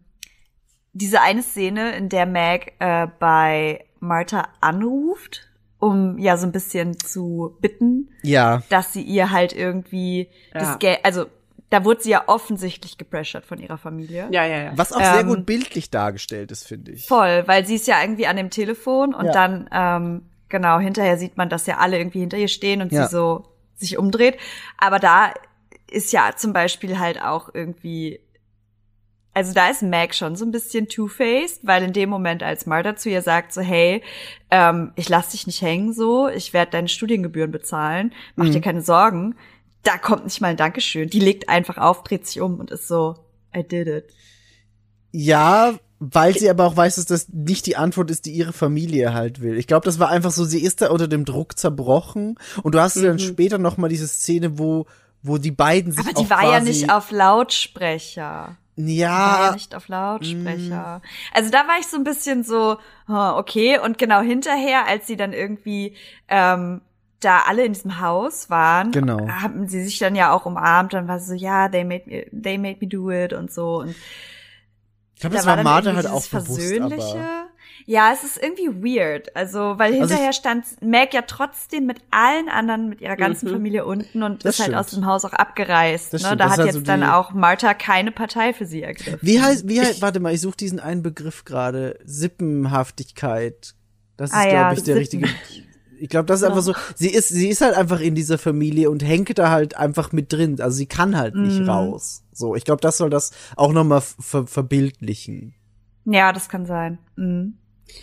S4: diese eine Szene, in der Meg äh, bei Martha anruft, um ja so ein bisschen zu bitten,
S2: ja.
S4: dass sie ihr halt irgendwie
S3: Ja.
S4: das Geld, also da wurde sie ja offensichtlich gepressured von ihrer Familie.
S3: Ja, ja, ja.
S2: Was auch sehr
S4: Ähm,
S2: gut bildlich dargestellt ist, finde ich.
S4: Voll, weil sie ist ja irgendwie an dem Telefon und
S2: Ja.
S4: dann, ähm, genau, hinterher sieht man, dass ja alle irgendwie hinter ihr stehen und
S2: Ja.
S4: sie so sich umdreht. Aber da ist ja zum Beispiel halt auch irgendwie, also da ist Meg schon so ein bisschen two-faced, weil in dem Moment, als Martha zu ihr sagt, so, hey, ähm, ich lass dich nicht hängen so, ich werde deine Studiengebühren bezahlen, mach
S2: Mhm.
S4: dir keine Sorgen, da kommt nicht mal ein Dankeschön. Die legt einfach auf, dreht sich um und ist so, I did it.
S2: Ja, weil sie aber auch weiß, dass das nicht die Antwort ist, die ihre Familie halt will. Ich glaube, das war einfach so, sie ist da unter dem Druck zerbrochen und du hast dann später noch mal diese Szene, wo wo die beiden sich
S4: Aber die war ja nicht auf Lautsprecher. War ja
S2: ja,
S4: nicht auf Lautsprecher. Also da war ich so ein bisschen so, okay. Und genau hinterher, als sie dann irgendwie ähm, da alle in diesem Haus waren,
S2: Genau.
S4: haben sie sich dann ja auch umarmt. Dann war sie so, ja, they made me, they made me do it und so. Und
S2: ich glaube,
S4: da
S2: das war Martha
S4: irgendwie
S2: halt auch bewusst,
S4: Versöhnliche.
S2: aber
S4: Ja, es ist irgendwie weird. Also, weil
S2: Also
S4: hinterher stand Meg ja trotzdem mit allen anderen, mit ihrer ganzen
S3: Mhm.
S4: Familie unten und
S2: Das
S4: ist halt
S2: stimmt.
S4: aus dem Haus auch abgereist.
S2: Das
S4: ne?
S2: stimmt,
S4: Da
S2: das
S4: hat
S2: ist
S4: jetzt
S2: also
S4: dann auch Martha keine Partei für sie ergriffen.
S2: wie heißt wie heißt, warte mal, ich suche diesen einen Begriff gerade, Sippenhaftigkeit. Das ist
S4: Ah
S2: glaube
S4: ja,
S2: ich der
S4: Sippen.
S2: richtige ich glaube, das ist einfach so, sie ist, sie ist halt einfach in dieser Familie und hängt da halt einfach mit drin. Also sie kann halt nicht
S4: Mhm.
S2: raus. So, ich glaube, das soll das auch nochmal ver verbildlichen.
S4: Ja, das kann sein. Mhm.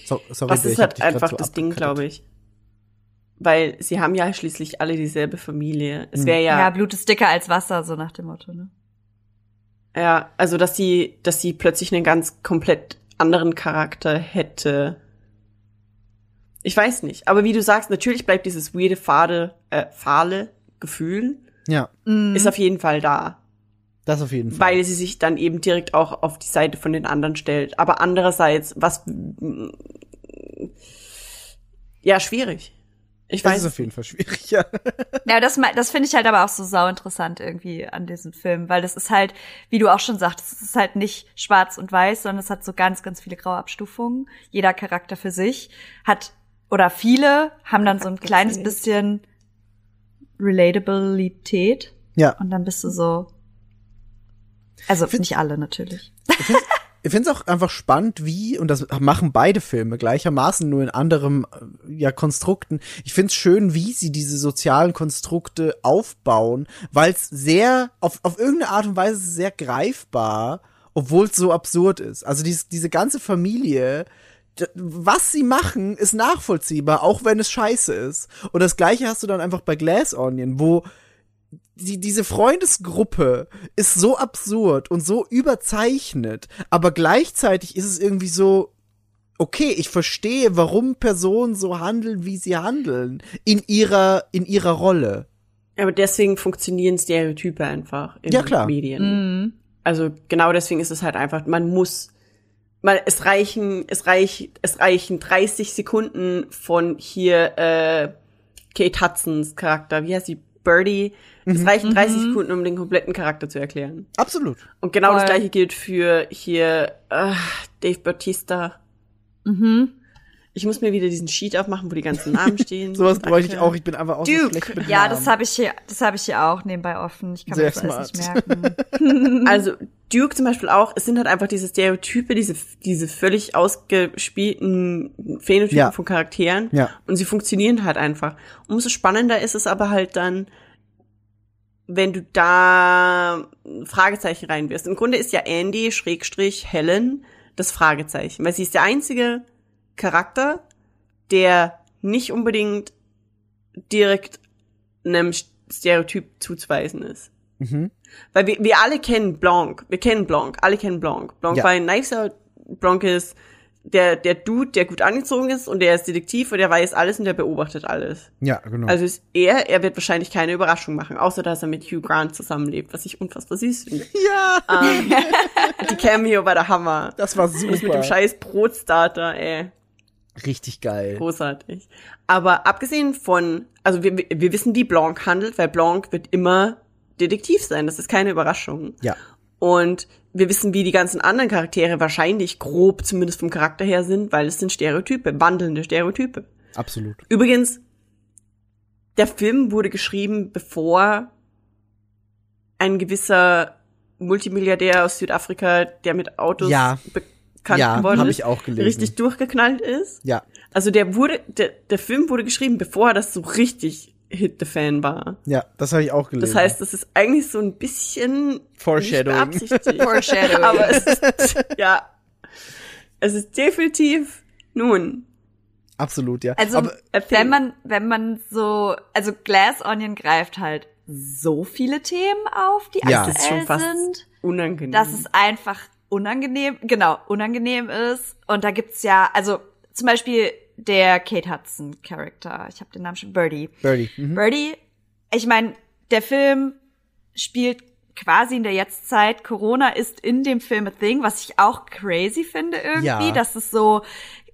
S2: So, sorry,
S3: Das ist halt einfach
S2: so
S3: das Ding, glaube ich. Weil sie haben ja schließlich alle dieselbe Familie. Es
S2: Hm.
S3: wäre
S4: Ja.
S3: ja,
S4: Blut ist dicker als Wasser, so nach dem Motto, ne?
S3: ja, also dass sie, dass sie plötzlich einen ganz komplett anderen Charakter hätte. Ich weiß nicht. Aber wie du sagst, natürlich bleibt dieses weirde, fade, äh, fahle Gefühl,
S2: Ja,
S4: Mhm.
S3: ist auf jeden Fall da.
S2: Das auf jeden Fall.
S3: weil sie sich dann eben direkt auch auf die Seite von den anderen stellt. Aber andererseits, was ja schwierig. Ich
S2: das
S3: weiß
S2: ist auf jeden Fall schwierig, ja.
S4: Ja, das, das finde ich halt aber auch so sau interessant irgendwie an diesem Film, weil das ist halt, wie du auch schon sagtest, es ist halt nicht schwarz und weiß, sondern es hat so ganz, ganz viele graue Abstufungen. Jeder Charakter für sich hat, oder viele haben dann so ein kleines bisschen Relatabilität
S2: Ja.
S4: und dann bist du so, also
S2: Find-
S4: nicht alle natürlich.
S2: Ich finde es auch einfach spannend, wie, und das machen beide Filme gleichermaßen, nur in anderem äh, ja, Konstrukten. Ich finde es schön, wie sie diese sozialen Konstrukte aufbauen, weil es sehr, auf, auf irgendeine Art und Weise sehr greifbar, obwohl es so absurd ist. Also dies, diese ganze Familie, was sie machen, ist nachvollziehbar, auch wenn es scheiße ist. Und das gleiche hast du dann einfach bei Glass Onion, wo die, diese Freundesgruppe ist so absurd und so überzeichnet, aber gleichzeitig ist es irgendwie so, okay, ich verstehe, warum Personen so handeln, wie sie handeln, in ihrer, in ihrer Rolle.
S3: Aber deswegen funktionieren Stereotype einfach in
S2: Ja, klar.
S3: Medien. Also genau deswegen ist es halt einfach, man muss, man, es reichen, es reicht, es reichen 30 Sekunden von hier äh, Kate Hudsons Charakter, wie heißt sie, Birdie. Es reichen 30 Sekunden, um den kompletten Charakter zu erklären.
S2: Absolut.
S3: Und genau das
S4: Voll.
S3: gleiche gilt für hier äh, Dave Bautista.
S4: Mhm.
S3: Ich muss mir wieder diesen Sheet aufmachen, wo die ganzen Namen stehen.
S2: Sowas bräuchte ich auch. Ich bin einfach auch so
S3: Duke.
S2: schlecht mit
S4: Ja,
S2: Namen.
S4: das habe ich hier, das habe ich hier auch nebenbei offen. Ich kann
S2: Sehr
S4: mir das alles nicht merken.
S3: Also Duke zum Beispiel auch, es sind halt einfach diese Stereotype, diese, diese völlig ausgespielten Phänotypen
S2: Ja.
S3: von Charakteren.
S2: Ja.
S3: Und sie funktionieren halt einfach. Umso spannender ist es aber halt dann, wenn du da Fragezeichen reinwirfst. Im Grunde ist ja Andy Schrägstrich Helen das Fragezeichen, weil sie ist der einzige Charakter, der nicht unbedingt direkt einem Stereotyp zuzuweisen ist.
S2: Mhm.
S3: Weil wir, wir alle kennen Blanc. Wir kennen Blanc. Alle kennen Blanc. Blanc
S2: Ja.
S3: war in Knives Out. Blanc ist der, der Dude, der gut angezogen ist und der ist Detektiv und der weiß alles und der beobachtet alles.
S2: Ja, genau.
S3: Also ist er, er wird wahrscheinlich keine Überraschung machen, außer dass er mit Hugh Grant zusammenlebt, was ich unfassbar süß finde.
S2: ja,
S3: ähm, die Cameo war der Hammer.
S2: das war
S3: Das mit dem
S2: super.
S3: scheiß Brotstarter, ey.
S2: Richtig geil.
S3: Großartig. Aber abgesehen von, also wir, wir wissen, wie Blanc handelt, weil Blanc wird immer Detektiv sein. Das ist keine Überraschung.
S2: Ja.
S3: Und wir wissen, wie die ganzen anderen Charaktere wahrscheinlich grob zumindest vom Charakter her sind, weil es sind Stereotype, wandelnde Stereotype.
S2: Absolut.
S3: Übrigens, der Film wurde geschrieben, bevor ein gewisser Multimilliardär aus Südafrika, der mit Autos
S2: Ja.
S3: bekannt
S2: Ja,
S3: geworden ist, richtig durchgeknallt ist.
S2: Ja.
S3: Also der wurde, der, der Film wurde geschrieben, bevor das so richtig Hit the Fan war.
S2: Ja, das habe ich auch gelesen.
S3: Das heißt, das ist eigentlich so ein bisschen
S2: Foreshadowing.
S4: Foreshadowing.
S3: Aber es ist, ja, es ist definitiv nun.
S2: Absolut, ja.
S4: Also,
S2: Aber,
S4: wenn man, wenn man so, also Glass Onion greift halt so viele Themen auf, die
S2: Ja.
S4: aktuell
S3: Das ist schon fast
S4: sind,
S3: unangenehm.
S4: dass es einfach unangenehm, genau, unangenehm ist. Und da gibt's ja, also zum Beispiel der Kate Hudson Charakter, ich habe den Namen schon, Birdie.
S2: Birdie. Mhm.
S4: Birdie, ich meine, der Film spielt quasi in der Jetztzeit. Corona ist in dem Film a thing, was ich auch crazy finde irgendwie,
S2: Ja.
S4: dass es so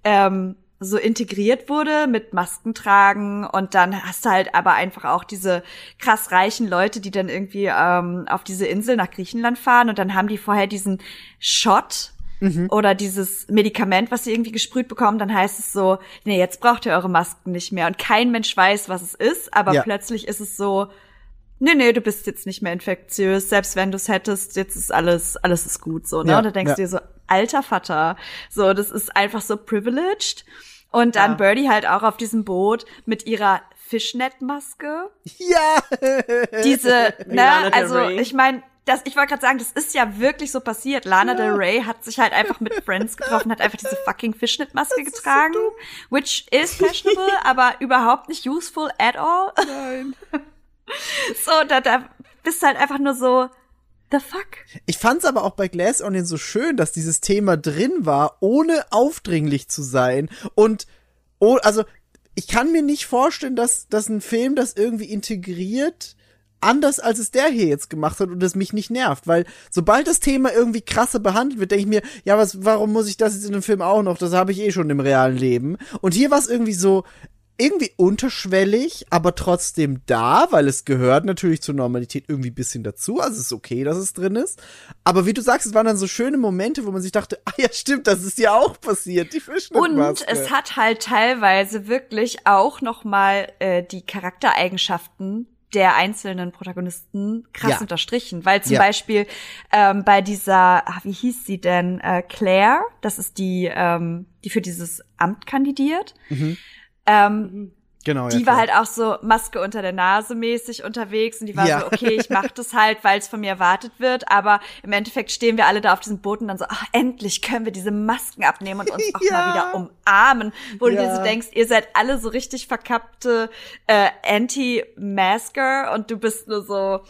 S4: ähm, so integriert wurde mit Masken tragen und dann hast du halt aber einfach auch diese krass reichen Leute, die dann irgendwie ähm, auf diese Insel nach Griechenland fahren und dann haben die vorher diesen Shot oder dieses Medikament, was sie irgendwie gesprüht bekommen, dann heißt es so, nee, jetzt braucht ihr eure Masken nicht mehr und kein Mensch weiß, was es ist, aber
S2: Ja.
S4: plötzlich ist es so, nee, nee, du bist jetzt nicht mehr infektiös, selbst wenn du es hättest, jetzt ist alles, alles ist gut, so, ne?
S2: Ja,
S4: und da denkst
S2: ja.
S4: du dir so, alter Vater, so, das ist einfach so privileged. Und dann
S3: Ja.
S4: Birdie halt auch auf diesem Boot mit ihrer Fischnettmaske.
S2: Ja.
S4: Diese, ne, also ich meine, das, ich wollte gerade sagen, das ist ja wirklich so passiert. Lana Del Rey hat sich halt einfach mit Friends getroffen, hat einfach diese fucking Fischnettmaske getragen, which is fashionable, aber überhaupt nicht useful at all.
S2: Nein.
S4: So, da, da bist du halt einfach nur so, the fuck?
S2: Ich fand's aber auch bei Glass Onion so schön, dass dieses Thema drin war, ohne aufdringlich zu sein. Und, oh, also, ich kann mir nicht vorstellen, dass, dass ein Film das irgendwie integriert, anders als es der hier jetzt gemacht hat und es mich nicht nervt, weil sobald das Thema irgendwie krasser behandelt wird, denke ich mir, ja, was, warum muss ich das jetzt in einem Film auch noch? Das habe ich eh schon im realen Leben. Und hier war es irgendwie so, irgendwie unterschwellig, aber trotzdem da, weil es gehört natürlich zur Normalität irgendwie bisschen dazu. Also es ist okay, dass es drin ist. Aber wie du sagst, es waren dann so schöne Momente, wo man sich dachte, ah ja, stimmt, das ist ja auch passiert, die
S4: Und
S2: Fischnettmaske.
S4: es hat halt teilweise wirklich auch noch mal äh, die Charaktereigenschaften der einzelnen Protagonisten krass
S2: Ja.
S4: unterstrichen, weil zum
S2: Ja.
S4: Beispiel ähm, bei dieser, ach, wie hieß sie denn, äh, Claire, das ist die, ähm, die für dieses Amt kandidiert, ähm,
S2: Genau,
S4: die
S2: ja,
S4: war halt auch so Maske unter der Nase mäßig unterwegs und die war
S2: Ja.
S4: so, okay, ich mach das halt, weil es von mir erwartet wird, aber im Endeffekt stehen wir alle da auf diesem Boot und dann so, ach, endlich können wir diese Masken abnehmen und uns auch
S2: Ja.
S4: mal wieder umarmen, wo du dir so denkst, ihr seid alle so richtig verkappte äh, Anti-Masker und du bist nur so,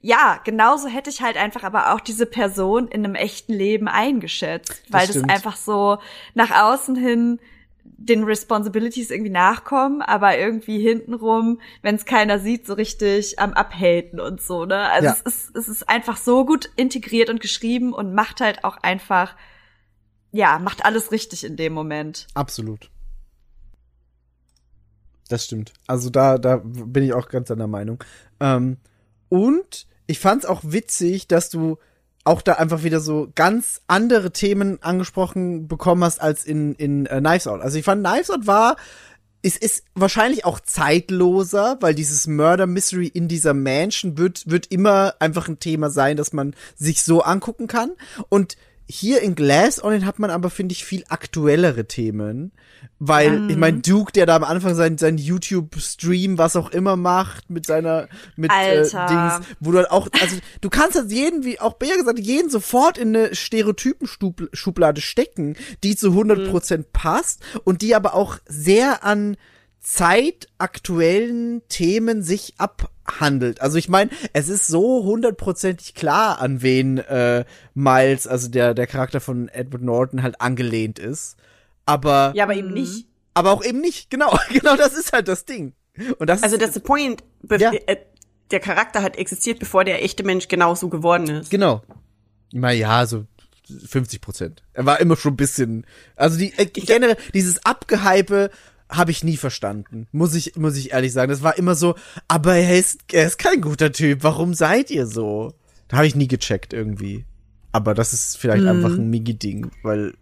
S4: ja, genauso hätte ich halt einfach aber auch diese Person in einem echten Leben eingeschätzt, weil das
S2: stimmt.
S4: einfach so nach außen hin den Responsibilities irgendwie nachkommen, aber irgendwie hintenrum, wenn es keiner sieht, so richtig am Abhaten und so, ne? Also
S2: Ja.
S4: es ist, es ist einfach so gut integriert und geschrieben und macht halt auch einfach, ja, macht alles richtig in dem Moment.
S2: Absolut. Das stimmt. Also da, da bin ich auch ganz deiner Meinung. Ähm, und ich fand's auch witzig, dass du auch da einfach wieder so ganz andere Themen angesprochen bekommen hast als in, in äh, Knives Out. Also ich fand Knives Out war, es ist wahrscheinlich auch zeitloser, weil dieses Murder Mystery in dieser Mansion wird, wird immer einfach ein Thema sein, das man sich so angucken kann. Und hier in Glass Onion hat man aber, finde ich, viel aktuellere Themen. Weil, ich meine, Duke, der da am Anfang sein, sein YouTube-Stream, was auch immer macht, mit seiner, mit äh. Dings, wo du halt auch, also du kannst halt jeden, wie auch Bea gesagt jeden sofort in eine Stereotypen-Schublade stecken, die zu 100% passt und die aber auch sehr an zeitaktuellen Themen sich abhandelt. Also ich meine, es ist so hundertprozentig klar, an wen äh, Miles, also der, der Charakter von Edward Norton, halt angelehnt ist. Aber,
S3: Ja, aber eben nicht.
S2: aber auch eben nicht. Genau, genau das ist halt das Ding. Und das
S3: Also
S2: ist,
S3: that's the point.
S2: Ja.
S3: äh, Der Charakter hat existiert, bevor der echte Mensch genauso geworden ist.
S2: Genau. Na ja, so 50 Prozent. Er war immer schon ein bisschen, also die äh, generell dieses Abgehype habe ich nie verstanden. Muss ich muss ich ehrlich sagen, das war immer so, aber er ist er ist kein guter Typ. Warum seid ihr so? Da habe ich nie gecheckt irgendwie. Aber das ist vielleicht einfach ein Migi Ding, weil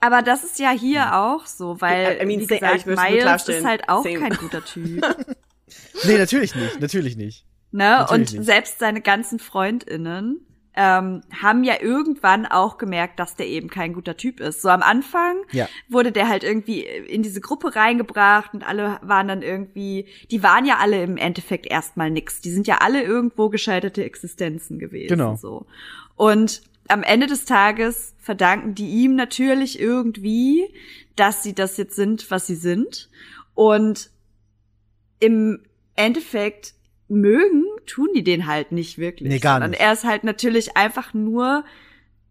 S4: Aber das ist ja hier auch so, weil,
S3: I- mean,
S4: wie gesagt, Miles ist halt auch
S3: Same.
S4: kein guter Typ.
S2: nee, natürlich nicht, natürlich nicht.
S4: Ne?
S2: Natürlich
S4: Und
S2: nicht.
S4: selbst seine ganzen FreundInnen ähm, haben ja irgendwann auch gemerkt, dass der eben kein guter Typ ist. So am Anfang
S2: Ja.
S4: wurde der halt irgendwie in diese Gruppe reingebracht und alle waren dann irgendwie, die waren ja alle im Endeffekt erstmal nix. Die sind ja alle irgendwo gescheiterte Existenzen gewesen.
S2: Genau.
S4: So. Und am Ende des Tages verdanken die ihm natürlich irgendwie, dass sie das jetzt sind, was sie sind. Und im Endeffekt mögen, tun die den halt nicht wirklich.
S2: Nee, gar nicht.
S4: er ist halt natürlich einfach nur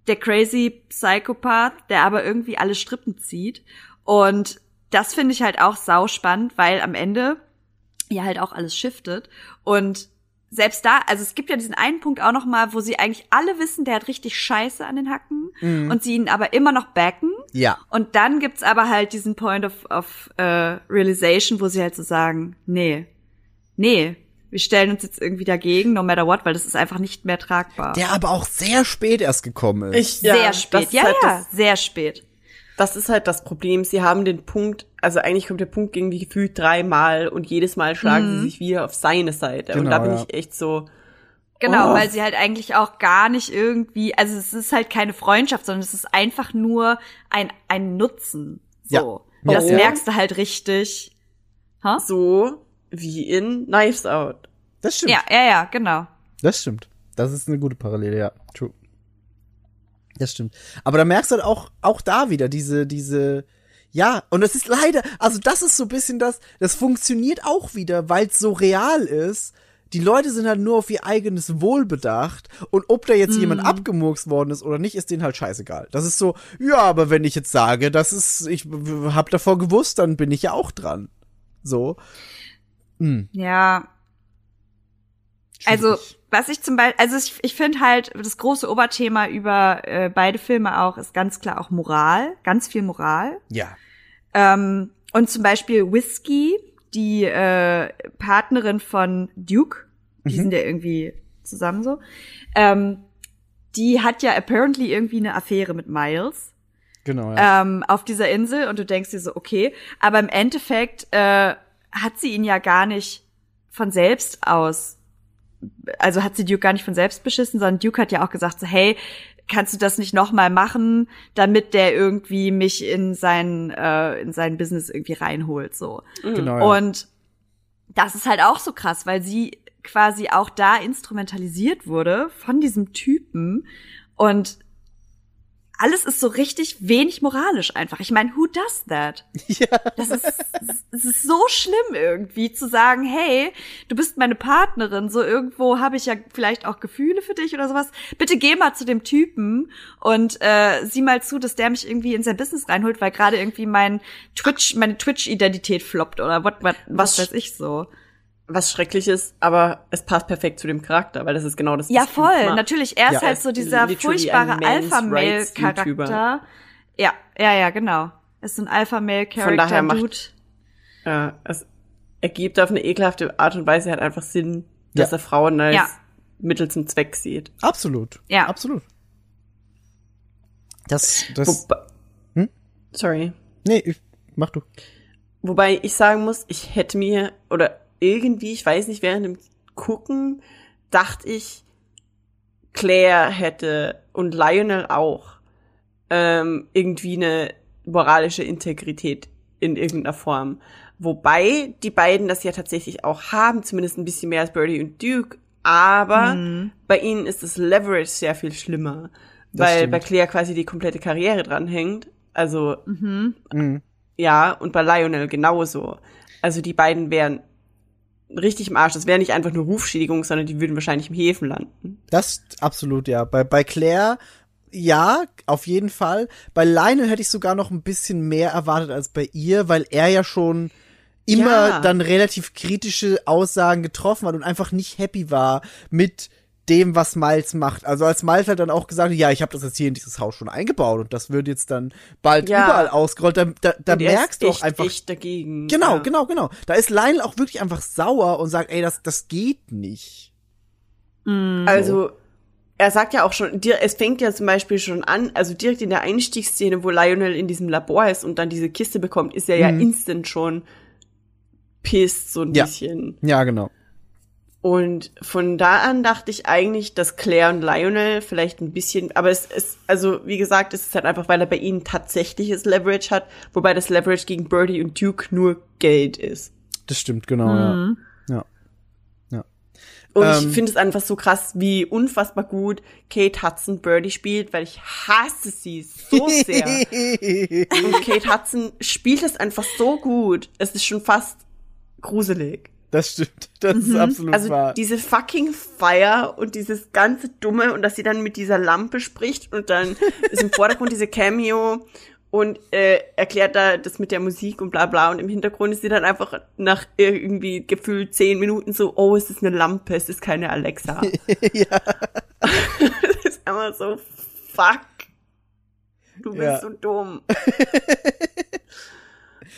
S4: der crazy Psychopath, der aber irgendwie alle Strippen zieht. Und das finde ich halt auch sau spannend, weil am Ende ja halt auch alles shiftet. Und selbst da, also es gibt ja diesen einen Punkt auch noch mal, wo sie eigentlich alle wissen, der hat richtig Scheiße an den Hacken
S2: Mhm.
S4: und sie ihn aber immer noch backen.
S2: Ja.
S4: Und dann gibt's aber halt diesen Point of, of äh, Realization, wo sie halt so sagen, nee, nee, wir stellen uns jetzt irgendwie dagegen, no matter what, weil das ist einfach nicht mehr tragbar.
S2: Der aber auch sehr spät erst gekommen ist.
S3: Ich, ja,
S4: sehr
S3: das
S4: spät.
S3: ist
S4: Ja,
S3: halt
S4: ja,
S3: Das,
S4: sehr spät.
S3: das ist halt das Problem. Sie haben den Punkt, also eigentlich kommt der Punkt irgendwie gefühlt dreimal und jedes Mal schlagen sie sich wieder auf seine Seite. und
S2: Genau,
S3: da bin
S2: ja.
S3: ich echt so,
S4: Genau,
S3: Oh.
S4: weil sie halt eigentlich auch gar nicht irgendwie, also es ist halt keine Freundschaft, sondern es ist einfach nur ein, ein Nutzen. So.
S2: Ja.
S4: Das
S3: Ja.
S4: merkst du halt richtig. Ha?
S3: so wie in Knives Out.
S2: Das stimmt.
S4: Ja, ja, ja, genau.
S2: Das stimmt. Das ist eine gute Parallele, ja. True. Das stimmt. Aber da merkst du halt auch, auch da wieder diese, diese, ja, und das ist leider, also das ist so ein bisschen das, das funktioniert auch wieder, weil es so real ist. Die Leute sind halt nur auf ihr eigenes Wohl bedacht und ob da jetzt jemand abgemurkst worden ist oder nicht, ist denen halt scheißegal. Das ist so, ja, aber wenn ich jetzt sage, das ist, ich hab davor gewusst, dann bin ich ja auch dran. So. Hm,
S4: Ja, also
S2: schwierig.
S4: was ich zum Beispiel, also ich, ich finde halt, das große Oberthema über äh, beide Filme auch ist ganz klar auch Moral, ganz viel Moral.
S2: ja.
S4: Ähm, und zum Beispiel Whiskey, die äh, Partnerin von Duke, die
S2: Mhm.
S4: sind ja irgendwie zusammen so, ähm, die hat ja apparently irgendwie eine Affäre mit Miles
S2: Genau, ja.
S4: ähm, auf dieser Insel und du denkst dir so, okay, aber im Endeffekt äh, hat sie ihn ja gar nicht von selbst aus also hat sie Duke gar nicht von selbst beschissen, sondern Duke hat ja auch gesagt so, hey, kannst du das nicht nochmal machen, damit der irgendwie mich in sein, äh, in sein Business irgendwie reinholt, so.
S2: Genau. Ja.
S4: Und das ist halt auch so krass, weil sie quasi auch da instrumentalisiert wurde von diesem Typen und alles ist so richtig wenig moralisch einfach. Ich meine, who does that?
S2: ja.
S4: Das ist, es ist so schlimm irgendwie zu sagen, hey, du bist meine Partnerin, so irgendwo habe ich ja vielleicht auch Gefühle für dich oder sowas. Bitte geh mal zu dem Typen und äh, sieh mal zu, dass der mich irgendwie in sein Business reinholt, weil gerade irgendwie mein Twitch, meine Twitch-Identität floppt oder what, what, was
S3: Was-
S4: weiß ich so.
S3: Was schrecklich ist, aber es passt perfekt zu dem Charakter, weil das ist genau das.
S4: Ja,
S3: was Duke
S4: voll.
S3: macht.
S4: Natürlich, er ist
S2: Ja.
S4: halt so
S3: ist
S4: dieser furchtbare Alpha-Male-Charakter. Ja, ja, ja, genau. Er ist so ein
S3: Von daher
S4: Alpha-Male-Charakter,
S3: macht-
S4: Dude.
S3: Ja, es ergibt auf eine ekelhafte Art und Weise halt einfach Sinn, dass
S2: Ja.
S3: er Frauen als
S4: Ja.
S3: Mittel zum Zweck sieht.
S2: Absolut.
S4: Ja.
S2: Absolut. Das, das,
S3: Wobei,
S2: Hm?
S3: Sorry.
S2: nee, ich, mach du.
S3: Wobei ich sagen muss, ich hätte mir, oder irgendwie, ich weiß nicht, während dem Gucken, dachte ich, Claire hätte und Lionel auch ähm, irgendwie eine moralische Integrität in irgendeiner Form. Wobei die beiden das ja tatsächlich auch haben, zumindest ein bisschen mehr als Birdie und Duke. Aber
S4: Mhm.
S3: bei ihnen ist das Leverage sehr viel schlimmer,
S2: Das
S3: weil
S2: stimmt.
S3: bei Claire quasi die komplette Karriere dranhängt. Also
S4: Mhm.
S3: Ja, und bei Lionel genauso. Also die beiden wären richtig im Arsch. Das wäre nicht einfach nur Rufschädigung, sondern die würden wahrscheinlich im Häfen landen.
S2: Das absolut, ja. Bei, bei Claire, ja, auf jeden Fall. Bei Lionel hätte ich sogar noch ein bisschen mehr erwartet als bei ihr, weil er ja schon immer
S3: Ja.
S2: dann relativ kritische Aussagen getroffen hat und einfach nicht happy war mit dem, was Miles macht. Also als Miles halt dann auch gesagt hat, ja, ich habe das jetzt hier in dieses Haus schon eingebaut und das wird jetzt dann bald
S3: Ja.
S2: überall ausgerollt, da, da, da
S3: er
S2: merkst du auch
S3: echt,
S2: einfach,
S3: echt dagegen.
S2: genau,
S3: ja.
S2: genau, genau. Da ist Lionel auch wirklich einfach sauer und sagt, ey, das, das geht nicht.
S4: Mhm.
S3: Also er sagt ja auch schon, dir- es fängt ja zum Beispiel schon an, also direkt in der Einstiegsszene, wo Lionel in diesem Labor ist und dann diese Kiste bekommt, ist er ja
S2: Mhm.
S3: instant schon pissed so ein
S2: Ja.
S3: bisschen.
S2: Ja, genau.
S3: Und von da an dachte ich eigentlich, dass Claire und Lionel vielleicht ein bisschen, aber es ist, also wie gesagt, es ist halt einfach, weil er bei ihnen tatsächliches Leverage hat, wobei das Leverage gegen Birdie und Duke nur Geld ist.
S2: Das stimmt, genau, ja.
S4: Mhm.
S2: Ja. Ja.
S3: Und
S2: Ähm.
S3: ich finde es einfach so krass, wie unfassbar gut Kate Hudson Birdie spielt, weil ich hasse sie so sehr. und Kate Hudson spielt es einfach so gut. Es ist schon fast gruselig.
S2: Das stimmt. Das ist absolut
S3: Also
S2: wahr.
S3: diese fucking Feier und dieses ganze Dumme und dass sie dann mit dieser Lampe spricht und dann ist im Vordergrund diese Cameo und äh, erklärt da das mit der Musik und bla bla und im Hintergrund ist sie dann einfach nach irgendwie gefühlt zehn Minuten so, oh, es ist eine Lampe, es ist keine Alexa.
S2: ja.
S3: das ist einfach so, fuck. Du bist
S2: Ja.
S3: so dumm.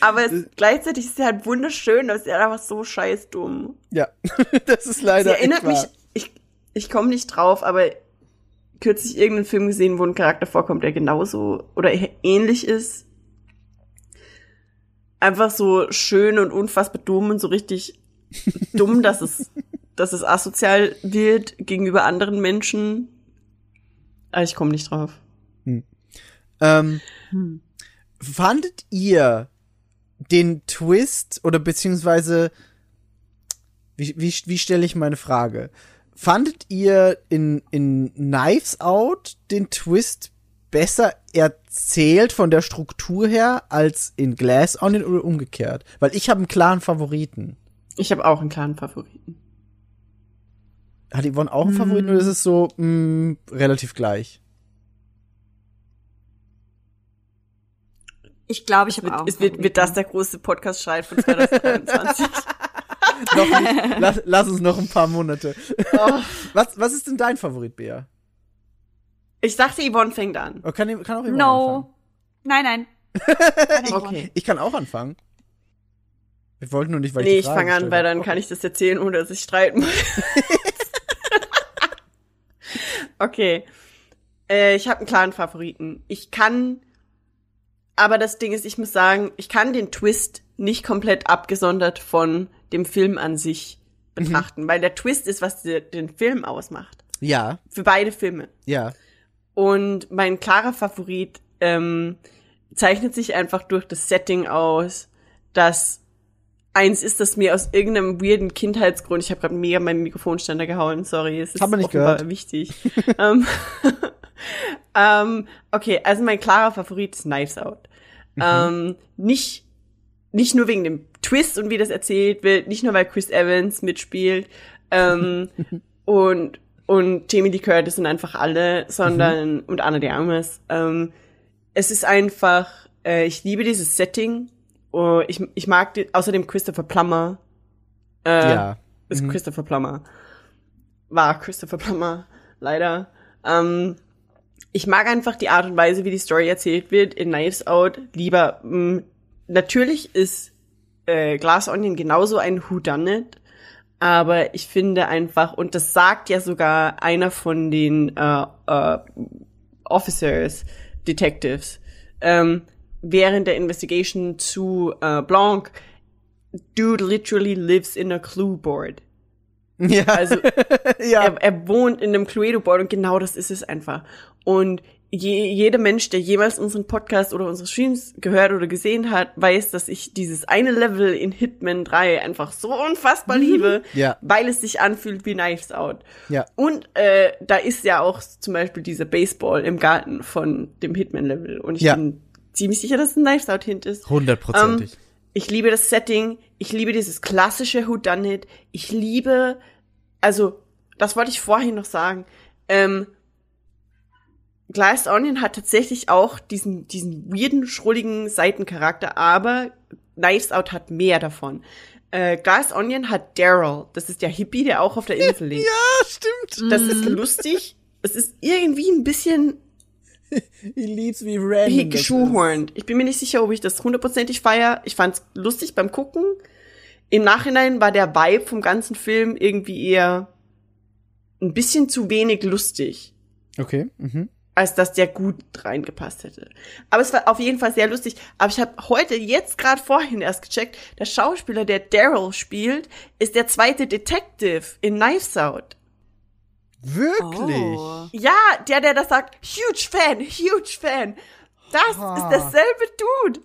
S3: Aber es, gleichzeitig ist sie halt wunderschön, aber sie ist einfach so scheiß dumm.
S2: ja. das ist leider.
S3: Sie erinnert mich, ich, ich komme nicht drauf, aber kürzlich irgendeinen Film gesehen, wo ein Charakter vorkommt, der genauso oder ähnlich ist. Einfach so schön und unfassbar dumm und so richtig dumm, dass es, dass es asozial wird gegenüber anderen Menschen. Aber ich komme nicht drauf.
S2: Ähm,
S4: Hm.
S2: fandet ihr den Twist oder beziehungsweise wie, wie, wie stelle ich meine Frage? Fandet ihr in, in Knives Out den Twist besser erzählt von der Struktur her als in Glass Onion oder umgekehrt? Weil ich habe einen klaren Favoriten.
S3: Ich habe auch einen klaren Favoriten.
S2: Hat Yvonne auch einen Favoriten
S4: Hm.
S2: oder ist es so mh, relativ gleich?
S4: Ich glaube, ich habe
S3: Wird,
S4: auch.
S3: es wird, wird das der große Podcast-Schrei von 2023?
S2: noch nicht. lass, lass uns noch ein paar Monate.
S3: oh.
S2: Was, was ist denn dein Favorit, Bea?
S3: Ich dachte, Yvonne fängt an.
S2: Oh, kann, kann auch Yvonne anfangen.
S4: No. Nein, nein. Keine Yvonne.
S3: Okay.
S2: Ich kann auch anfangen. Wir wollten nur nicht, weil
S3: nee,
S2: ich
S3: ich
S2: die Frage
S3: fange an, weil dann kann ich das erzählen, ohne dass ich streiten muss. okay. Äh, ich habe einen klaren Favoriten. Ich kann, aber das Ding ist, ich muss sagen, ich kann den Twist nicht komplett abgesondert von dem Film an sich betrachten, weil der Twist ist, was den Film ausmacht.
S2: Ja,
S3: Für beide Filme.
S2: ja.
S3: Und mein klarer Favorit ähm, zeichnet sich einfach durch das Setting aus, dass eins ist, das mir aus irgendeinem weirden Kindheitsgrund, ich habe gerade mega meinen Mikrofonständer gehauen, sorry, es ist
S2: Hat man nicht gehört.
S3: wichtig. ähm, ähm, okay, also mein klarer Favorit ist Knives Out.
S2: Mhm.
S3: Ähm, nicht, nicht nur wegen dem Twist und wie das erzählt wird, nicht nur weil Chris Evans mitspielt ähm, und und Jamie Lee Curtis und einfach alle, sondern
S2: Mhm.
S3: und Anna de Armas. Ähm, es ist einfach, äh, ich liebe dieses Setting. Oh, ich, ich mag die, außerdem Christopher Plummer. Äh,
S2: ja.
S3: ist
S2: Mhm.
S3: Christopher Plummer. War Christopher Plummer, leider. Ähm, ich mag einfach die Art und Weise, wie die Story erzählt wird in Knives Out. Lieber, mh, natürlich ist äh, Glass Onion genauso ein Whodunit, aber ich finde einfach, und das sagt ja sogar einer von den äh, äh, Officers, Detectives, ähm, während der Investigation zu äh, Blanc, Dude literally lives in a clue board.
S2: Ja.
S3: Also
S2: ja.
S3: er, er wohnt in einem Cluedo-Board und genau das ist es einfach. Und je, jeder Mensch, der jemals unseren Podcast oder unsere Streams gehört oder gesehen hat, weiß, dass ich dieses eine Level in Hitman 3 einfach so unfassbar liebe,
S2: Ja.
S3: weil es sich anfühlt wie Knives Out.
S2: Ja.
S3: Und äh, da ist ja auch zum Beispiel dieser Baseball im Garten von dem Hitman-Level. Und ich
S2: Ja.
S3: bin ziemlich sicher, dass es ein Knives Out-Hint ist.
S2: Hundertprozentig.
S3: Ich liebe das Setting, ich liebe dieses klassische Whodunit, ich liebe, also, das wollte ich vorhin noch sagen, ähm, Glass Onion hat tatsächlich auch diesen, diesen weirden, schrulligen Seitencharakter, aber Knives Out hat mehr davon. Äh, Glass Onion hat Daryl, das ist der Hippie, der auch auf der Insel lebt.
S2: ja, stimmt.
S3: Das ist lustig, es ist irgendwie ein bisschen
S2: He leads me random.
S3: geschuhhornt. Ich bin mir nicht sicher, ob ich das hundertprozentig feier. Ich fand's lustig beim Gucken. Im Nachhinein war der Vibe vom ganzen Film irgendwie eher ein bisschen zu wenig lustig,
S2: Okay. Mhm.
S3: Als dass der gut reingepasst hätte. Aber es war auf jeden Fall sehr lustig. Aber ich habe heute, jetzt gerade vorhin erst gecheckt, der Schauspieler, der Daryl spielt, ist der zweite Detective in Knives Out.
S2: Wirklich?
S4: Oh.
S3: Ja, der, der das sagt, huge Fan, huge Fan. Das
S2: Ah.
S3: ist derselbe Dude.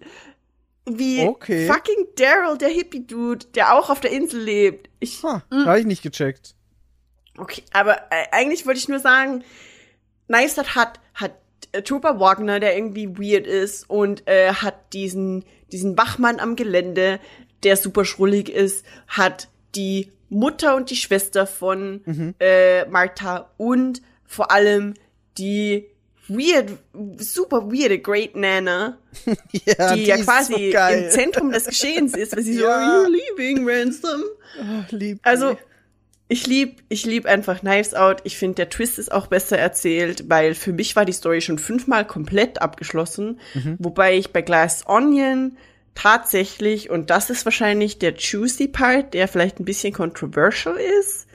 S3: Wie
S2: Okay.
S3: fucking Daryl, der Hippie-Dude, der auch auf der Insel lebt. Ich,
S2: Ha, hab ich nicht gecheckt.
S3: okay, aber äh, eigentlich wollte ich nur sagen, Knives Out hat, Trooper Wagner, der irgendwie weird ist und äh, hat diesen, diesen Wachmann am Gelände, der super schrullig ist, hat die Mutter und die Schwester von äh, Martha und vor allem die weird, super weirde Great Nana,
S2: Ja,
S3: die, ja
S2: ist
S3: quasi
S2: so
S3: im Zentrum des Geschehens ist, weil sie so,
S2: Ja.
S3: are you leaving, Ransom?
S2: Ach, lieb.
S3: Also, ich lieb, ich lieb einfach Knives Out. Ich finde, der Twist ist auch besser erzählt, weil für mich war die Story schon fünfmal komplett abgeschlossen. Wobei ich bei Glass Onion tatsächlich, und das ist wahrscheinlich der juicy Part, der vielleicht ein bisschen controversial ist.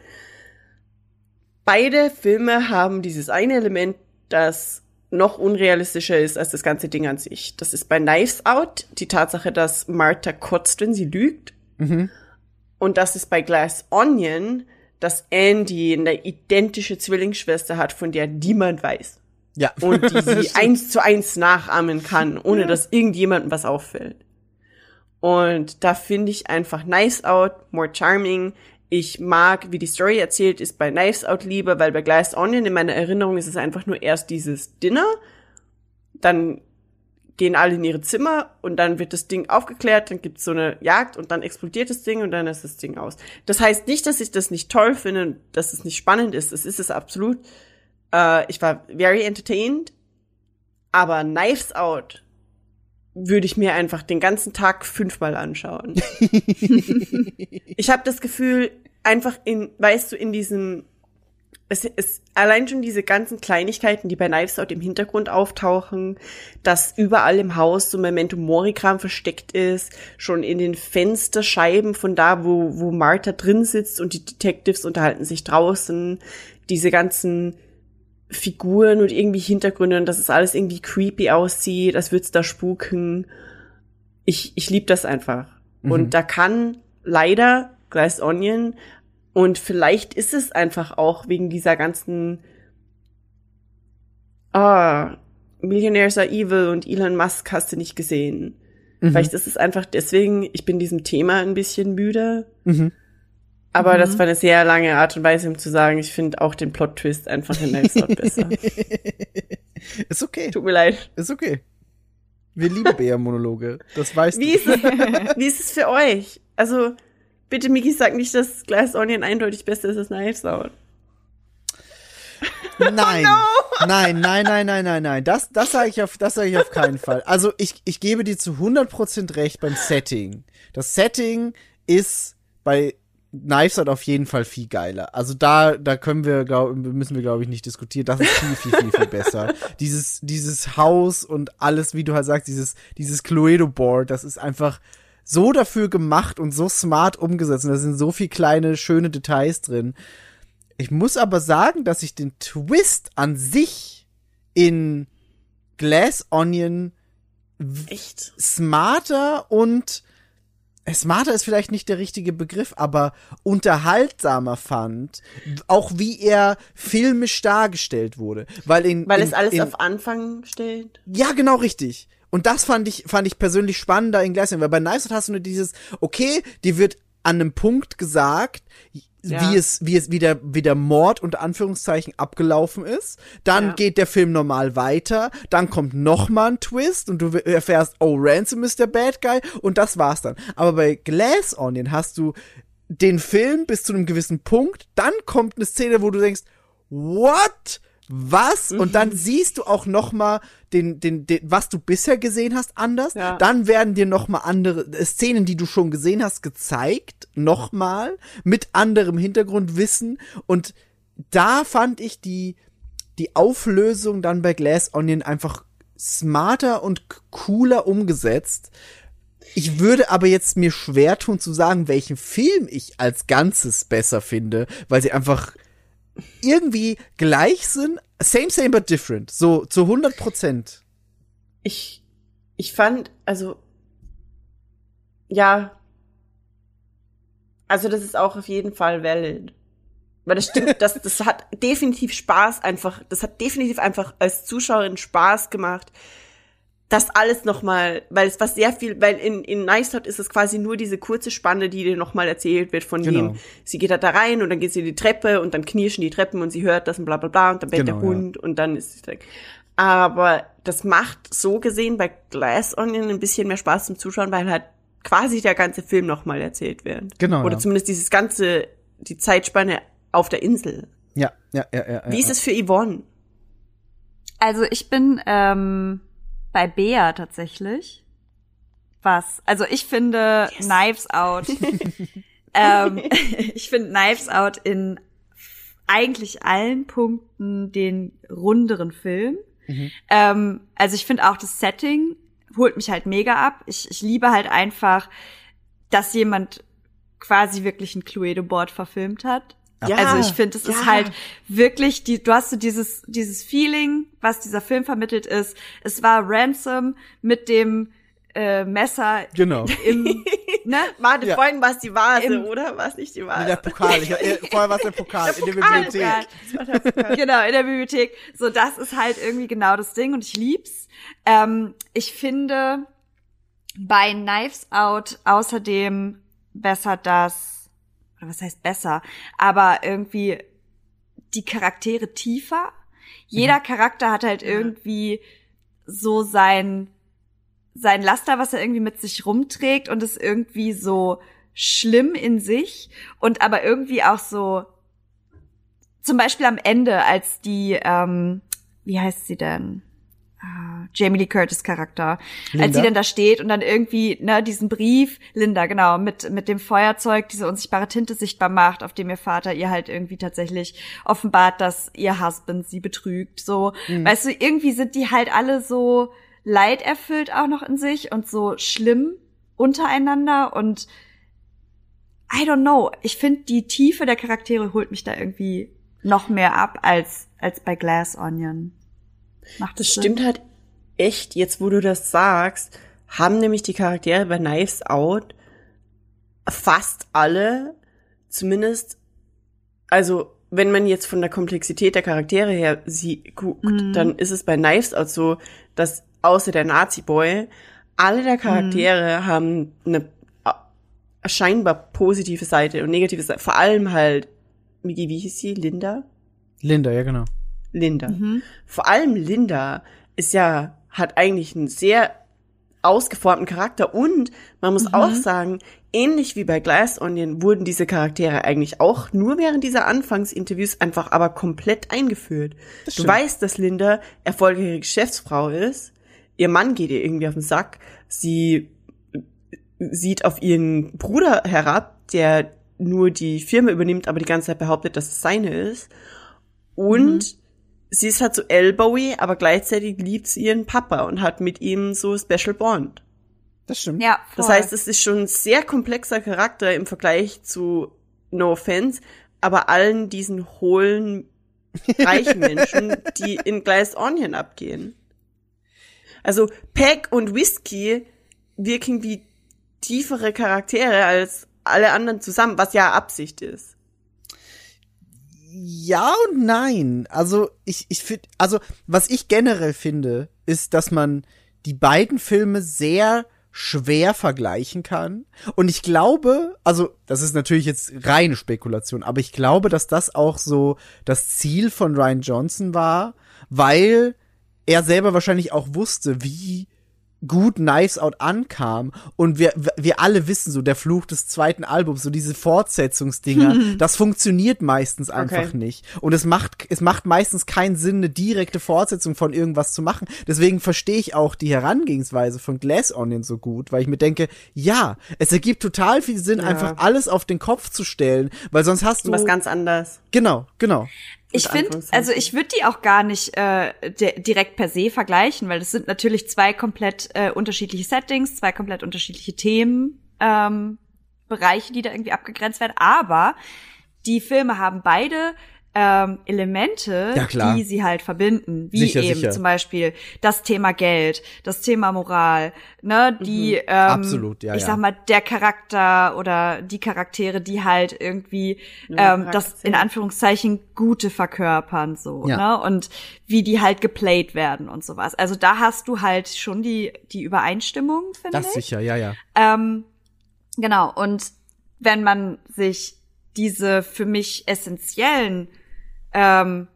S3: Beide Filme haben dieses eine Element, das noch unrealistischer ist als das ganze Ding an sich. Das ist bei Knives Out die Tatsache, dass Martha kotzt, wenn sie lügt. Und das ist bei Glass Onion, dass Andy eine identische Zwillingsschwester hat, von der niemand weiß.
S2: ja.
S3: Und die sie eins zu eins nachahmen kann, ohne dass irgendjemandem was auffällt. Und da finde ich einfach Nice Out more charming. Ich mag, wie die Story erzählt ist, bei Knives Out lieber, weil bei Glass Onion in meiner Erinnerung ist es einfach nur erst dieses Dinner, dann gehen alle in ihre Zimmer und dann wird das Ding aufgeklärt, dann gibt's so eine Jagd und dann explodiert das Ding und dann ist das Ding aus. Das heißt nicht, dass ich das nicht toll finde, und dass es nicht spannend ist. Das ist es absolut. Äh, ich war very entertained, aber Knives Out würde ich mir einfach den ganzen Tag fünfmal anschauen. ich habe das Gefühl, einfach in, weißt du, in diesem, es ist allein schon diese ganzen Kleinigkeiten, die bei Knives Out im Hintergrund auftauchen, dass überall im Haus so Memento Mori-Kram versteckt ist, schon in den Fensterscheiben von da, wo, wo Martha drin sitzt und die Detectives unterhalten sich draußen, diese ganzen Figuren und irgendwie Hintergründe und dass es alles irgendwie creepy aussieht, als würde es da spuken. Ich, ich liebe das einfach. Und da kann leider Glass Onion Und vielleicht ist es einfach auch wegen dieser ganzen ah, Millionaires are evil und Elon Musk hast du nicht gesehen.
S2: Mhm.
S3: Vielleicht ist es einfach deswegen, ich bin diesem Thema ein bisschen müde.
S2: Mhm.
S3: Aber
S4: Mhm.
S3: das war eine sehr lange Art und Weise, um zu sagen, ich finde auch den Plot-Twist einfach in Knives Out besser.
S2: Ist okay.
S3: Tut mir leid.
S2: Ist okay. Wir lieben Bär-Monologe. Das weißt
S3: Wie
S2: du.
S3: ist, es, wie ist es für euch? Also, bitte, Miki, sag nicht, dass Glass Onion eindeutig besser ist als Knives Out.
S2: Nein. Nein, nein, nein, nein, nein, nein. Das, das sage ich auf, das sage ich auf keinen Fall. Also ich, ich gebe dir zu 100% recht beim Setting. Das Setting ist bei Knives Out auf jeden Fall viel geiler. Also da, da können wir, glaub, müssen wir, glaube ich, nicht diskutieren. Das ist viel, viel, viel, viel besser. Dieses, dieses Haus und alles, wie du halt sagst, dieses, dieses Cluedo-Board, das ist einfach so dafür gemacht und so smart umgesetzt. Und da sind so viel kleine, schöne Details drin. Ich muss aber sagen, dass ich den Twist an sich in Glass Onion
S3: Echt?
S2: smarter und äh, smarter ist vielleicht nicht der richtige Begriff, aber unterhaltsamer fand, auch wie er filmisch dargestellt wurde, weil in
S3: Weil
S2: in,
S3: es alles
S2: in,
S3: auf Anfang stellt.
S2: ja, genau richtig. Und das fand ich, fand ich persönlich spannender in Glass Onion, weil bei Knives Out hast du nur dieses, okay, dir wird an einem Punkt gesagt,
S3: Ja.
S2: wie es, wie es, wie der, wie der Mord unter Anführungszeichen abgelaufen ist. Dann
S3: Ja.
S2: geht der Film normal weiter. Dann kommt noch mal ein Twist und du erfährst, oh, Ransom ist der Bad Guy und das war's dann. Aber bei Glass Onion hast du den Film bis zu einem gewissen Punkt. Dann kommt eine Szene, wo du denkst, what? Was? Und dann siehst du auch noch mal den, den, den, was du bisher gesehen hast, anders.
S3: Ja.
S2: Dann werden dir noch mal andere äh, Szenen, die du schon gesehen hast, gezeigt, noch mal mit anderem Hintergrundwissen. Und da fand ich die, die Auflösung dann bei Glass Onion einfach smarter und cooler umgesetzt. Ich würde aber jetzt mir schwer tun zu sagen, welchen Film ich als Ganzes besser finde, weil sie einfach irgendwie gleich sind. Same, same, but different. So zu 100 Prozent.
S3: Ich, ich fand, also, ja, also das ist auch auf jeden Fall valid. Weil das stimmt, das, das hat definitiv Spaß einfach, das hat definitiv einfach als Zuschauerin Spaß gemacht, das alles nochmal, weil es was sehr viel, weil in, in Nice Out ist es quasi nur diese kurze Spanne, die dir nochmal erzählt wird von
S2: Genau.
S3: dem, sie geht halt da rein und dann geht sie in die Treppe und dann knirschen die Treppen und sie hört das und bla bla bla und dann bellt
S2: Genau,
S3: der
S2: ja.
S3: Hund und dann ist sie weg. Aber das macht so gesehen bei Glass Onion ein bisschen mehr Spaß zum Zuschauen, weil halt quasi der ganze Film nochmal erzählt wird.
S2: Genau,
S3: Oder
S2: ja.
S3: zumindest dieses ganze, die Zeitspanne auf der Insel.
S2: Ja, ja, ja, ja.
S3: Wie
S2: ja.
S3: ist es für Yvonne?
S4: Also ich bin ähm, bei Bea tatsächlich. Was? Also ich finde Knives Out. ähm, ich finde Knives Out in eigentlich allen Punkten den runderen Film.
S2: Mhm.
S4: Ähm, also ich finde auch das Setting holt mich halt mega ab. Ich, ich liebe halt einfach, dass jemand quasi wirklich ein Cluedo-Board verfilmt hat.
S3: Ja,
S4: also ich finde, es
S3: ja.
S4: ist halt wirklich die, du hast so dieses, dieses Feeling, was dieser Film vermittelt ist. Es war Ransom mit dem äh, Messer
S2: Genau.
S4: im, ne?
S3: Warte,
S2: Ja.
S3: vorhin war es die Vase,
S4: Im-
S3: oder? War es nicht die
S2: In
S3: Vase?
S2: der Pokal. Ich, äh, vorher war es der Pokal, in der
S3: Pokal,
S2: Bibliothek.
S3: Der Pokal.
S4: genau, in der Bibliothek. So, das ist halt irgendwie genau das Ding und ich lieb's. Ähm, ich finde bei Knives Out außerdem besser das, oder was heißt besser, aber irgendwie die Charaktere tiefer. Jeder Charakter hat halt irgendwie so sein, sein Laster, was er irgendwie mit sich rumträgt und ist irgendwie so schlimm in sich und aber irgendwie auch so zum Beispiel am Ende, als die, ähm, wie heißt sie denn? Ah, Jamie Lee Curtis Charakter. Als
S2: Linda?
S4: sie dann da steht und dann irgendwie, ne, diesen Brief, Linda, genau, mit, mit dem Feuerzeug diese unsichtbare Tinte sichtbar macht, auf dem ihr Vater ihr halt irgendwie tatsächlich offenbart, dass ihr Husband sie betrügt, so. Weißt du, irgendwie sind die halt alle so leiderfüllt auch noch in sich und so schlimm untereinander und I don't know. Ich finde, die Tiefe der Charaktere holt mich da irgendwie noch mehr ab als, als bei Glass Onion. Macht
S3: Das
S4: Sinn?
S3: stimmt halt echt, jetzt wo du das sagst, haben nämlich die Charaktere bei Knives Out fast alle zumindest also wenn man jetzt von der Komplexität der Charaktere her sie guckt, dann ist es bei Knives Out so, dass außer der Nazi-Boy alle der Charaktere haben eine scheinbar positive Seite und negative Seite. Vor allem halt, Migi, wie hieß sie? Linda?
S2: Linda, ja genau.
S3: Linda. Vor allem Linda ist ja, hat eigentlich einen sehr ausgeformten Charakter und man muss auch sagen, ähnlich wie bei Glass Onion wurden diese Charaktere eigentlich auch nur während dieser Anfangsinterviews einfach aber komplett eingeführt. Du
S2: stimmt.
S3: weißt, dass Linda erfolgreiche Geschäftsfrau ist, ihr Mann geht ihr irgendwie auf den Sack, sie sieht auf ihren Bruder herab, der nur die Firma übernimmt, aber die ganze Zeit behauptet, dass es seine ist. Und sie ist halt so Elbowy, aber gleichzeitig liebt sie ihren Papa und hat mit ihm so Special Bond.
S2: Das stimmt.
S4: Ja, voll.
S3: Das heißt, es ist schon ein sehr komplexer Charakter im Vergleich zu No Offense, aber allen diesen hohlen, reichen Menschen, die in Glazed Onion abgehen. Also Peck und Whisky wirken wie tiefere Charaktere als alle anderen zusammen, was ja Absicht ist.
S2: Ja und nein. Also ich, ich finde, also was ich generell finde, ist, dass man die beiden Filme sehr schwer vergleichen kann. Und ich glaube, also das ist natürlich jetzt reine Spekulation, aber ich glaube, dass das auch so das Ziel von Ryan Johnson war, weil er selber wahrscheinlich auch wusste, wie gut Knives Out ankam und wir, wir alle wissen so, der Fluch des zweiten Albums, so diese Fortsetzungsdinger, das funktioniert meistens einfach
S3: Okay.
S2: nicht. Und es macht, es macht meistens keinen Sinn, eine direkte Fortsetzung von irgendwas zu machen. Deswegen verstehe ich auch die Herangehensweise von Glass Onion so gut, weil ich mir denke, ja, es ergibt total viel Sinn,
S3: Ja.
S2: einfach alles auf den Kopf zu stellen, weil sonst hast du.
S3: Was ganz anders.
S2: genau, genau.
S4: Ich finde, also ich würde die auch gar nicht äh, di- direkt per se vergleichen, weil das sind natürlich zwei komplett äh, unterschiedliche Settings, zwei komplett unterschiedliche Themen, ähm, Bereiche, die da irgendwie abgegrenzt werden. Aber die Filme haben beide ähm, Elemente,
S2: Ja, klar.
S4: die sie halt verbinden, wie
S2: Sicher,
S4: eben
S2: sicher.
S4: zum Beispiel das Thema Geld, das Thema Moral, ne, die ähm,
S2: Absolut, ja,
S4: ich
S2: ja.
S4: sag mal der Charakter oder die Charaktere, die halt irgendwie
S3: Ja,
S4: ähm, das in Anführungszeichen Gute verkörpern so,
S2: Ja.
S4: ne? Und wie die halt geplayt werden und sowas. Also da hast du halt schon die die Übereinstimmung, finde
S2: Das
S4: ich.
S2: sicher, ja, ja.
S4: Ähm, genau. Und wenn man sich diese für mich essentiellen ähm,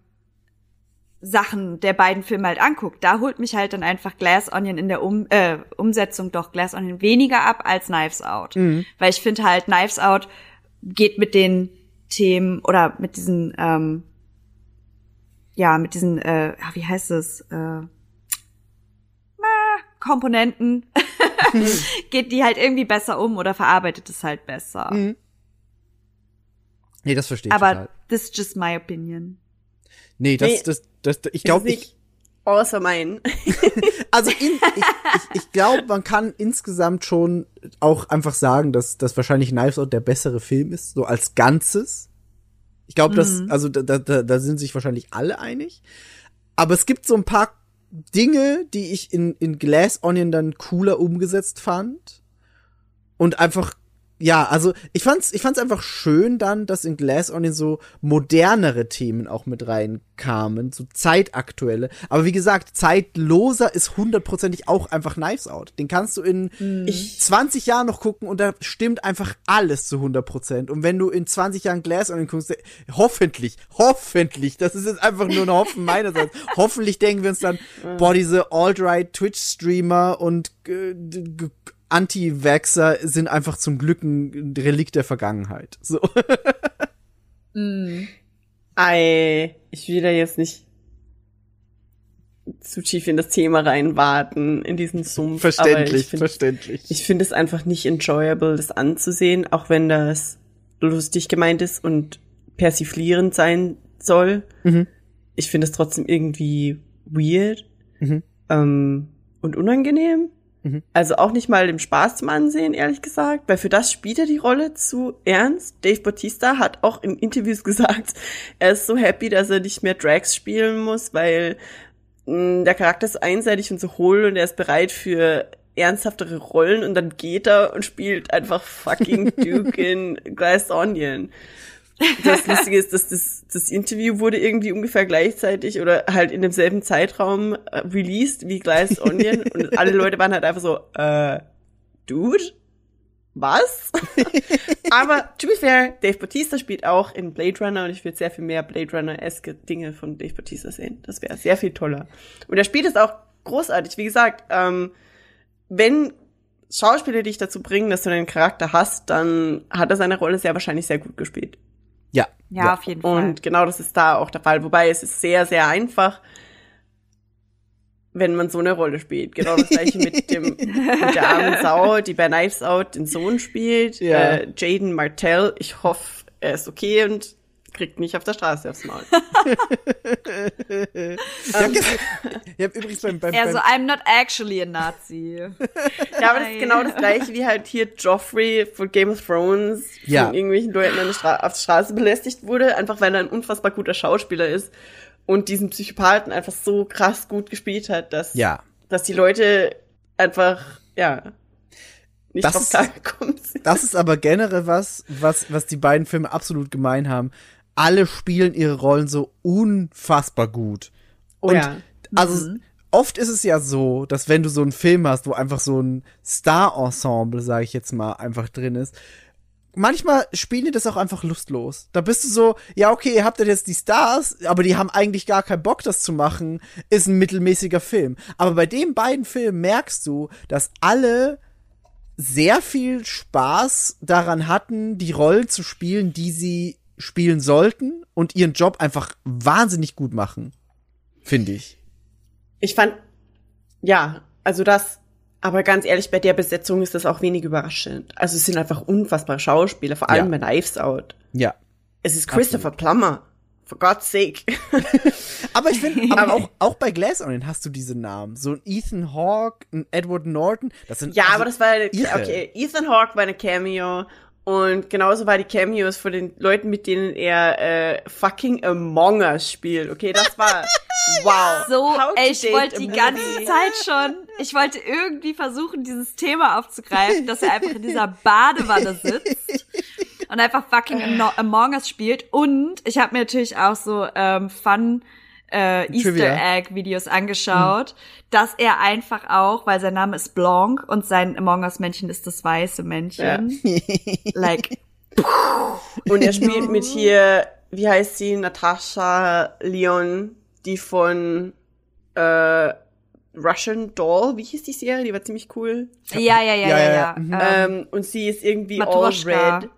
S4: Sachen der beiden Filme halt anguckt, da holt mich halt dann einfach Glass Onion in der um äh, Umsetzung doch Glass Onion weniger ab als Knives Out. Weil ich finde halt, Knives Out geht mit den Themen oder mit diesen, ähm, ja, mit diesen, äh, ja, wie heißt es, äh, ah, Komponenten, geht die halt irgendwie besser um oder verarbeitet es halt besser.
S2: Nee, das verstehe ich
S4: Aber
S2: total.
S4: this is just my opinion.
S2: Nee, das,
S3: Nee.
S2: das, das, ich
S3: Ist
S2: glaube,
S3: nicht
S2: ich,
S3: außer mein.
S2: also in, ich, ich, ich glaube, man kann insgesamt schon auch einfach sagen, dass, dass wahrscheinlich Knives Out der bessere Film ist, so als Ganzes. Ich glaube, dass, also da, da, da da sind sich wahrscheinlich alle einig. Aber es gibt so ein paar Dinge, die ich in, in Glass Onion dann cooler umgesetzt fand. Und einfach, ja, also ich fand's, ich fand's einfach schön dann, dass in Glass Onion so modernere Themen auch mit reinkamen, so zeitaktuelle. Aber wie gesagt, zeitloser ist hundertprozentig auch einfach Knives Out. Den kannst du in 20 Jahren noch gucken und da stimmt einfach alles zu 100 Prozent. Und wenn du in 20 Jahren Glass Onion guckst, hoffentlich, hoffentlich, das ist jetzt einfach nur ein Hoffen meinerseits, hoffentlich denken wir uns dann, boah, diese alt-right Twitch-Streamer und äh, Anti-Vaxxer sind einfach zum Glück ein Relikt der Vergangenheit. So.
S3: Ei, ich will da jetzt nicht zu tief in das Thema reinwarten, in diesen Sumpf.
S2: verständlich,
S3: ich finde
S2: verständlich.
S3: ich finde es einfach nicht enjoyable, das anzusehen, auch wenn das lustig gemeint ist und persiflierend sein soll.
S2: Mhm.
S3: Ich finde es trotzdem irgendwie weird
S2: Mhm.
S3: ähm, und unangenehm.
S2: Mhm.
S3: Also auch nicht mal im Spaß zum Ansehen, ehrlich gesagt, weil für das spielt er die Rolle zu ernst. Dave Bautista hat auch in Interviews gesagt, er ist so happy, dass er nicht mehr Drags spielen muss, weil mh, der Charakter ist einseitig und so hohl und er ist bereit für ernsthaftere Rollen und dann geht er und spielt einfach fucking Duke in Glass Onion. Das Lustige ist, dass das, das Interview wurde irgendwie ungefähr gleichzeitig oder halt in demselben Zeitraum äh, released wie Glass Onion und alle Leute waren halt einfach so, äh, Dude? Was? Aber to be fair, Dave Bautista spielt auch in Blade Runner und ich würde sehr viel mehr Blade Runner-eske Dinge von Dave Bautista sehen. Das wäre sehr viel toller. Und er spielt es auch großartig. Wie gesagt, ähm, wenn Schauspieler dich dazu bringen, dass du einen Charakter hast, dann hat er seine Rolle sehr wahrscheinlich sehr gut gespielt.
S2: Ja.
S4: Ja, auf jeden Fall.
S3: Und genau das ist da auch der Fall. Wobei es ist sehr, sehr einfach, wenn man so eine Rolle spielt. Genau das gleiche mit dem mit der armen Sau, die bei Knives Out den Sohn spielt.
S2: Ja.
S3: Äh, Jaden Martell. Ich hoffe, er ist okay und kriegt nicht auf der Straße aufs Maul.
S2: Ich habe hab übrigens beim, beim, beim
S4: so, I'm not actually a Nazi.
S3: Ja, aber das ist genau das gleiche wie halt hier Joffrey von Game of Thrones
S2: Ja.
S3: von irgendwelchen Leuten an der Stra auf der Straße belästigt wurde, einfach weil er ein unfassbar guter Schauspieler ist und diesen Psychopathen einfach so krass gut gespielt hat, dass,
S2: ja.
S3: dass die Leute einfach, ja, nicht
S2: Das
S3: drauf
S2: ist-
S3: klargekommen sind.
S2: Das ist aber generell was, was, was die beiden Filme absolut gemein haben. Alle spielen ihre Rollen so unfassbar gut.
S3: Oh
S2: Und
S3: ja.
S2: also oft ist es ja so, dass wenn du so einen Film hast, wo einfach so ein Star-Ensemble, sage ich jetzt mal, einfach drin ist, manchmal spielen die das auch einfach lustlos. Da bist du so, ja, okay, ihr habt ja jetzt die Stars, aber die haben eigentlich gar keinen Bock, das zu machen. Ist ein mittelmäßiger Film. Aber bei den beiden Filmen merkst du, dass alle sehr viel Spaß daran hatten, die Rollen zu spielen, die sie spielen sollten und ihren Job einfach wahnsinnig gut machen. Finde ich.
S3: Ich fand, ja, also das, aber ganz ehrlich, bei der Besetzung ist das auch wenig überraschend. Also es sind einfach unfassbare Schauspieler, vor allem
S2: Ja.
S3: bei Knives Out.
S2: Ja.
S3: Es ist Christopher Plummer. For God's sake.
S2: Aber ich finde, aber auch, auch bei Glass Onion hast du diese Namen. So ein Ethan Hawke, ein Edward Norton. Das sind
S3: Ja,
S2: also
S3: aber das war,
S2: irre.
S3: okay, Ethan Hawke war eine Cameo und genauso war die Cameos von den Leuten, mit denen er äh, fucking Among Us spielt. Okay, das war wow.
S4: So, ey, ich wollte die
S3: movie.
S4: ganze Zeit schon, ich wollte irgendwie versuchen, dieses Thema aufzugreifen, dass er einfach in dieser Badewanne sitzt und einfach fucking Amo- Among Us spielt. Und ich habe mir natürlich auch so ähm, Fun äh, Easter
S2: Trivia.
S4: Egg Videos angeschaut, dass er einfach auch, weil sein Name ist Blanc und sein Among Us Männchen ist das weiße Männchen. like,
S3: Und er spielt mit hier, wie heißt sie, Natascha Leon, die von äh, Russian Doll, wie hieß die Serie? Die war ziemlich cool.
S4: ja, ja, ja, ja,
S2: Ja,
S4: ja.
S2: ja, mhm.
S4: Ähm,
S3: Ähm, und sie ist irgendwie
S4: Matroschka.
S3: all red.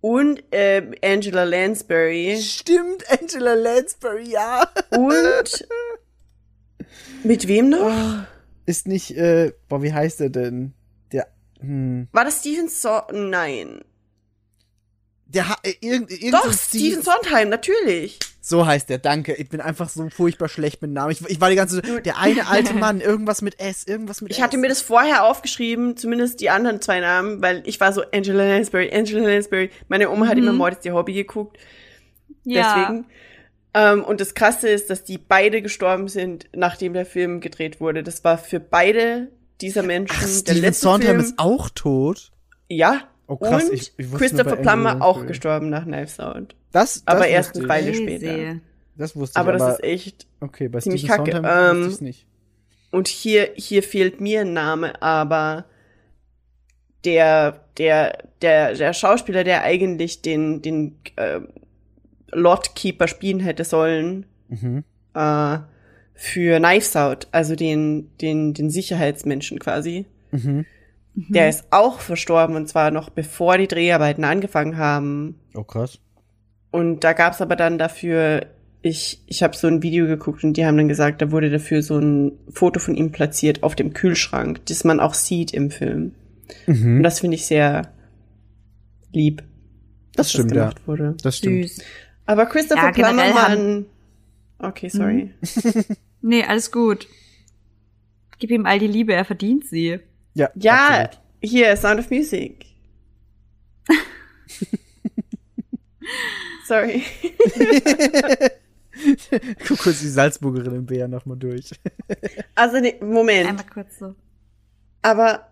S3: Und ähm, Angela Lansbury.
S2: Stimmt, Angela Lansbury, ja.
S3: Und mit wem noch?
S2: Ist nicht, äh, boah, wie heißt er denn? Der, hm,
S3: War das Stephen so Nein.
S2: der, ha- äh, irgend, irgend
S3: Doch, Stephen Sondheim, natürlich.
S2: So heißt der, danke. Ich bin einfach so furchtbar schlecht mit Namen. Ich, ich war die ganze der eine alte Mann, irgendwas mit S, irgendwas mit
S3: Ich
S2: S.
S3: hatte mir das vorher aufgeschrieben, zumindest die anderen zwei Namen, weil ich war so Angela Lansbury, Angela Lansbury. Meine Oma hat immer Mord ist ihr Hobby geguckt.
S4: ja.
S3: Deswegen. Ähm, und das Krasse ist, dass die beide gestorben sind, nachdem der Film gedreht wurde. Das war für beide dieser Menschen
S2: Ach,
S3: der letzte
S2: Sondheim
S3: Film.
S2: ist auch tot.
S3: ja.
S2: Oh, krass,
S3: Und
S2: ich- ich
S3: Christopher Plummer auch gestorben nach Knives Out.
S2: Das, das
S3: Aber erst
S2: wusste
S3: eine
S2: ich.
S3: Weile später.
S2: Das wusste
S3: Aber
S2: ich,
S3: das ist echt.
S2: okay, bei
S3: ziemlich
S2: Stephen
S3: kacke.
S2: Sondheim
S3: Ähm,
S2: ich's nicht.
S3: Und hier, hier fehlt mir ein Name, aber der, der, der, der Schauspieler, der eigentlich den, den äh, Lordkeeper spielen hätte sollen,
S2: Mhm.
S3: äh, für Knives Out, also den, den, den Sicherheitsmenschen quasi.
S2: Mhm.
S3: Der ist auch verstorben und zwar noch bevor die Dreharbeiten angefangen haben.
S2: Oh, krass.
S3: Und da gab's aber dann dafür, ich, ich habe so ein Video geguckt und die haben dann gesagt, da wurde dafür so ein Foto von ihm platziert auf dem Kühlschrank, das man auch sieht im Film. Und
S2: Mhm.
S3: das finde ich sehr lieb.
S2: Das
S3: dass
S2: stimmt, ja.
S3: gemacht wurde.
S2: Das stimmt.
S4: Süß.
S3: Aber Christopher
S4: Ja,
S3: Plummer war ein Okay, sorry.
S4: Nee, alles gut. Gib ihm all die Liebe, er verdient sie.
S2: Ja,
S3: Ja,
S2: absolut.
S3: hier, Sound of Music. Sorry.
S2: Guck kurz die Salzburgerin im Bär nochmal durch.
S3: Also, nee, Moment.
S4: Einmal kurz so.
S3: Aber,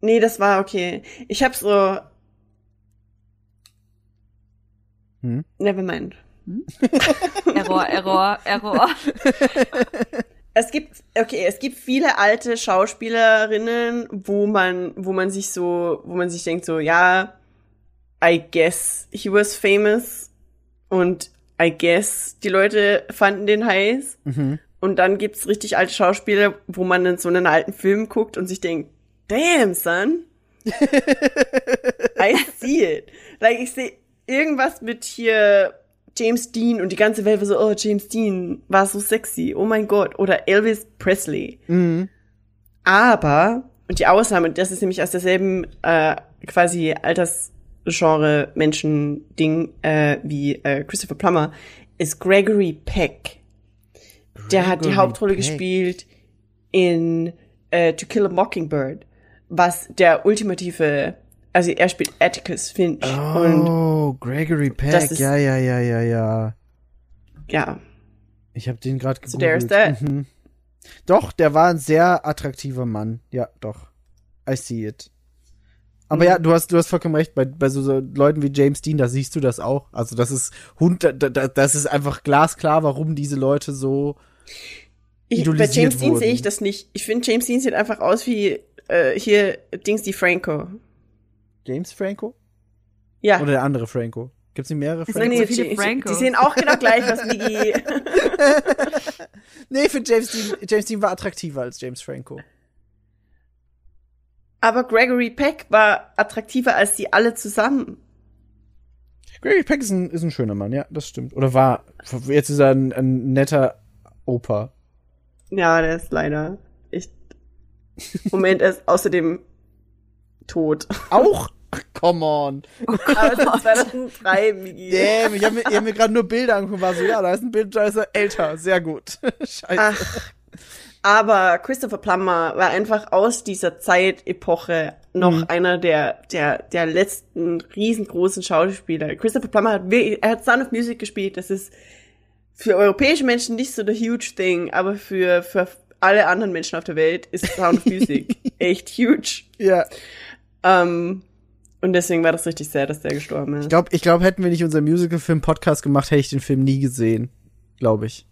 S3: nee, das war okay. Ich hab so, Never mind.
S4: Error, Error, Error.
S3: Es gibt, okay, es gibt viele alte Schauspielerinnen, wo man, wo man sich so, wo man sich denkt so, ja, I guess he was famous und I guess die Leute fanden den heiß. Und dann gibt's richtig alte Schauspieler, wo man in so einen alten Film guckt und sich denkt, damn, son. I see it. Like, ich sehe irgendwas mit hier James Dean und die ganze Welt war so, oh, James Dean war so sexy, oh mein Gott. Oder Elvis Presley. Aber, und die Ausnahme, das ist nämlich aus derselben äh, quasi Altersgenre Menschen-Ding äh, wie äh, Christopher Plummer, ist Gregory Peck. Der hat die Hauptrolle
S2: Peck.
S3: gespielt in äh, To Kill a Mockingbird, was der ultimative, also er spielt Atticus Finch
S2: Oh, Gregory Peck.
S3: ist-
S2: Ja, ja, ja, ja, ja.
S3: ja,
S2: Ich habe den gerade
S3: So
S2: gegoogelt.
S3: there's that.
S2: Mhm. Doch, der war ein sehr attraktiver Mann. Ja, doch. I see it. Aber
S3: Mhm.
S2: ja, du hast, du hast vollkommen recht. Bei, bei so, so Leuten wie James Dean, da siehst du das auch. Also das ist Hund, da, da, das ist einfach glasklar, warum diese Leute so.
S3: Ich, bei James Dean sehe ich das nicht. Ich finde, James Dean sieht einfach aus wie äh, hier Dings die Franco.
S2: James Franco?
S3: Ja.
S2: Oder der andere Franco? Gibt's nicht mehrere Franco?
S3: nee,
S4: so viele
S3: die,
S4: Francos.
S3: die sehen auch genau gleich aus wie die.
S2: Nee, für James Dean, James Dean war attraktiver als James Franco.
S3: Aber Gregory Peck war attraktiver als die alle zusammen.
S2: Gregory Peck ist ein, ist ein schöner Mann, ja, das stimmt. Oder war, jetzt ist er ein, ein netter Opa.
S3: Ja, der ist leider echt. Moment, er ist außerdem tot.
S2: Auch? Ach, come on.
S3: Aber es ist 2003, Migi.
S2: Damn, ich habe mir, hab mir gerade nur Bilder angeguckt, war so, ja, da ist ein Bild, da ist er älter, sehr gut. Scheiße.
S3: Ach. Aber Christopher Plummer war einfach aus dieser Zeitepoche noch
S2: Mhm.
S3: einer der, der, der letzten riesengroßen Schauspieler. Christopher Plummer hat, er hat Sound of Music gespielt. Das ist für europäische Menschen nicht so the huge thing, aber für, für alle anderen Menschen auf der Welt ist Sound of Music echt huge.
S2: Ja.
S3: Ähm, und deswegen war das richtig sehr, dass der gestorben ist.
S2: Ich glaube, ich glaub, hätten wir nicht unseren Musical-Film-Podcast gemacht, hätte ich den Film nie gesehen. Glaube ich.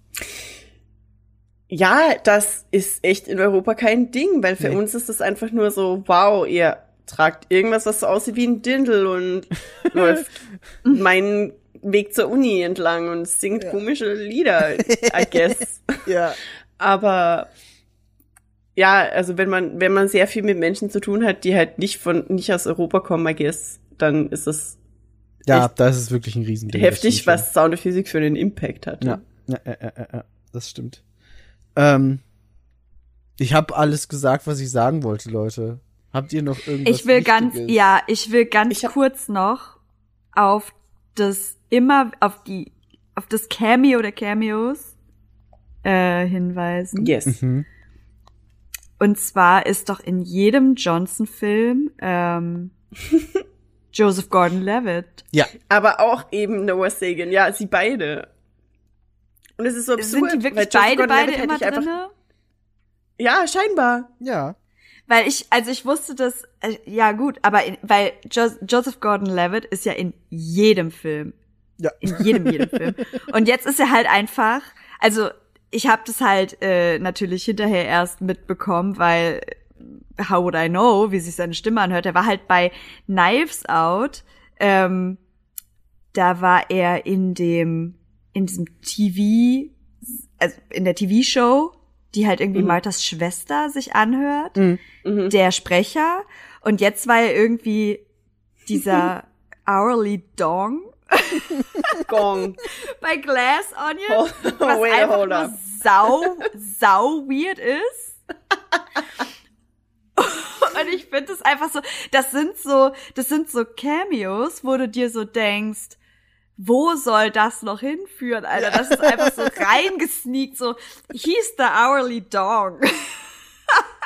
S3: Ja, das ist echt in Europa kein Ding, weil für
S2: Nee.
S3: uns ist das einfach nur so, wow, ihr tragt irgendwas, was so aussieht wie ein Dindel und läuft meinen Weg zur Uni entlang und singt komische Lieder, I guess.
S2: Ja.
S3: Aber ja, also wenn man, wenn man sehr viel mit Menschen zu tun hat, die halt nicht von, nicht aus Europa kommen, I guess, dann ist es
S2: Ja, das ist wirklich ein Riesending.
S3: heftig,
S2: das
S3: was Sound of Music für einen Impact hat.
S2: Ja. Ja, ja, ja, ja, ja, das stimmt. Ähm, ich habe alles gesagt, was ich sagen wollte, Leute. Habt ihr noch irgendwas
S4: Ich will ganz,
S2: Wichtiges?
S4: ja, ich will ganz
S3: Ich
S4: kurz noch auf das immer, auf die, auf das Cameo der Cameos äh, hinweisen.
S3: Yes.
S2: Mhm.
S4: Und zwar ist doch in jedem Johnson-Film ähm, Joseph Gordon-Levitt.
S2: Ja,
S3: Aber auch eben Noah Sagan. Ja, sie beide. Und es ist so absurd.
S4: Sind die wirklich beide, beide immer
S3: einfach-
S4: drinne?
S3: Ja, scheinbar.
S2: ja.
S4: Weil ich, also ich wusste das, äh, ja gut, aber in, weil jo Joseph Gordon-Levitt ist ja in jedem Film.
S2: Ja.
S4: In jedem, jedem Film. Und jetzt ist er halt einfach, also ich habe das halt äh, natürlich hinterher erst mitbekommen, weil äh, how would I know, wie sich seine Stimme anhört. Er war halt bei Knives Out, ähm, da war er in dem, in diesem TV, also in der TV-Show, die halt irgendwie
S3: Mhm.
S4: Marthas Schwester sich anhört,
S2: Mhm.
S3: Mhm.
S4: der Sprecher. Und jetzt war er irgendwie dieser Hourly Dong
S3: Gong.
S4: bei Glass Onion,
S3: Hold-
S4: was
S3: wait,
S4: einfach nur sau, sau weird ist. Und ich finde es einfach so, das sind so, das sind so Cameos, wo du dir so denkst, wo soll das noch hinführen, Alter? Das ist einfach so reingesneakt, so, he's the hourly dong.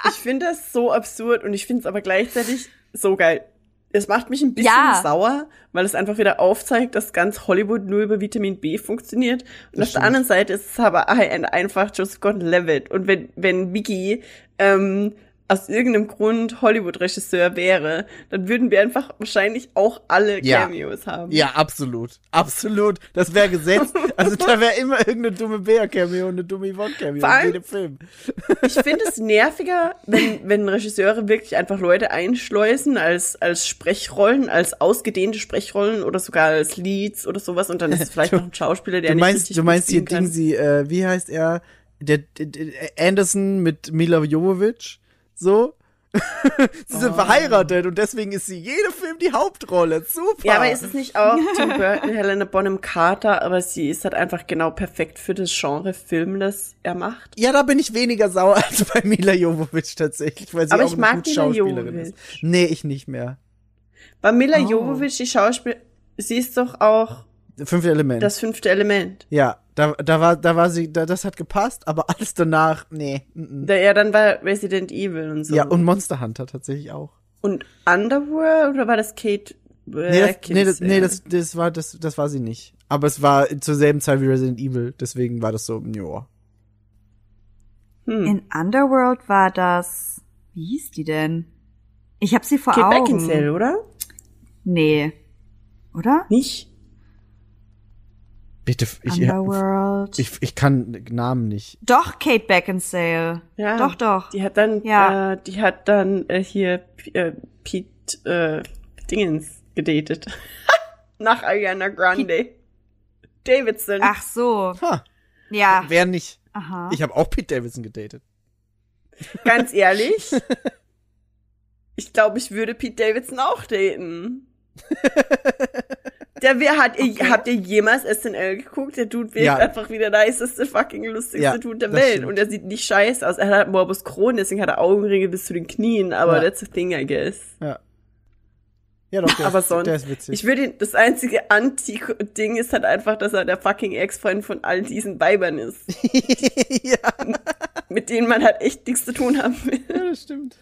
S3: Ich finde das so absurd und ich finde es aber gleichzeitig so geil. Es macht mich ein bisschen
S4: Ja.
S3: sauer, weil es einfach wieder aufzeigt, dass ganz Hollywood nur über Vitamin B funktioniert. Und
S2: Das
S3: auf
S2: stimmt.
S3: der anderen Seite ist es aber ein- einfach Joseph Gordon-Levitt. Und wenn, wenn Vicky ähm, aus irgendeinem Grund Hollywood-Regisseur wäre, dann würden wir einfach wahrscheinlich auch alle
S2: Ja.
S3: Cameos haben.
S2: Ja, absolut. Absolut. Das wäre gesetzt. Also da wäre immer irgendeine dumme Bär-Cameo und eine dumme Yvonne-Cameo in jedem Film.
S3: Ich finde es nerviger, wenn, wenn Regisseure wirklich einfach Leute einschleusen als, als Sprechrollen, als ausgedehnte Sprechrollen oder sogar als Leads oder sowas und dann ist es vielleicht noch ein Schauspieler, der
S2: Du
S3: nicht
S2: meinst,
S3: richtig
S2: du meinst hier
S3: gut spielen
S2: Ding, sie, äh, wie heißt er? Der, der, der Anderson mit Mila Jovovich. So. sie sind
S3: Oh.
S2: verheiratet und deswegen ist sie jede Film die Hauptrolle. Super.
S3: Ja, aber ist es nicht auch Tim Burton, Helena Bonham Carter, aber sie ist halt einfach genau perfekt für das Genre Film, das er macht.
S2: Ja, da bin ich weniger sauer als bei Mila Jovovich tatsächlich, weil sie
S3: Aber
S2: auch
S3: ich
S2: eine
S3: mag
S2: gute
S3: Mila
S2: Schauspielerin
S3: Jovovich.
S2: ist. Nee, ich nicht mehr.
S3: Bei Mila
S4: Oh.
S3: Jovovich, die Schauspiel, sie ist doch auch
S2: Fünfte Element.
S3: das fünfte Element.
S2: ja, da, da war, da war sie, da, das hat gepasst, aber alles danach, nee. Mm -mm.
S3: Da er dann war Resident Evil und so.
S2: Ja, und Monster Hunter tatsächlich auch.
S3: Und Underworld oder war das Kate
S2: Nee, das, nee, das, nee das, das war, das, das war sie nicht. Aber es war zur selben Zeit wie Resident Evil, deswegen war das so, joa.
S3: Hm.
S4: In Underworld war das, wie hieß die denn? Ich hab sie vor
S3: Kate
S4: Augen.
S3: Beckinsale, oder?
S4: Nee. Oder?
S3: Nicht?
S2: Bitte, ich,
S4: Underworld.
S2: ich, ich kann Namen nicht.
S4: Doch, Kate Beckinsale.
S3: Ja.
S4: Doch, doch.
S3: Die hat dann,
S4: Ja.
S3: äh, die hat dann äh, hier äh, Pete äh, Dingens gedatet. Nach Ariana Grande. Davidson.
S4: Ach so.
S2: Ha,
S4: Ja.
S2: wer nicht?
S4: Aha.
S2: Ich habe auch Pete Davidson gedatet.
S3: Ganz ehrlich. ich glaube, ich würde Pete Davidson auch daten. Der wer hat, ihr, habt ihr jemals SNL geguckt? Der Dude wirkt
S2: Ja.
S3: einfach wie der niceste, fucking lustigste
S2: Ja,
S3: Dude der
S2: das
S3: Welt.
S2: stimmt.
S3: Und er sieht nicht scheiße aus. Er hat halt Morbus Crohn, deswegen hat er Augenringe bis zu den Knien, aber
S2: Ja.
S3: that's the thing, I guess.
S2: Ja. Ja, doch, der,
S3: Aber
S2: ist,
S3: sonst-
S2: der ist witzig.
S3: Ich würde das einzige Anti-Ding ist halt einfach, dass er der fucking Ex-Freund von all diesen Weibern ist,
S2: ja,
S3: mit denen man halt echt nichts zu tun haben will.
S2: das stimmt.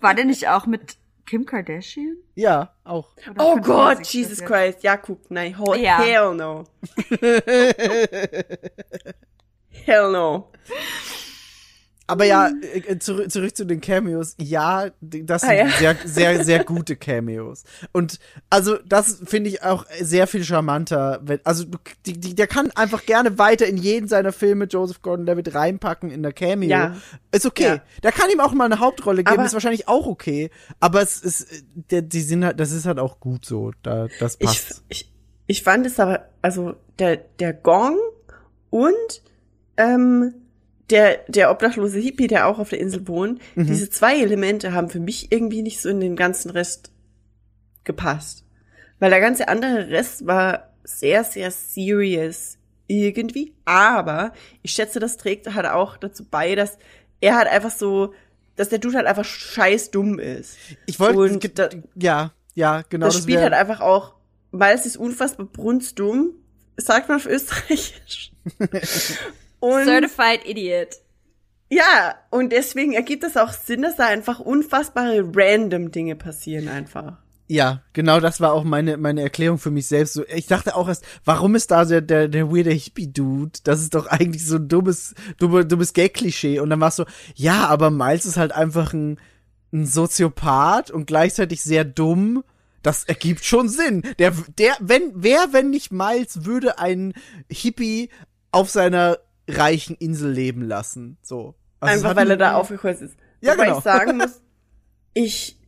S4: War der nicht auch mit Kim Kardashian?
S2: Ja, auch.
S4: Oder
S3: Oh Gott, Jesus? Christ. Ja, guck, nein, ho
S4: Ja.
S3: hell no. hell no.
S2: Aber ja, äh, zurück, zurück zu den Cameos. Ja, das sind
S3: Ah, ja.
S2: sehr, sehr, sehr gute Cameos. Und also das finde ich auch sehr viel charmanter. Also die, die, der kann einfach gerne weiter in jeden seiner Filme Joseph Gordon-Levitt reinpacken in der Cameo.
S3: Ja.
S2: Ist okay.
S3: Ja.
S2: Der kann ihm auch mal eine Hauptrolle geben,
S3: Aber-
S2: ist wahrscheinlich auch okay. Aber es ist, der, die sind halt, das ist halt auch gut so. Da, das
S3: Ich,
S2: passt.
S3: ich, ich fand es aber, also der, der Gong und ähm, der, der obdachlose Hippie, der auch auf der Insel wohnt,
S2: Mhm.
S3: diese zwei Elemente haben für mich irgendwie nicht so in den ganzen Rest gepasst. Weil der ganze andere Rest war sehr, sehr serious irgendwie. Aber ich schätze, das trägt halt auch dazu bei, dass er halt einfach so, dass der Dude halt einfach scheiß dumm ist.
S2: Ich wollte,
S3: da-
S2: ja, ja, genau.
S3: das, spielt
S2: wär-
S3: halt einfach auch, weil es ist unfassbar brunstdumm, sagt man auf Österreichisch. und
S4: Certified Idiot.
S3: ja, und deswegen ergibt es auch Sinn, dass da einfach unfassbare random Dinge passieren einfach.
S2: Ja, genau das war auch meine, meine Erklärung für mich selbst. So, ich dachte auch erst, warum ist da der, der, der weirde Hippie-Dude? Das ist doch eigentlich so ein dummes, dumme, dummes Gag-Klischee. Und dann war es so, ja, aber Miles ist halt einfach ein, ein Soziopath und gleichzeitig sehr dumm. Das ergibt schon Sinn. Der, der, wenn, wer, wenn nicht Miles, würde einen Hippie auf seiner reichen Insel leben lassen? So. Also
S3: einfach weil er da aufgekreuzt ist.
S2: Ja,
S3: Wobei
S2: genau.
S3: ich sagen muss, ich,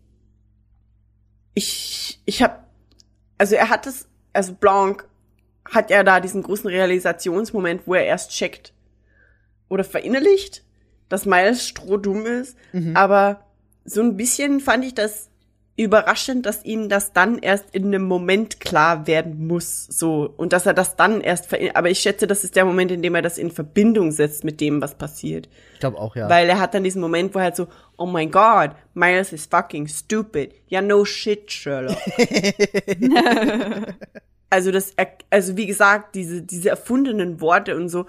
S3: ich, ich hab, also er hat es, also Blanc hat ja da diesen großen Realisationsmoment, wo er erst checkt oder verinnerlicht, dass Miles strohdumm ist,
S2: Mhm.
S3: aber so ein bisschen fand ich das überraschend, dass ihm das dann erst in einem Moment klar werden muss, so und dass er das dann erst aber ich schätze, das ist der Moment, in dem er das in Verbindung setzt mit dem, was passiert.
S2: Ich glaube auch, ja.
S3: Weil er hat dann diesen Moment, wo er halt so, oh mein Gott, Miles is fucking stupid. Ja, no shit, Sherlock. also das, also wie gesagt, diese, diese erfundenen Worte und so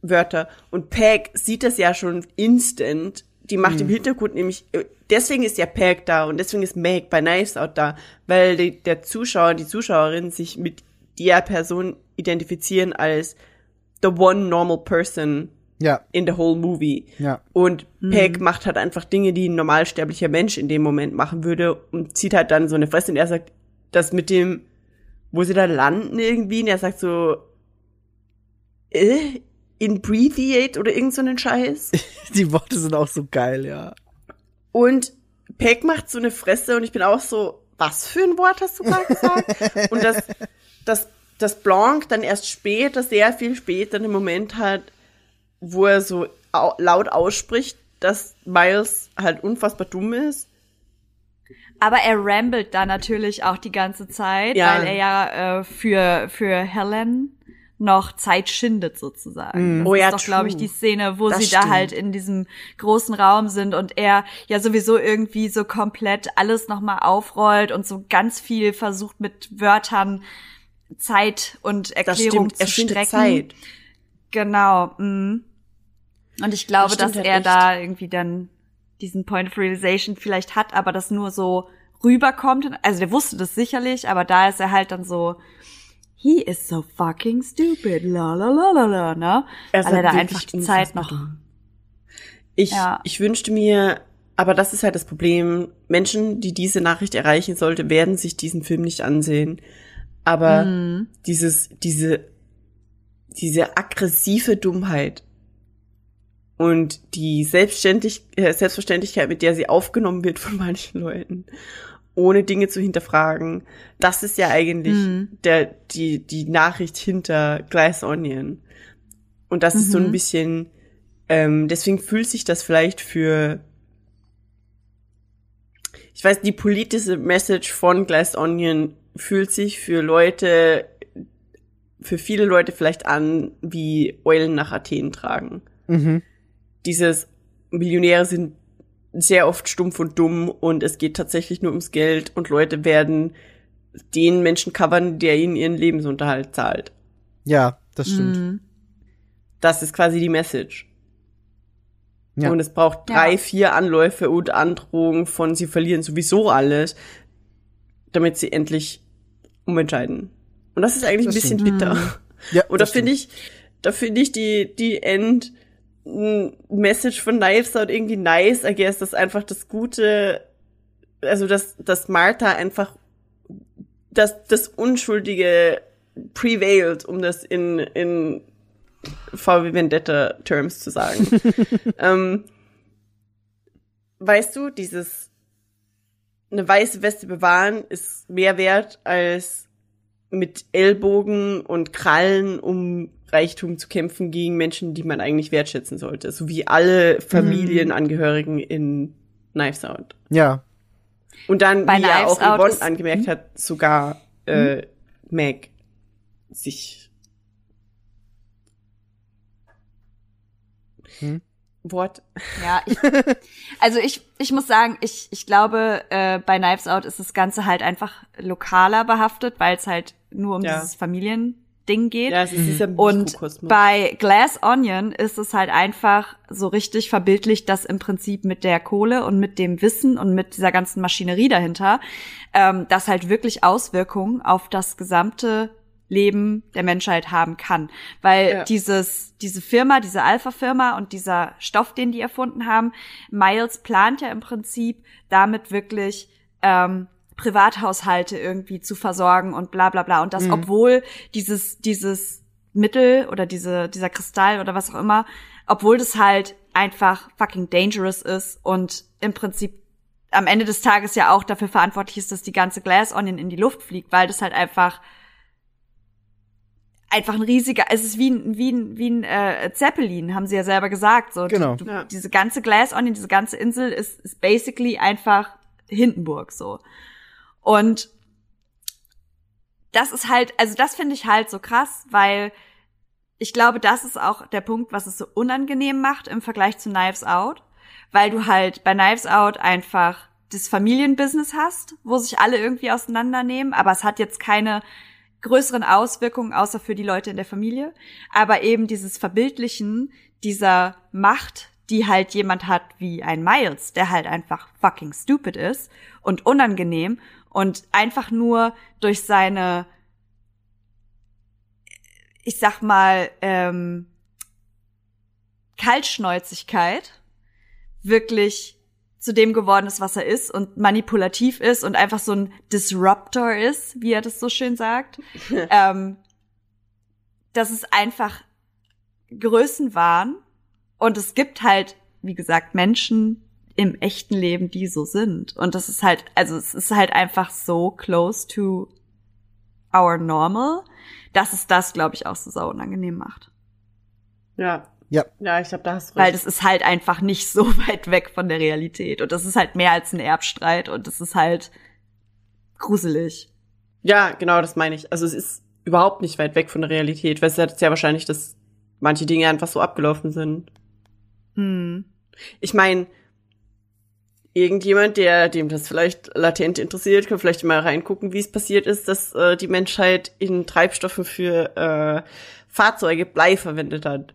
S3: Wörter. Und Peg sieht das ja schon instant. Die macht im Hintergrund nämlich, äh, deswegen ist ja Peg da und deswegen ist Meg bei Knives Out da, weil die, der Zuschauer, die Zuschauerin sich mit der Person identifizieren als the one normal person
S2: Ja,
S3: in the whole movie.
S2: ja.
S3: Und Peg macht halt einfach Dinge, die ein normalsterblicher Mensch in dem Moment machen würde und zieht halt dann so eine Fresse und er sagt, das mit dem, wo sie da landen irgendwie, und er sagt so, äh, imbreathiate oder irgend so einen Scheiß.
S2: Die Worte sind auch so geil, ja.
S3: Und Peg macht so eine Fresse und ich bin auch so, was für ein Wort hast du gerade gesagt? und das, das, das Blanc dann erst später, sehr viel später, einen Moment hat, wo er so au laut ausspricht, dass Miles halt unfassbar dumm ist.
S4: Aber er rambelt da natürlich auch die ganze Zeit,
S3: Ja.
S4: weil er ja äh, für, für Helen noch Zeit schindet sozusagen. Das
S3: Oh ja,
S4: ist doch, glaube ich, die Szene, wo
S3: Das
S4: sie da
S3: stimmt.
S4: halt in diesem großen Raum sind und er ja sowieso irgendwie so komplett alles nochmal aufrollt und so ganz viel versucht mit Wörtern Zeit und
S3: Das
S4: Erklärung
S3: stimmt, er
S4: zu
S3: findet
S4: strecken.
S3: Zeit.
S4: Genau. Mm. Und ich glaube,
S3: Das
S4: dass
S3: stimmt
S4: er
S3: halt
S4: da irgendwie dann diesen Point of Realization vielleicht hat, aber das nur so rüberkommt. Also der wusste das sicherlich, aber da ist er halt dann so, he is so fucking stupid, la la la la la, ne?
S3: Er
S4: Weil er da einfach die Zeit noch.
S3: Ich,
S4: Ja.
S3: ich wünschte mir, aber das ist halt das Problem. Menschen, die diese Nachricht erreichen sollte, werden sich diesen Film nicht ansehen. Aber
S4: Mhm.
S3: dieses, diese, diese aggressive Dummheit und die Selbstständig äh, Selbstverständlichkeit, mit der sie aufgenommen wird von manchen Leuten, ohne Dinge zu hinterfragen, das ist ja eigentlich
S4: Mhm.
S3: der, die, die Nachricht hinter Glass Onion. Und das ist so ein
S4: Mhm.
S3: bisschen, ähm, deswegen fühlt sich das vielleicht für, ich weiß, die politische Message von Glass Onion fühlt sich für Leute, für viele Leute vielleicht an, wie Eulen nach Athen tragen.
S2: Mhm.
S3: Dieses Millionäre sind sehr oft stumpf und dumm und es geht tatsächlich nur ums Geld und Leute werden den Menschen covern, der ihnen ihren Lebensunterhalt zahlt.
S2: Ja, das stimmt.
S4: Mhm.
S3: Das ist quasi die Message.
S2: Ja.
S3: Und es braucht
S4: Ja.
S3: drei, vier Anläufe und Androhungen von sie verlieren sowieso alles, damit sie endlich umentscheiden. Und das ist eigentlich
S2: Das
S3: ein bisschen
S2: stimmt.
S3: bitter.
S2: Ja,
S3: Und da
S2: das
S3: finde ich, da finde ich die, die End Message von Knives Out irgendwie nice, I guess, dass einfach das Gute, also dass, dass Martha einfach, dass das Unschuldige prevailed, um das in, in VW Vendetta Terms zu sagen. ähm, weißt du, dieses eine weiße Weste bewahren ist mehr wert als mit Ellbogen und Krallen um Reichtum zu kämpfen gegen Menschen, die man eigentlich wertschätzen sollte. So wie alle Familienangehörigen in Knives Out.
S2: Ja,
S3: Und dann,
S4: Bei
S3: wie ja
S4: Knives
S3: auch
S4: Out
S3: Yvonne
S4: ist-
S3: angemerkt hat, sogar äh, Meg sich
S2: Hm?
S3: Wort.
S4: Ja, ich, also ich, ich muss sagen, ich, ich glaube, äh, bei Knives Out ist das Ganze halt einfach lokaler behaftet, weil es halt nur um
S3: Ja.
S4: dieses Familiending geht.
S3: Ja, es ist dieser
S4: Und
S3: Mikrokosmos.
S4: bei Glass Onion ist es halt einfach so richtig verbildlicht, dass im Prinzip mit der Kohle und mit dem Wissen und mit dieser ganzen Maschinerie dahinter, ähm, das halt wirklich Auswirkungen auf das gesamte Leben der Menschheit haben kann. Weil
S3: Ja.
S4: dieses, diese Firma, diese Alpha-Firma und dieser Stoff, den die erfunden haben, Miles plant ja im Prinzip damit wirklich ähm, Privathaushalte irgendwie zu versorgen und bla bla bla. Und das, obwohl dieses, dieses Mittel oder diese, dieser Kristall oder was auch immer, obwohl das halt einfach fucking dangerous ist und im Prinzip am Ende des Tages ja auch dafür verantwortlich ist, dass die ganze Glass Onion in die Luft fliegt, weil das halt einfach einfach ein riesiger, es ist wie ein, wie ein, wie ein äh, Zeppelin, haben sie ja selber gesagt. So,
S2: Genau.
S4: Du,
S3: Ja.
S4: Diese ganze Glass Onion, diese ganze Insel ist, ist basically einfach Hindenburg so. Und das ist halt, also das finde ich halt so krass, weil ich glaube, das ist auch der Punkt, was es so unangenehm macht im Vergleich zu Knives Out, weil du halt bei Knives Out einfach das Familienbusiness hast, wo sich alle irgendwie auseinandernehmen, aber es hat jetzt keine größeren Auswirkungen außer für die Leute in der Familie, aber eben dieses Verbildlichen dieser Macht, die halt jemand hat wie ein Miles, der halt einfach fucking stupid ist und unangenehm und einfach nur durch seine ich sag mal, ähm, Kaltschnäuzigkeit wirklich zu dem geworden ist, was er ist und manipulativ ist und einfach so ein Disruptor ist, wie er das so schön sagt. ähm, dass es einfach Größenwahn und es gibt halt, wie gesagt, Menschen im echten Leben, die so sind. Und das ist halt, also es ist halt einfach so close to our normal, dass es das, glaube ich, auch so sau unangenehm macht.
S3: Ja.
S2: Ja.
S3: Ja, ich glaube, da hast du
S4: Weil
S3: recht.
S4: das ist halt einfach nicht so weit weg von der Realität. Und das ist halt mehr als ein Erbstreit und das ist halt gruselig.
S3: Ja, genau, das meine ich. Also es ist überhaupt nicht weit weg von der Realität, weil es ist ja wahrscheinlich, dass manche Dinge einfach so abgelaufen sind.
S4: Hm.
S3: Ich meine, irgendjemand, der dem das vielleicht latent interessiert, kann vielleicht mal reingucken, wie es passiert ist, dass äh, die Menschheit in Treibstoffen für äh, Fahrzeuge Blei verwendet hat.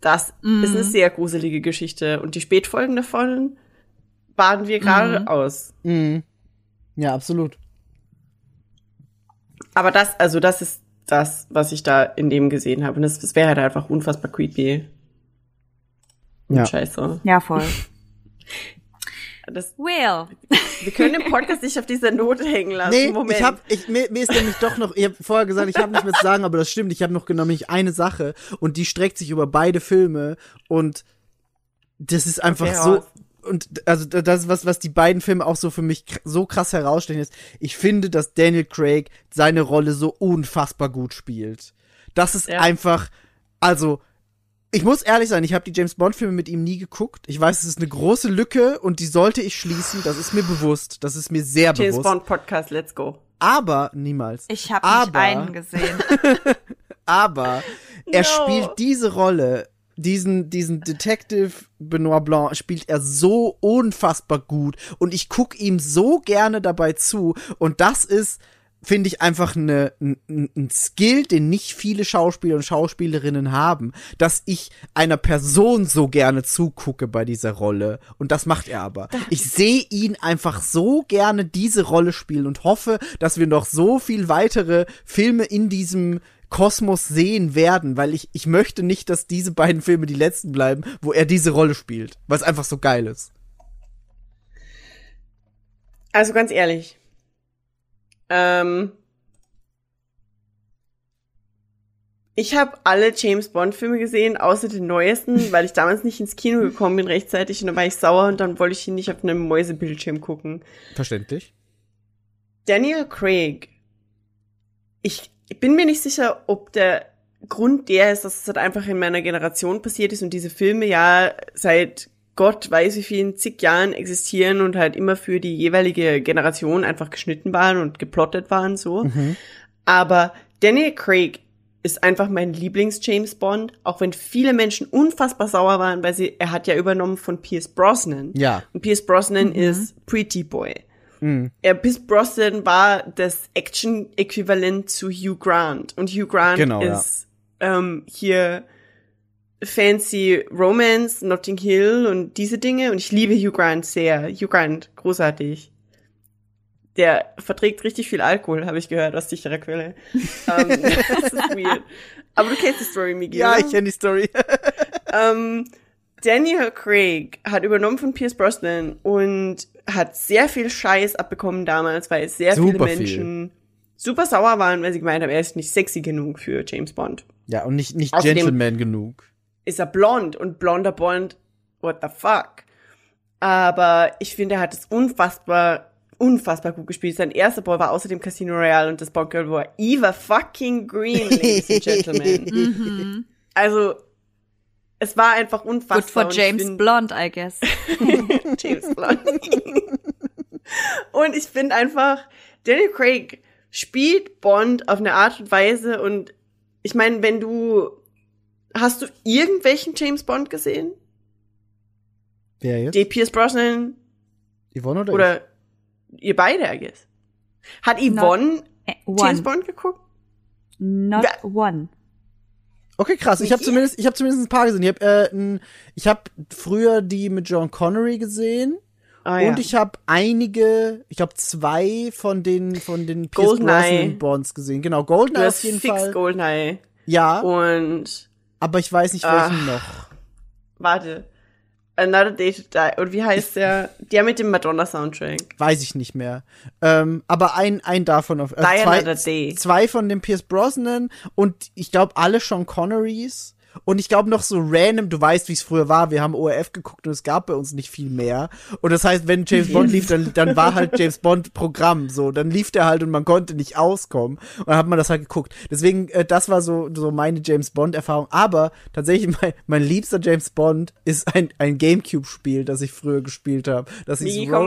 S3: Das
S4: Mhm.
S3: ist eine sehr gruselige Geschichte und die Spätfolgen davon baden wir gerade
S4: Mhm.
S3: aus.
S2: Mhm. Ja, absolut.
S3: Aber das, also das ist das, was ich da in dem gesehen habe. Und das, das wäre halt einfach unfassbar creepy. Und
S2: Ja.
S3: Scheiße.
S4: Ja, voll.
S3: Das,
S4: Well.
S3: wir können den Podcast nicht auf dieser Note hängen lassen.
S2: Nee,
S3: Moment.
S2: ich hab, ich, mir, mir ist nämlich doch noch, ich habe vorher gesagt, ich habe nicht mehr zu sagen, aber das stimmt, ich habe noch genau nämlich eine Sache und die streckt sich über beide Filme und das ist einfach
S3: Okay,
S2: so, und also das ist was, was die beiden Filme auch so für mich so krass herausstellen ist. Ich finde, dass Daniel Craig seine Rolle so unfassbar gut spielt. Das ist
S3: Ja.
S2: einfach, also ich muss ehrlich sein, ich habe die James Bond Filme mit ihm nie geguckt. Ich weiß, es ist eine große Lücke und die sollte ich schließen. Das ist mir bewusst. Das ist mir sehr
S3: James
S2: bewusst.
S3: Bond Podcast, let's go.
S2: Aber niemals.
S4: Ich habe nicht einen gesehen.
S2: Aber er
S3: No.
S2: spielt diese Rolle, diesen, diesen Detective Benoit Blanc spielt er so unfassbar gut und ich guck ihm so gerne dabei zu und das ist, finde ich, einfach eine, ein, ein Skill, den nicht viele Schauspieler und Schauspielerinnen haben, dass ich einer Person so gerne zugucke bei dieser Rolle und das macht er aber. Ich sehe ihn einfach so gerne diese Rolle spielen und hoffe, dass wir noch so viel weitere Filme in diesem Kosmos sehen werden, weil ich, ich möchte nicht, dass diese beiden Filme die letzten bleiben, wo er diese Rolle spielt, weil es einfach so geil ist.
S3: Also ganz ehrlich. Ähm, ich habe alle James Bond Filme gesehen, außer den neuesten, weil ich damals nicht ins Kino gekommen bin rechtzeitig und dann war ich sauer und dann wollte ich ihn nicht auf einem Mäusebildschirm gucken.
S2: Verständlich.
S3: Daniel Craig. Ich bin mir nicht sicher, ob der Grund der ist, dass es halt einfach in meiner Generation passiert ist und diese Filme ja seit Gott weiß wie vielen zig Jahren existieren und halt immer für die jeweilige Generation einfach geschnitten waren und geplottet waren so. Aber Daniel Craig ist einfach mein Lieblings-James Bond, auch wenn viele Menschen unfassbar sauer waren, weil sie, er hat ja übernommen von Pierce Brosnan.
S2: Ja.
S3: Und Pierce Brosnan ist Pretty Boy.
S2: Mhm.
S3: Er, Pierce Brosnan war das Action-Äquivalent zu Hugh Grant. Und Hugh Grant
S2: Genau, ja.
S3: ist ähm, hier fancy Romance, Notting Hill und diese Dinge. Und ich liebe Hugh Grant sehr. Hugh Grant, großartig. Der verträgt richtig viel Alkohol, habe ich gehört, aus sicherer Quelle. ähm, das ist weird. Aber du kennst die Story, Miguel.
S2: Ja, ich kenne die Story.
S3: Ähm, Daniel Craig hat übernommen von Pierce Brosnan und hat sehr viel Scheiß abbekommen damals, weil sehr
S2: Super
S3: viele
S2: viel.
S3: Menschen super sauer waren, weil sie gemeint haben, er ist nicht sexy genug für James Bond.
S2: ja, und nicht, nicht
S3: Außerdem-
S2: Gentleman genug.
S3: Ist er blond und blonder Bond, what the fuck? Aber ich finde, er hat es unfassbar, unfassbar gut gespielt. Sein erster Ball war außerdem Casino Royale und das Bondgirl war Eva fucking Green, Ladies and Gentlemen.
S4: Mhm.
S3: Also, es war einfach unfassbar.
S4: Good for James Blond, I guess.
S3: James Bond. und ich finde einfach, Daniel Craig spielt Bond auf eine Art und Weise und ich meine, wenn du hast du irgendwelchen James Bond gesehen?
S2: Wer jetzt?
S3: Die Pierce Brosnan
S2: Yvonne oder,
S3: oder ihr beide, I guess. Hat Yvonne
S4: Eh,
S3: James
S4: One.
S3: Bond geguckt?
S4: Not
S3: Wer-
S4: one.
S2: ich? Okay, krass. Ich habe zumindest, ich habe zumindest ein paar gesehen. Ich habe äh, ich habe früher die mit John Connery gesehen
S3: Ah,
S2: und ich habe einige, ich habe zwei von den von den Pierce
S3: Goldeneye.
S2: Brosnan Bonds gesehen. Genau,
S3: du
S2: Goldeneye
S3: hast
S2: auf jeden
S3: fix
S2: Fall.
S3: Goldeneye
S2: Ja,
S3: und
S2: aber ich weiß nicht welchen noch.
S3: warte. Another Day to Die. Und wie heißt der? Der mit dem Madonna-Soundtrack.
S2: Weiß ich nicht mehr. Ähm, aber ein, ein davon auf. Also
S3: Die
S2: zwei,
S3: Another Day.
S2: zwei von dem Pierce Brosnan und ich glaube alle Sean Connerys. Und ich glaube noch so random, du weißt, wie es früher war, wir haben ORF geguckt und es gab bei uns nicht viel mehr. Und das heißt, wenn James Bond lief, dann, dann war halt James Bond Programm, so, dann lief der halt und man konnte nicht auskommen. Und dann hat man das halt geguckt. Deswegen, äh, das war so, so meine James Bond Erfahrung. Aber tatsächlich, mein, mein liebster James Bond ist ein, ein Gamecube-Spiel, das ich früher gespielt habe. Das hieß Rogue-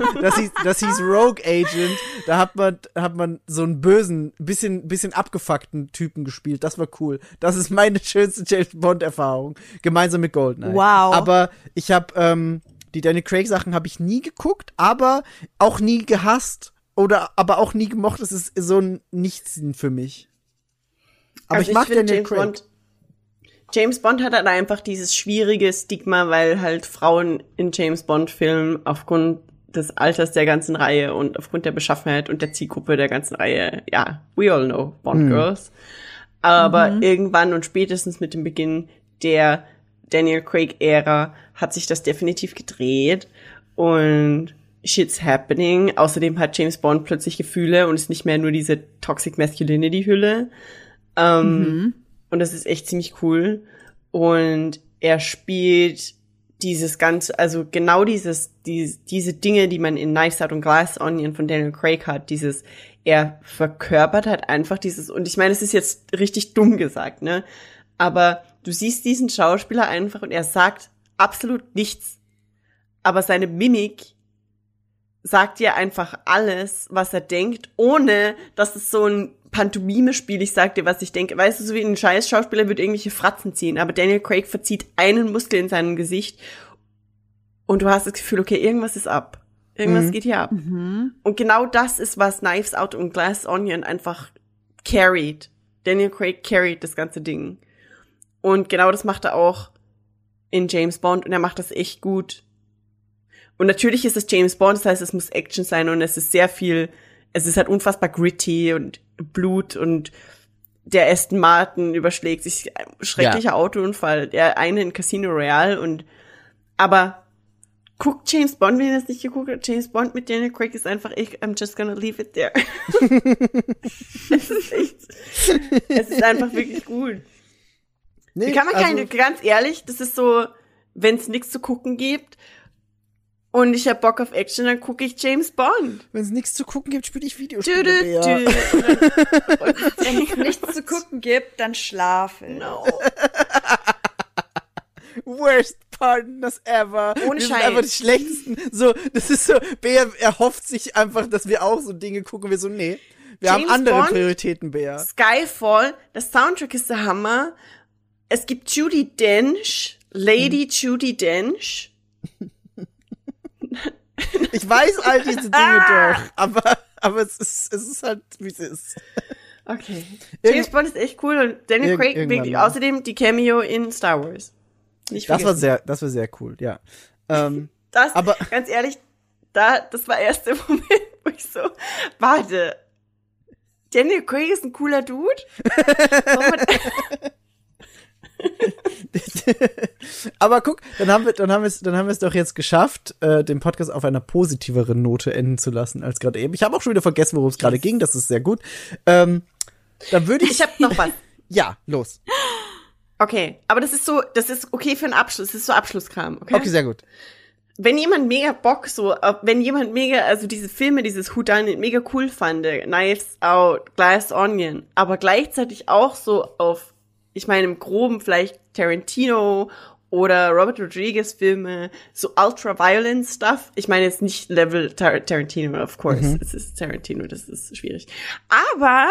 S2: das hieß, das hieß Rogue Agent. Da hat man, hat man so einen bösen, bisschen, bisschen abgefuckten Typen gespielt. Das war cool. Das ist meine schönste James Bond Erfahrung. Gemeinsam mit Goldeneye.
S4: Wow.
S2: Aber ich habe, ähm, die Daniel Craig Sachen habe ich nie geguckt, aber auch nie gehasst. Oder, aber auch nie gemocht. Das ist so ein Nichtsinn für mich. Aber
S3: Also
S2: ich mag Daniel
S3: James
S2: Craig.
S3: Bond. James Bond hat halt einfach dieses schwierige Stigma, weil halt Frauen in James Bond Filmen aufgrund des Alters der ganzen Reihe und aufgrund der Beschaffenheit und der Zielgruppe der ganzen Reihe, ja, we all know Bond
S2: Hm.
S3: Aber irgendwann und spätestens mit dem Beginn der Daniel Craig Ära hat sich das definitiv gedreht und shit's happening. Außerdem hat James Bond plötzlich Gefühle und ist nicht mehr nur diese Toxic Masculinity Hülle. Ähm, Und das ist echt ziemlich cool. Und er spielt dieses ganze, also genau dieses, die, diese Dinge, die man in Knives Out und Glass Onion von Daniel Craig hat, dieses, er verkörpert halt einfach dieses, und ich meine, es ist jetzt richtig dumm gesagt, ne? Aber du siehst diesen Schauspieler einfach und er sagt absolut nichts. Aber seine Mimik sagt dir einfach alles, was er denkt, ohne dass es so ein Pantomime-Spiel, ich sag dir, was ich denke. Weißt du, so wie ein scheiß Schauspieler wird irgendwelche Fratzen ziehen, aber Daniel Craig verzieht einen Muskel in seinem Gesicht und du hast das Gefühl, okay, irgendwas ist ab. Irgendwas
S2: Mhm.
S3: geht hier ab. Und genau das ist, was Knives Out und Glass Onion einfach carried. Daniel Craig carried das ganze Ding. Und genau das macht er auch in James Bond und er macht das echt gut. Und natürlich ist es James Bond, das heißt, es muss Action sein und es ist sehr viel, es ist halt unfassbar gritty und Blut und der Aston Martin überschlägt sich, schrecklicher Autounfall, der eine in Casino Royale und, aber guckt James Bond, wenn ihr das nicht geguckt habt, James Bond mit Daniel Craig ist einfach, ich, I'm just gonna leave it there. es ist echt, es ist einfach wirklich gut.
S2: Nee,
S3: Wie kann man
S2: also-
S3: keine, ganz ehrlich, das ist so, wenn es nichts zu gucken gibt und ich hab Bock auf Action, dann gucke ich James Bond.
S2: Wenn es nichts zu gucken gibt, spiele ich
S3: Dü,
S2: Videospiele.
S3: dü,
S2: Bea.
S3: dü.
S4: Wenn es nichts zu gucken gibt, dann schlafen.
S3: No.
S2: Worst Partners ever.
S3: Ohne
S2: wir sind
S3: Scheiß.
S2: einfach die schlechtesten. So, das ist so, Bea erhofft sich einfach, dass wir auch so Dinge gucken. Wir so, nee. Wir
S3: James
S2: haben andere
S3: Bond?
S2: Prioritäten, Bea.
S3: Skyfall, der Soundtrack ist der Hammer. Es gibt Judy Dench, Lady
S2: Hm.
S3: Judy Dench.
S2: Ich weiß all diese Dinge doch, aber, aber es ist, es ist halt, wie es ist.
S3: Okay.
S2: Irgend-
S3: James Bond ist echt cool und Daniel Craig, wirklich,
S2: mal.
S3: außerdem die Cameo in Star Wars. Nicht
S2: Das war sehr, das war sehr cool, ja. Ähm,
S3: Das,
S2: Aber-
S3: ganz ehrlich, da, das war erst der Moment, wo ich so, warte, Daniel Craig ist ein cooler Dude? Warum hat-
S2: aber guck, dann haben wir, dann haben wir es, dann haben wir es doch jetzt geschafft, äh, den Podcast auf einer positiveren Note enden zu lassen als gerade eben. Ich habe auch schon wieder vergessen, worum es gerade ging. Das ist sehr gut. Ähm, dann würde ich,
S3: ich hab noch was.
S2: ja, los.
S3: Okay, aber das ist so, das ist okay für einen Abschluss, das ist so Abschlusskram, okay?
S2: Okay, sehr gut.
S3: wenn jemand mega Bock so, wenn jemand mega, also diese Filme, dieses Whodunit mega cool fand, Knives Out, Glass Onion, aber gleichzeitig auch so auf, ich meine im Groben vielleicht Tarantino oder Robert Rodriguez Filme, so ultra-violent Stuff. Ich meine jetzt nicht Level Tar Tarantino, of course. Es ist Tarantino, das ist schwierig. Aber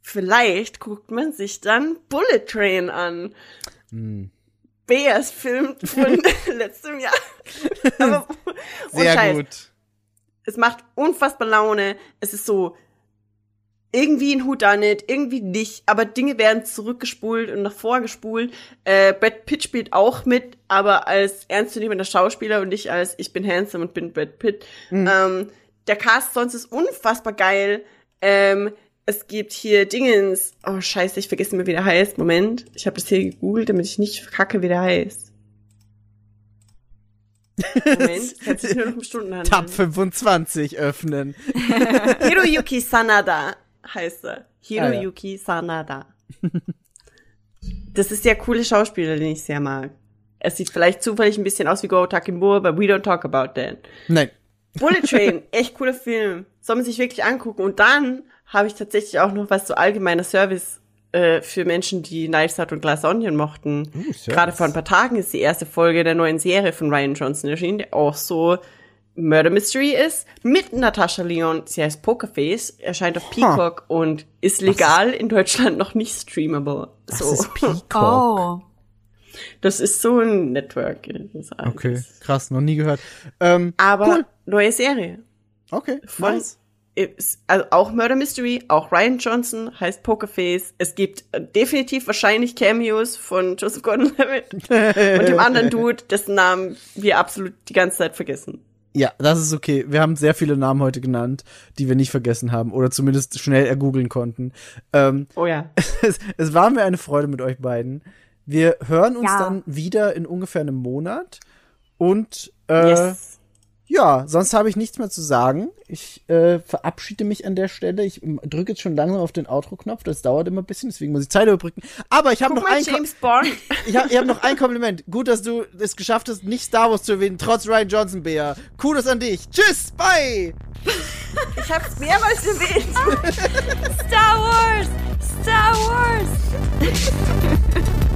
S3: vielleicht guckt man sich dann Bullet Train an. Beas Film von letztem Jahr. Aber,
S2: Sehr
S3: Scheiß,
S2: gut.
S3: Es macht unfassbar Laune. Es ist so irgendwie ein Whodunit, irgendwie nicht, aber Dinge werden zurückgespult und nach vorgespult. Äh, Brad Pitt spielt auch mit, aber als ernstzunehmender Schauspieler und nicht als ich bin handsome und bin Brad Pitt. Ähm, der Cast sonst ist unfassbar geil. Ähm, Es gibt hier Dingens. Oh, scheiße, ich vergesse immer, wie der heißt. Moment. Ich habe das hier gegoogelt, damit ich nicht verkacke, wie der heißt. Moment, hat sich nur noch um Stunden handeln.
S2: Tab 25 öffnen.
S3: Hiroyuki Sanada heißt er. Hiroyuki
S2: Ah,
S3: Sanada. Das ist der coole Schauspieler, den ich sehr mag. Es sieht vielleicht zufällig ein bisschen aus wie Go Takimbo, aber we don't talk about that.
S2: Nein.
S3: Bullet Train, echt cooler Film. Soll man sich wirklich angucken. Und dann habe ich tatsächlich auch noch was so allgemeiner Service äh, für Menschen, die Knives Out und Glass Onion mochten.
S2: Uh.
S3: Gerade vor ein paar Tagen ist die erste Folge der neuen Serie von Ryan Johnson erschienen, der auch so Murder Mystery ist, mit Natascha Leon. Sie heißt Pokerface, erscheint auf Peacock und ist legal in Deutschland noch nicht streamable.
S2: Das
S3: so.
S2: ist Peacock.
S4: Oh.
S3: Das ist so ein Network.
S2: Okay, krass, noch nie gehört. Ähm,
S3: Aber
S2: Cool.
S3: neue Serie.
S2: okay,
S3: Voll.
S2: nice.
S3: Also auch Murder Mystery, auch Ryan Johnson heißt Pokerface. Es gibt äh, definitiv wahrscheinlich Cameos von Joseph Gordon-Levitt und dem anderen Dude, dessen Namen wir absolut die ganze Zeit vergessen.
S2: Ja, das ist okay. Wir haben sehr viele Namen heute genannt, die wir nicht vergessen haben oder zumindest schnell ergoogeln konnten. Ähm,
S3: Oh ja.
S2: es, es war mir eine Freude mit euch beiden. Wir hören uns
S4: Ja.
S2: dann wieder in ungefähr einem Monat. Und äh,
S3: Yes.
S2: Ja, sonst habe ich nichts mehr zu sagen. Ich äh, verabschiede mich an der Stelle. Ich drücke jetzt schon langsam auf den Outro-Knopf. Das dauert immer ein bisschen, deswegen muss ich Zeit überbrücken. Aber ich habe noch ein
S3: James Bond.
S2: ich habe hab noch ein Kompliment. Gut, dass du es geschafft hast, nicht Star Wars zu erwähnen, trotz Ryan Johnson, Bea. Kudos an dich. Tschüss, bye.
S3: Ich hab's mehrmals erwähnt.
S4: Star Wars! Star Wars!